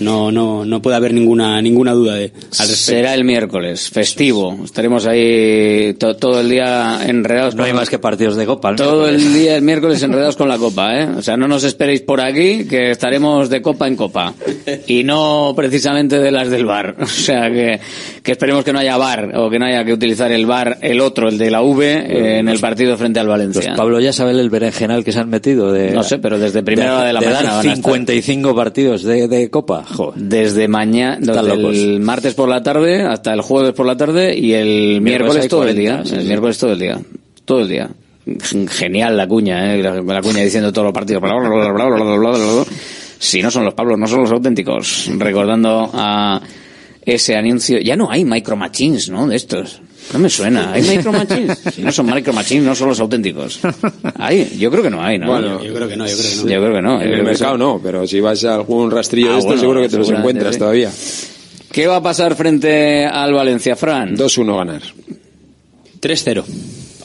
No, no, no puede haber ninguna, ninguna duda de, al. Será el miércoles, festivo. Estaremos ahí to- todo el día enredados. No hay más que partidos de copa. ¿no? Todo el día el miércoles [laughs] enredados con la copa, ¿eh? O sea, no nos esperéis por aquí, que estaremos de copa en copa. Y no precisamente de las del bar. [laughs] O sea, que, que esperemos que no haya bar, o que no haya que utilizar el bar, el otro, el de la V, eh, en el partido frente al Los Valencia. Pablo ya sabe el berenjenal que se han metido de No sé, pero desde primera de la mañana dar van a estar. 55 partidos de, de copa. Desde mañana, desde el martes por la tarde hasta el jueves por la tarde y el miércoles, todo el día. El miércoles todo el día. Todo el día. Genial la cuña, ¿eh? la, cuña diciendo todos los partidos. Bla, bla, bla, si no son los Pablos, no son los auténticos. Recordando a ese anuncio. Ya no hay micro machines, ¿no? De estos. No me suena. ¿Hay micro machines? [laughs] Si no son micro machines, no son los auténticos. ¿Hay? Yo creo que no hay, ¿no? Bueno, Yo creo que no, yo creo que no. Yo creo que no. En el mercado no, pero si vas a algún rastrillo Ah, de esto, bueno, seguro que te los encuentras sí. todavía. ¿Qué va a pasar frente al Valencia, Fran? 2-1 ganar. 3-0.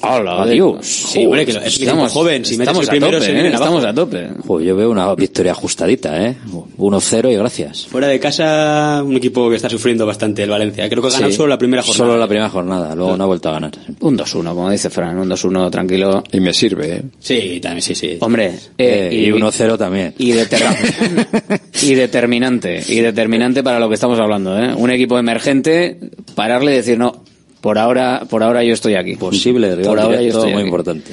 Hola, Dios. Sí, hombre, que lo- es un equipo joven, si estamos el a primero tope, se ¿eh? estamos a tope. Joder, yo veo una victoria ajustadita, ¿eh? 1-0 y gracias. Fuera de casa, un equipo que está sufriendo bastante el Valencia. Creo que ha ganado Sí, solo la primera jornada. Solo la primera jornada, luego no ha vuelto a ganar. Un 2-1, como dice Fran, un 2-1 tranquilo. Y me sirve, ¿eh? Sí, también, sí, sí. Hombre, Eh, eh, y 1-0 también. y, deter- [laughs] y determinante, y determinante para lo que estamos hablando, ¿eh? Un equipo emergente, pararle y decir, no, por ahora, por ahora yo estoy aquí. Posible, rival por ahora yo estoy muy aquí. importante.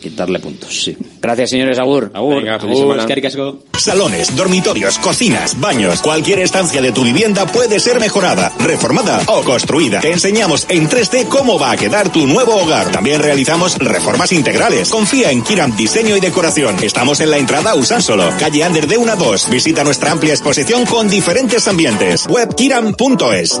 Quitarle puntos, sí. Gracias, señores, Agur. Agur, Venga, agur. Salones, dormitorios, cocinas, baños, cualquier estancia de tu vivienda puede ser mejorada, reformada o construida. Te enseñamos en 3D cómo va a quedar tu nuevo hogar. También realizamos reformas integrales. Confía en Kiram Diseño y Decoración. Estamos en la entrada a Usánsolo, calle Ander de 1 a 2. Visita nuestra amplia exposición con diferentes ambientes. Webkiram.es.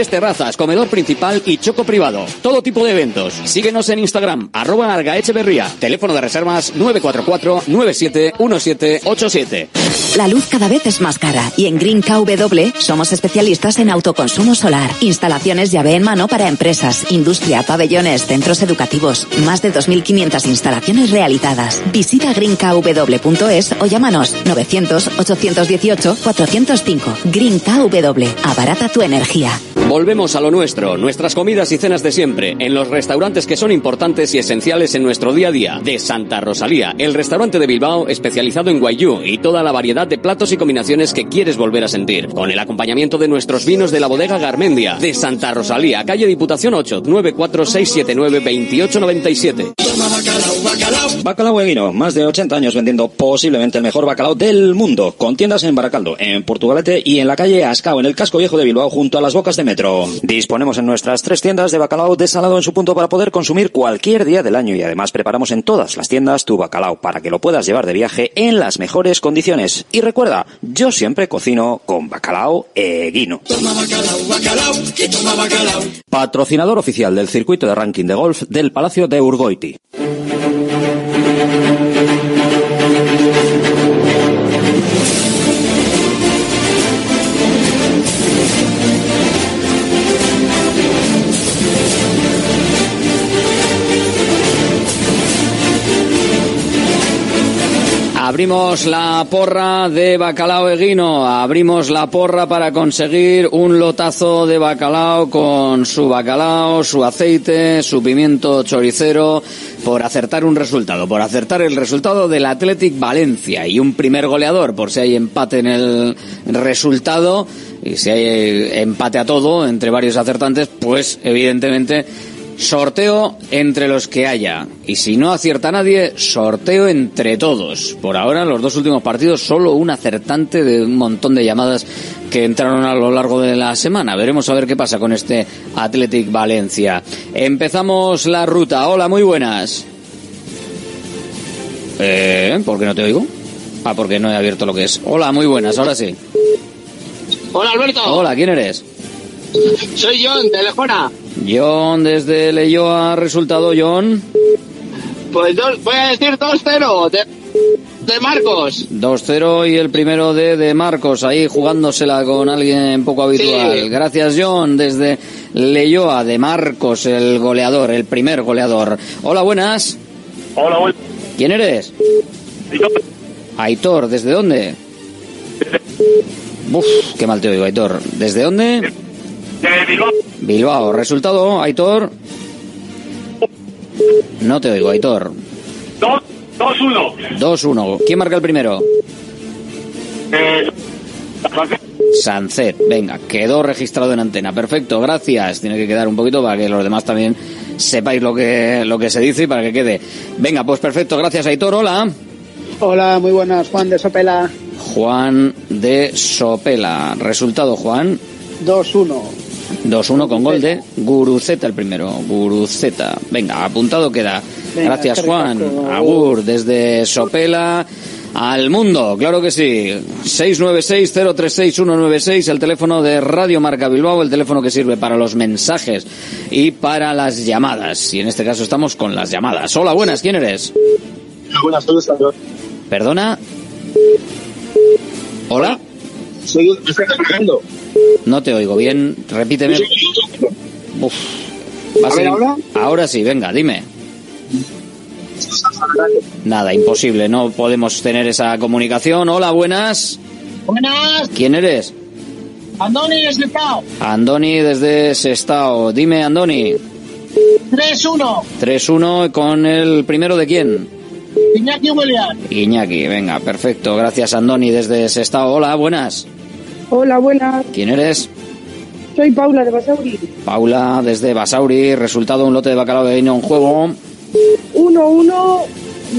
tres terrazas, comedor principal y choco privado. Todo tipo de eventos. Síguenos en Instagram, arroba Argaecheverría. Teléfono de reservas 944-971787. La luz cada vez es más cara y en Green KW somos especialistas en autoconsumo solar, instalaciones llave en mano para empresas, industria, pabellones, centros educativos. Más de 2.500 instalaciones realizadas. Visita greenkw.es o llámanos 900-818-405. Green KW. Abarata tu energía. Volvemos a lo nuestro, nuestras comidas y cenas de siempre, en los restaurantes que son importantes y esenciales en nuestro día a día. De Santa Rosalía, el restaurante de Bilbao especializado en guayú y toda la variedad de platos y combinaciones que quieres volver a sentir. Con el acompañamiento de nuestros vinos de la bodega Garmendia. De Santa Rosalía, calle Diputación 8, 946792897. Bacalao Eguino, más de 80 años vendiendo posiblemente el mejor bacalao del mundo, con tiendas en Baracaldo, en Portugalete y en la calle Ascao, en el casco viejo de Bilbao, junto a las bocas de metro. Disponemos en nuestras tres tiendas de bacalao desalado en su punto para poder consumir cualquier día del año y además preparamos en todas las tiendas tu bacalao para que lo puedas llevar de viaje en las mejores condiciones. Y recuerda, yo siempre cocino con bacalao Eguino. Patrocinador oficial del circuito de ranking de golf del Palacio de Urgoiti. Abrimos la porra de bacalao eguino, abrimos la porra para conseguir un lotazo de bacalao con su bacalao, su aceite, su pimiento choricero, por acertar un resultado, por acertar el resultado del Athletic Valencia. Y un primer goleador, por si hay empate en el resultado y si hay empate a todo entre varios acertantes, pues evidentemente Sorteo entre los que haya. Y si no acierta nadie, sorteo entre todos. Por ahora, los dos últimos partidos, solo un acertante de un montón de llamadas que entraron a lo largo de la semana. Veremos a ver qué pasa con este Athletic Valencia. Empezamos la ruta. Hola, muy buenas. Eh, ¿Por qué no te oigo? Ah, porque no he abierto lo que es. Hola, muy buenas, ahora sí. Hola, Alberto. Hola, ¿quién eres? Soy John, de Lejona. John, desde Leyoa, resultado, John. Pues dos- voy a decir 2-0 de, de Marcos. 2-0 y el primero de, de Marcos, ahí jugándosela con alguien poco habitual. Sí. Gracias, John, desde Leyoa, de Marcos, el goleador, el primer goleador. Hola, buenas. Hola, hola. ¿Quién eres? Aitor, ¿desde dónde? Uf, qué mal te oigo, Aitor. ¿Desde dónde? Bilbao. Resultado, Aitor. No te oigo, Aitor. 2-1. 2-1. ¿Quién marca el primero? Sancet, venga, quedó registrado en antena. Perfecto, gracias. Tiene que quedar un poquito para que los demás también sepáis lo que, lo que se dice y para que quede. Venga, pues perfecto, gracias Aitor. Hola. Hola, muy buenas, Juan de Sopela. Juan de Sopela. Resultado, Juan. 2-1. 2-1 con gol de Guruceta el primero. Guruceta. Venga, apuntado queda. Venga, Gracias, Juan. Agur, desde Sopela al mundo. Claro que sí. 696-036-196, el teléfono de Radio Marca Bilbao, el teléfono que sirve para los mensajes y para las llamadas. Y en este caso estamos con las llamadas. Hola, buenas, ¿quién eres? Buenas Alberto. Perdona. Hola. Soy, estoy. No te oigo bien. Repíteme. Uf. Va A ser- ver, ¿ahora? Ahora sí, venga, dime. Nada, imposible, no podemos tener esa comunicación. Hola, buenas. Buenas. ¿Quién eres? Andoni Eslepao. Andoni desde Sestao. Dime, Andoni. 3-1. 3-1 con el primero de quién? Iñaki. Iñaki, venga, perfecto. Gracias, Andoni desde Sestao. Hola, buenas. Hola, buenas. ¿Quién eres? Soy Paula de Basauri. Paula desde Basauri. Resultado, un lote de bacalao de vino en juego. 1-1,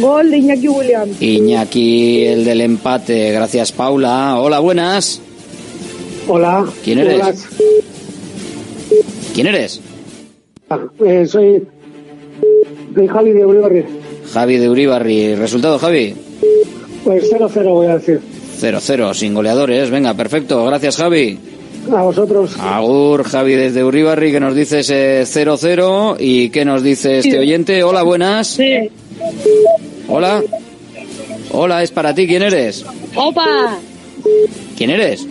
gol de Iñaki Williams. Iñaki, el del empate. Gracias, Paula. Hola, buenas. Hola. ¿Quién eres? Hola. ¿Quién eres? Eh, soy Soy Javi de Uribarri. Javi de Uribarri. ¿Resultado, Javi? Pues 0-0 voy a decir. 0-0, sin goleadores. Venga, perfecto. Gracias, Javi. A vosotros. Agur, Javi desde Uribarri, que nos dice ese 0-0. ¿Y qué nos dice este oyente? Hola, buenas. Sí. Hola. Hola, es para ti. ¿Quién eres? Opa, ¿Quién eres?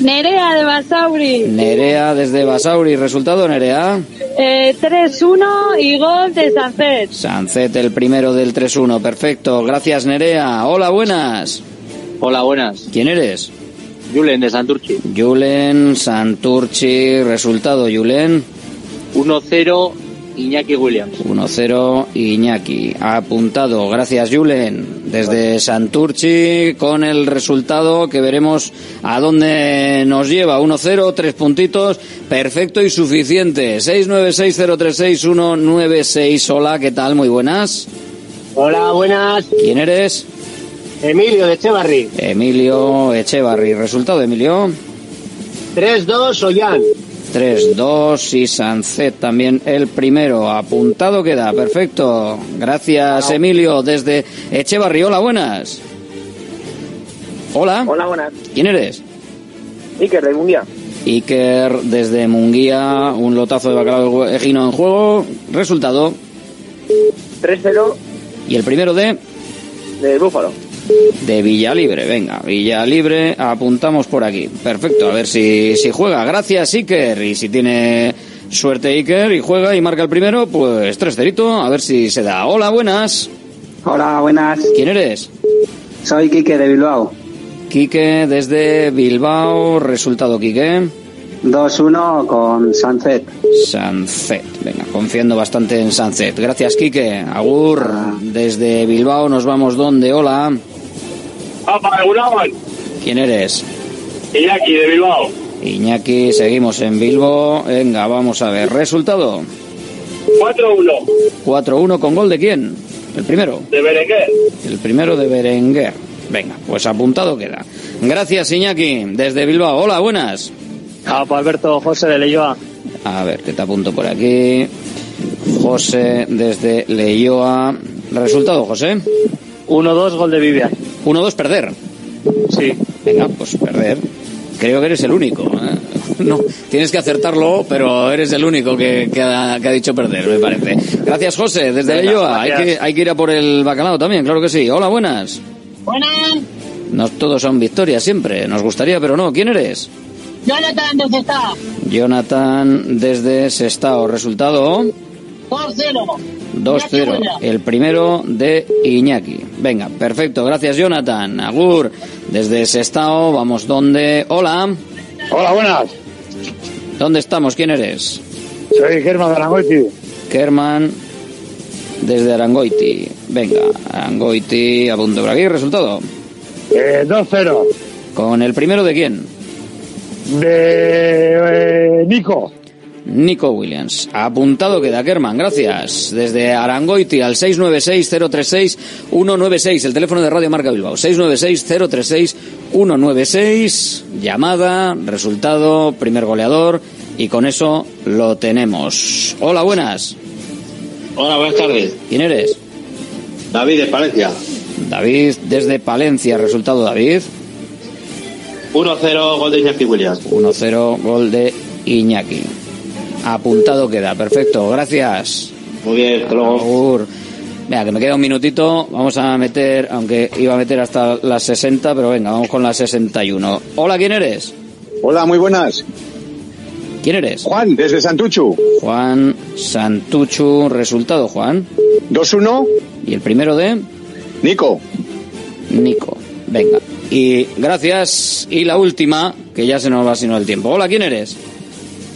Nerea de Basauri. Nerea desde Basauri. ¿Resultado, Nerea? Eh, 3-1 y gol de Sancet. Sancet, el primero del 3-1. Perfecto. Gracias, Nerea. Hola, buenas. Hola, buenas. ¿Quién eres? Julen de Santurchi. Julen Santurchi. ¿Resultado, Julen? 1-0 Iñaki Williams. 1-0 Iñaki. Apuntado. Gracias, Julen. Desde Santurchi con el resultado que veremos a dónde nos lleva. 1-0, tres puntitos. Perfecto y suficiente. 696036196. Hola, ¿qué tal? Muy buenas. Hola, buenas. ¿Quién eres? Emilio de Echevarri. Emilio Echevarri. ¿Resultado, Emilio? 3-2 Ollán. 3-2 y Sancet también el primero. Apuntado queda, perfecto. Gracias, Emilio, desde Echevarri. Hola, buenas. Hola. Hola, buenas. ¿Quién eres? Iker de Munguía. Iker desde Munguía, un lotazo de bacalao ejino en juego. Resultado. 3-0 Y el primero de, de Búfalo. De Villalibre. Venga, Villalibre, apuntamos por aquí. Perfecto, a ver si, si juega. Gracias, Iker. Y si tiene suerte Iker y juega y marca el primero, pues tres cerito, a ver si se da. Hola, buenas. Hola, buenas. ¿Quién eres? Soy Quique de Bilbao. Quique desde Bilbao. Resultado, Quique. 2-1 con Sunset. Sunset. Venga, confiando bastante en Sunset. Gracias, Quique. Agur, desde Bilbao nos vamos donde. Hola. ¿Quién eres? Iñaki de Bilbao. Iñaki, seguimos en Bilbao. Venga, vamos a ver. Resultado. 4-1 4-1 con gol de quién? El primero. de Berenguer. El primero de Berenguer. Venga, pues apuntado queda. Gracias, Iñaki, desde Bilbao. Hola, buenas. Papa Alberto José de Leyoa. A ver, que te apunto por aquí. José desde Leyoa. Resultado, José. 1-2 gol de Vivian. 1-2 perder. Sí. Venga, pues perder. Creo que eres el único. ¿eh? No, tienes que acertarlo, pero eres el único que, que ha, que ha dicho perder, me parece. Gracias, José, desde Leyoa. Hay que, hay que ir a por el bacalao también, claro que sí. Hola, buenas. Buenas, No todos son victorias siempre. Nos gustaría, pero no. ¿Quién eres? Jonathan de está. Jonathan desde Sestao. Resultado 2-0. 2-0. El primero de Iñaki. Venga, perfecto. Gracias, Jonathan. Agur, desde Sestao. Vamos donde. Hola. Hola, buenas. ¿Dónde estamos? ¿Quién eres? Soy Germán de Arangoiti. Kerman desde Arangoiti. Venga, Arangoiti, apunto por aquí. Resultado. Eh, 2-0 ¿Con el primero de quién? de eh, Nico. Nico Williams. Apuntado queda, Kerman, gracias. Desde Arangoiti al 696-036-196, el teléfono de Radio Marca Bilbao. 696-036-196, llamada, resultado, primer goleador, y con eso lo tenemos. Hola, buenas. Hola, buenas tardes. ¿Quién eres? David de Palencia. David, desde Palencia, resultado David. 1-0 gol de Iñaki Williams. 1-0, gol de Iñaki. Apuntado queda, perfecto, gracias. Muy bien, hasta luego. Venga, que me queda un minutito. Vamos a meter, aunque iba a meter hasta las 60, pero venga, vamos con las 61. Hola, ¿quién eres? Hola, muy buenas. ¿Quién eres? Juan, desde Santuchu. Juan Santuchu. Resultado, Juan. 2-1. ¿Y el primero de? Nico. Nico. Venga. Y gracias. Y la última, que ya se nos va sino el tiempo. Hola, ¿quién eres?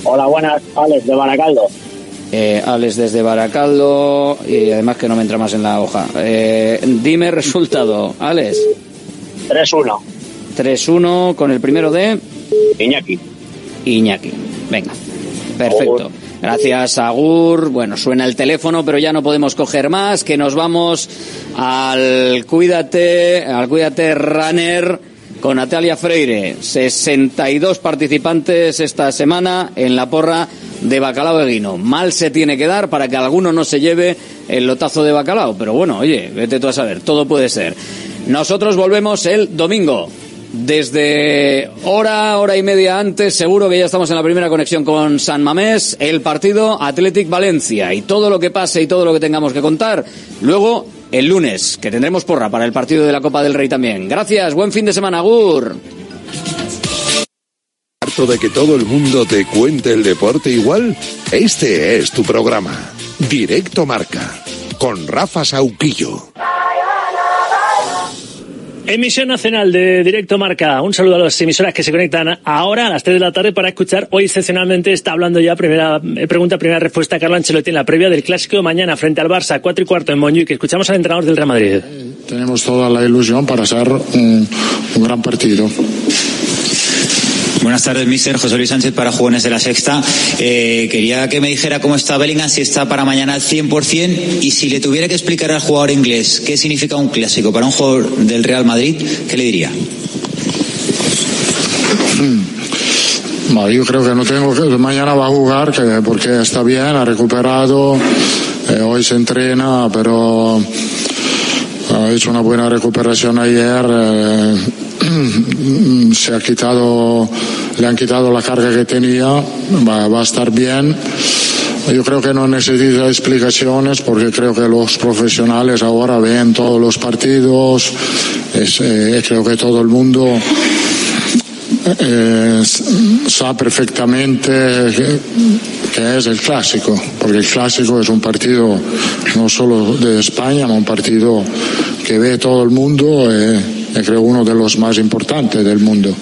Hola, buenas. Alex de Baracaldo. Eh, Alex desde Baracaldo y además que no me entra más en la hoja. Eh, dime resultado, Alex. 3-1. 3-1 con el primero de Iñaki. Iñaki. Venga, perfecto. Gracias, Agur. Bueno, suena el teléfono, pero ya no podemos coger más, que nos vamos al Cuídate, al Cuídate Runner con Natalia Freire. 62 participantes esta semana en la porra de bacalao de guino. Mal se tiene que dar para que alguno no se lleve el lotazo de bacalao. Pero bueno, oye, vete tú a saber, todo puede ser. Nosotros volvemos el domingo. Desde hora, hora y media antes, seguro que ya estamos en la primera conexión con San Mamés, el partido Athletic Valencia y todo lo que pase y todo lo que tengamos que contar. Luego, el lunes, que tendremos porra para el partido de la Copa del Rey también. Gracias, buen fin de semana, Gur. ¿Harto de que todo el mundo te cuente el deporte igual? Este es tu programa. Directo Marca. Con Rafa Sauquillo. Emisión nacional de Directo Marca. Un saludo a las emisoras que se conectan ahora a las 3 de la tarde para escuchar. Hoy excepcionalmente está hablando ya primera eh, pregunta, primera respuesta Carlo Ancelotti en la previa del clásico mañana frente al Barça, 4 y cuarto en Montjuic. Escuchamos al entrenador del Real Madrid. Tenemos toda la ilusión para hacer un, un gran partido. Buenas tardes, mister. José Luis Sánchez para Jóvenes de la Sexta. Eh, quería que me dijera cómo está Bellingham, si está para mañana al 100% y si le tuviera que explicar al jugador inglés qué significa un clásico para un jugador del Real Madrid, ¿qué le diría? No, yo creo que no tengo que mañana va a jugar que, porque está bien, ha recuperado, eh, hoy se entrena, pero ha hecho una buena recuperación ayer. eh, [clears throat] se ha quitado, le han quitado la carga que tenía, va, a estar bien. Yo creo que no necesita explicaciones porque creo que los profesionales ahora ven todos los partidos, es, eh, creo que todo el mundo eh, sabe perfectamente que, es el clásico, porque el clásico es un partido no solo de España, ma un partido que ve todo el mundo eh, creo uno de los más importantes del mundo.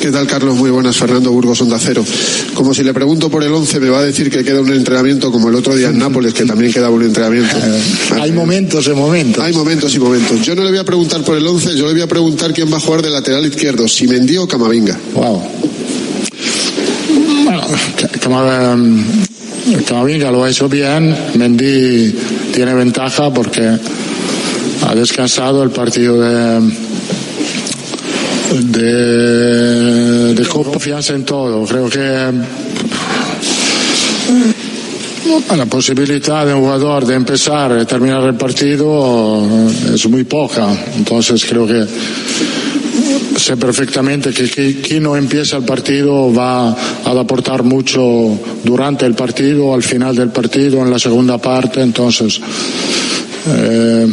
¿Qué tal, Carlos? Muy buenas. Fernando Burgos, Onda Cero. Como si le pregunto por el 11, me va a decir que queda un entrenamiento como el otro día en [laughs] Nápoles, que también quedaba un entrenamiento. [laughs] Hay momentos y momentos. Hay momentos y momentos. Yo no le voy a preguntar por el 11, yo le voy a preguntar quién va a jugar de lateral izquierdo, si Mendy o Camavinga. Wow. Bueno, Cam- Camavinga lo ha hecho bien, Mendy tiene ventaja porque ha descansado el partido de de, de. Confianza en todo. Creo que la posibilidad de un jugador de empezar y terminar el partido es muy poca. Entonces creo que sé perfectamente que qui- quien no empieza el partido va a aportar mucho durante el partido, al final del partido, en la segunda parte. Entonces, eh,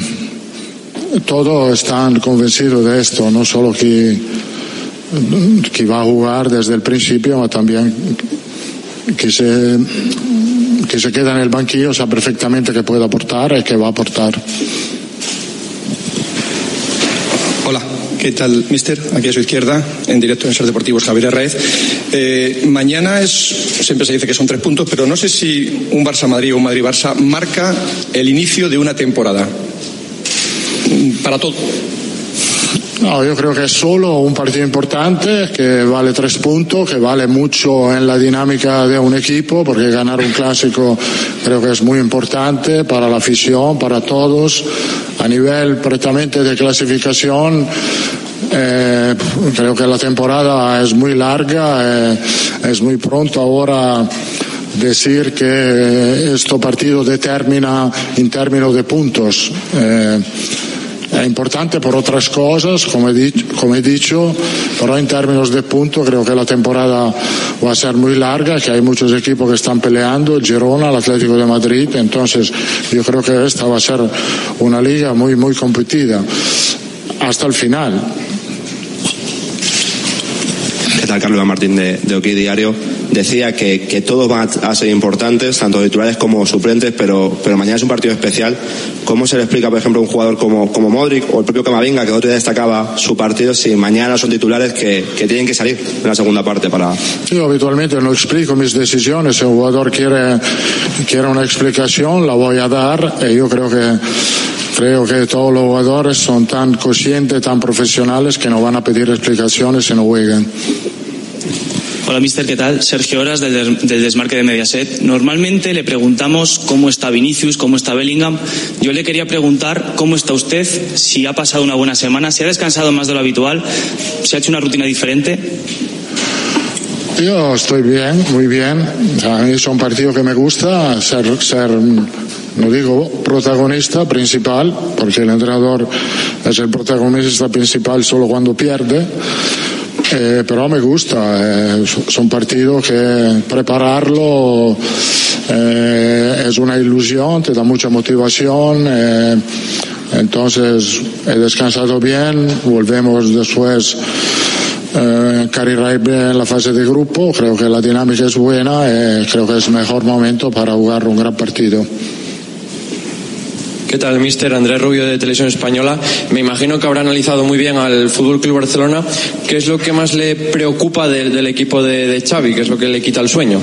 todos están convencidos de esto, no solo que, que va a jugar desde el principio, sino también que se, que se queda en el banquillo, sabe perfectamente que puede aportar y que va a aportar. Hola, ¿qué tal, mister? Aquí a su izquierda, en directo en Ser Deportivos, Javier Arraez. Eh, mañana es, siempre se dice que son tres puntos, pero no sé si un Barça-Madrid o un Madrid-Barça marca el inicio de una temporada. Mm, Para todo. No, yo creo que es solo un partido importante que vale tres puntos, que vale mucho en la dinámica de un equipo, porque ganar un clásico creo que es muy importante para la afición, para todos. A nivel precisamente de clasificación, eh, creo que la temporada es muy larga, eh, es muy pronto ahora decir que este partido determina en términos de puntos. Eh, è importante per otras cosas, come dicho, come dicho, pero en términos de puntos creo que la temporada va a ser muy larga, que hay muchos equipos que están peleando, el Girona, el Atlético de Madrid, entonces yo creo que esta va a ser una liga muy, muy competida hasta el final. ¿Qué tal, Carlos Martín de, de Diario? Decía que, que todos van a, ser importantes, tanto titulares como suplentes, pero, pero mañana es un partido especial. ¿Cómo se le explica, por ejemplo, a un jugador como, como Modric o el propio Camavinga, que otro día destacaba su partido, si mañana son titulares que, que tienen que salir en la segunda parte para, Yo habitualmente no explico mis decisiones, si un jugador quiere, quiere una explicación la voy a dar y yo creo que creo que todos los jugadores son tan conscientes, tan profesionales que no van a pedir explicaciones si no juegan. Hola, mister, ¿qué tal? Sergio Horas del, del Desmarque de Mediaset. Normalmente le preguntamos cómo está Vinicius, cómo está Bellingham. Yo le quería preguntar cómo está usted, si ha pasado una buena semana, si ha descansado más de lo habitual, si ha hecho una rutina diferente. Yo estoy bien, muy bien. A mí es un partido que me gusta, ser, ser, no digo protagonista principal, porque el entrenador es el protagonista principal solo cuando pierde. Eh, pero me gusta, eh, son partidos que prepararlo eh, es una ilusión, te da mucha motivación. eh, entonces he descansado bien, volvemos después eh, en la fase de grupo, creo que la dinámica es buena creo que es mejor momento para jugar un gran partido. ¿Qué tal, mister? Andrés Rubio de Televisión Española. Me imagino que habrá analizado muy bien al Fútbol Club Barcelona. ¿Qué es lo que más le preocupa del, equipo de, de Xavi? ¿Qué es lo que le quita el sueño?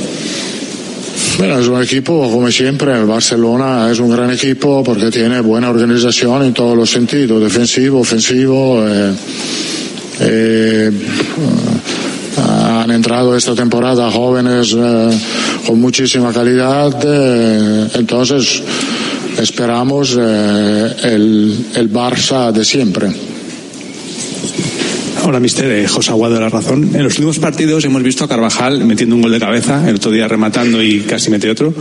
Bueno, es un equipo, como siempre, el Barcelona es un gran equipo porque tiene buena organización en todos los sentidos, defensivo, ofensivo. eh, eh, han entrado esta temporada jóvenes eh, con muchísima calidad, entonces esperamos eh, el, el Barça de siempre. Hola, mister. Eh, José Aguado de La Razón. En los últimos partidos hemos visto a Carvajal metiendo un gol de cabeza, el otro día rematando y casi mete otro.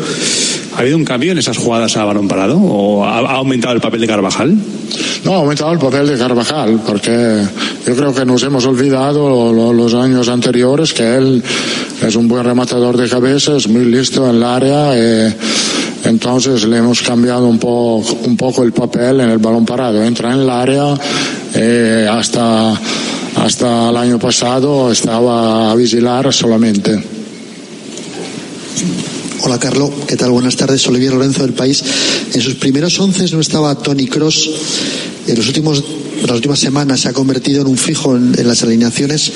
¿Ha habido un cambio en esas jugadas a balón parado o ha, ha aumentado el papel de Carvajal? No, ha aumentado el papel de Carvajal, porque yo creo que nos hemos olvidado lo- lo- los años anteriores que él es un buen rematador de cabeza, es muy listo en el área. eh, entonces le hemos cambiado un, po- un poco el papel en el balón parado. Entra en el área, eh, hasta, hasta el año pasado estaba a vigilar solamente. Hola, Carlo. ¿Qué tal? Buenas tardes. Olivier Lorenzo del País. En sus primeros once no estaba Tony Cross. En los últimos, las últimas semanas se ha convertido en un fijo en, en las alineaciones.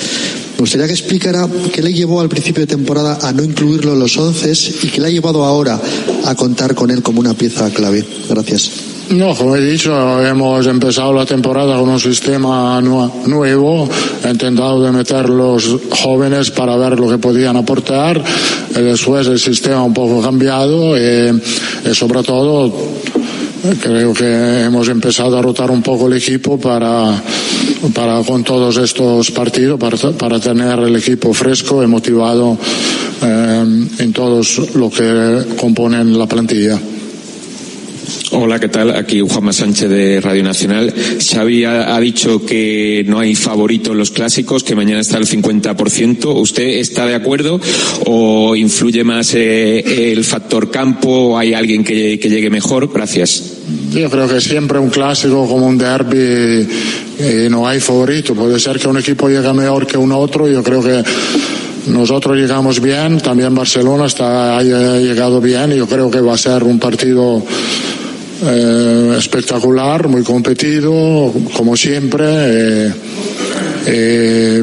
Me gustaría que explicara qué le llevó al principio de temporada a no incluirlo en los once y qué le ha llevado ahora a contar con él como una pieza clave. Gracias. No, como he dicho, hemos empezado la temporada con un sistema nu- nuevo, he intentado de meter los jóvenes para ver lo que podían aportar, y después el sistema un poco cambiado y, y sobre todo creo que hemos empezado a rotar un poco el equipo para, para con todos estos partidos, para, para tener el equipo fresco y motivado eh, en todos lo que componen la plantilla. Hola, ¿qué tal? Aquí Juanma Sánchez de Radio Nacional. Xavi ha, dicho que no hay favorito en los clásicos, que mañana está el 50%. ¿Usted está de acuerdo o influye más eh, el factor campo o hay alguien que, que llegue mejor? Gracias. Yo creo que siempre un clásico como un derby eh, no hay favorito. Puede ser que un equipo llegue mejor que un otro. Yo creo que nosotros llegamos bien, también Barcelona está, ha llegado bien. y Yo creo que va a ser un partido eh, espectacular, muy competido, como siempre. eh, eh,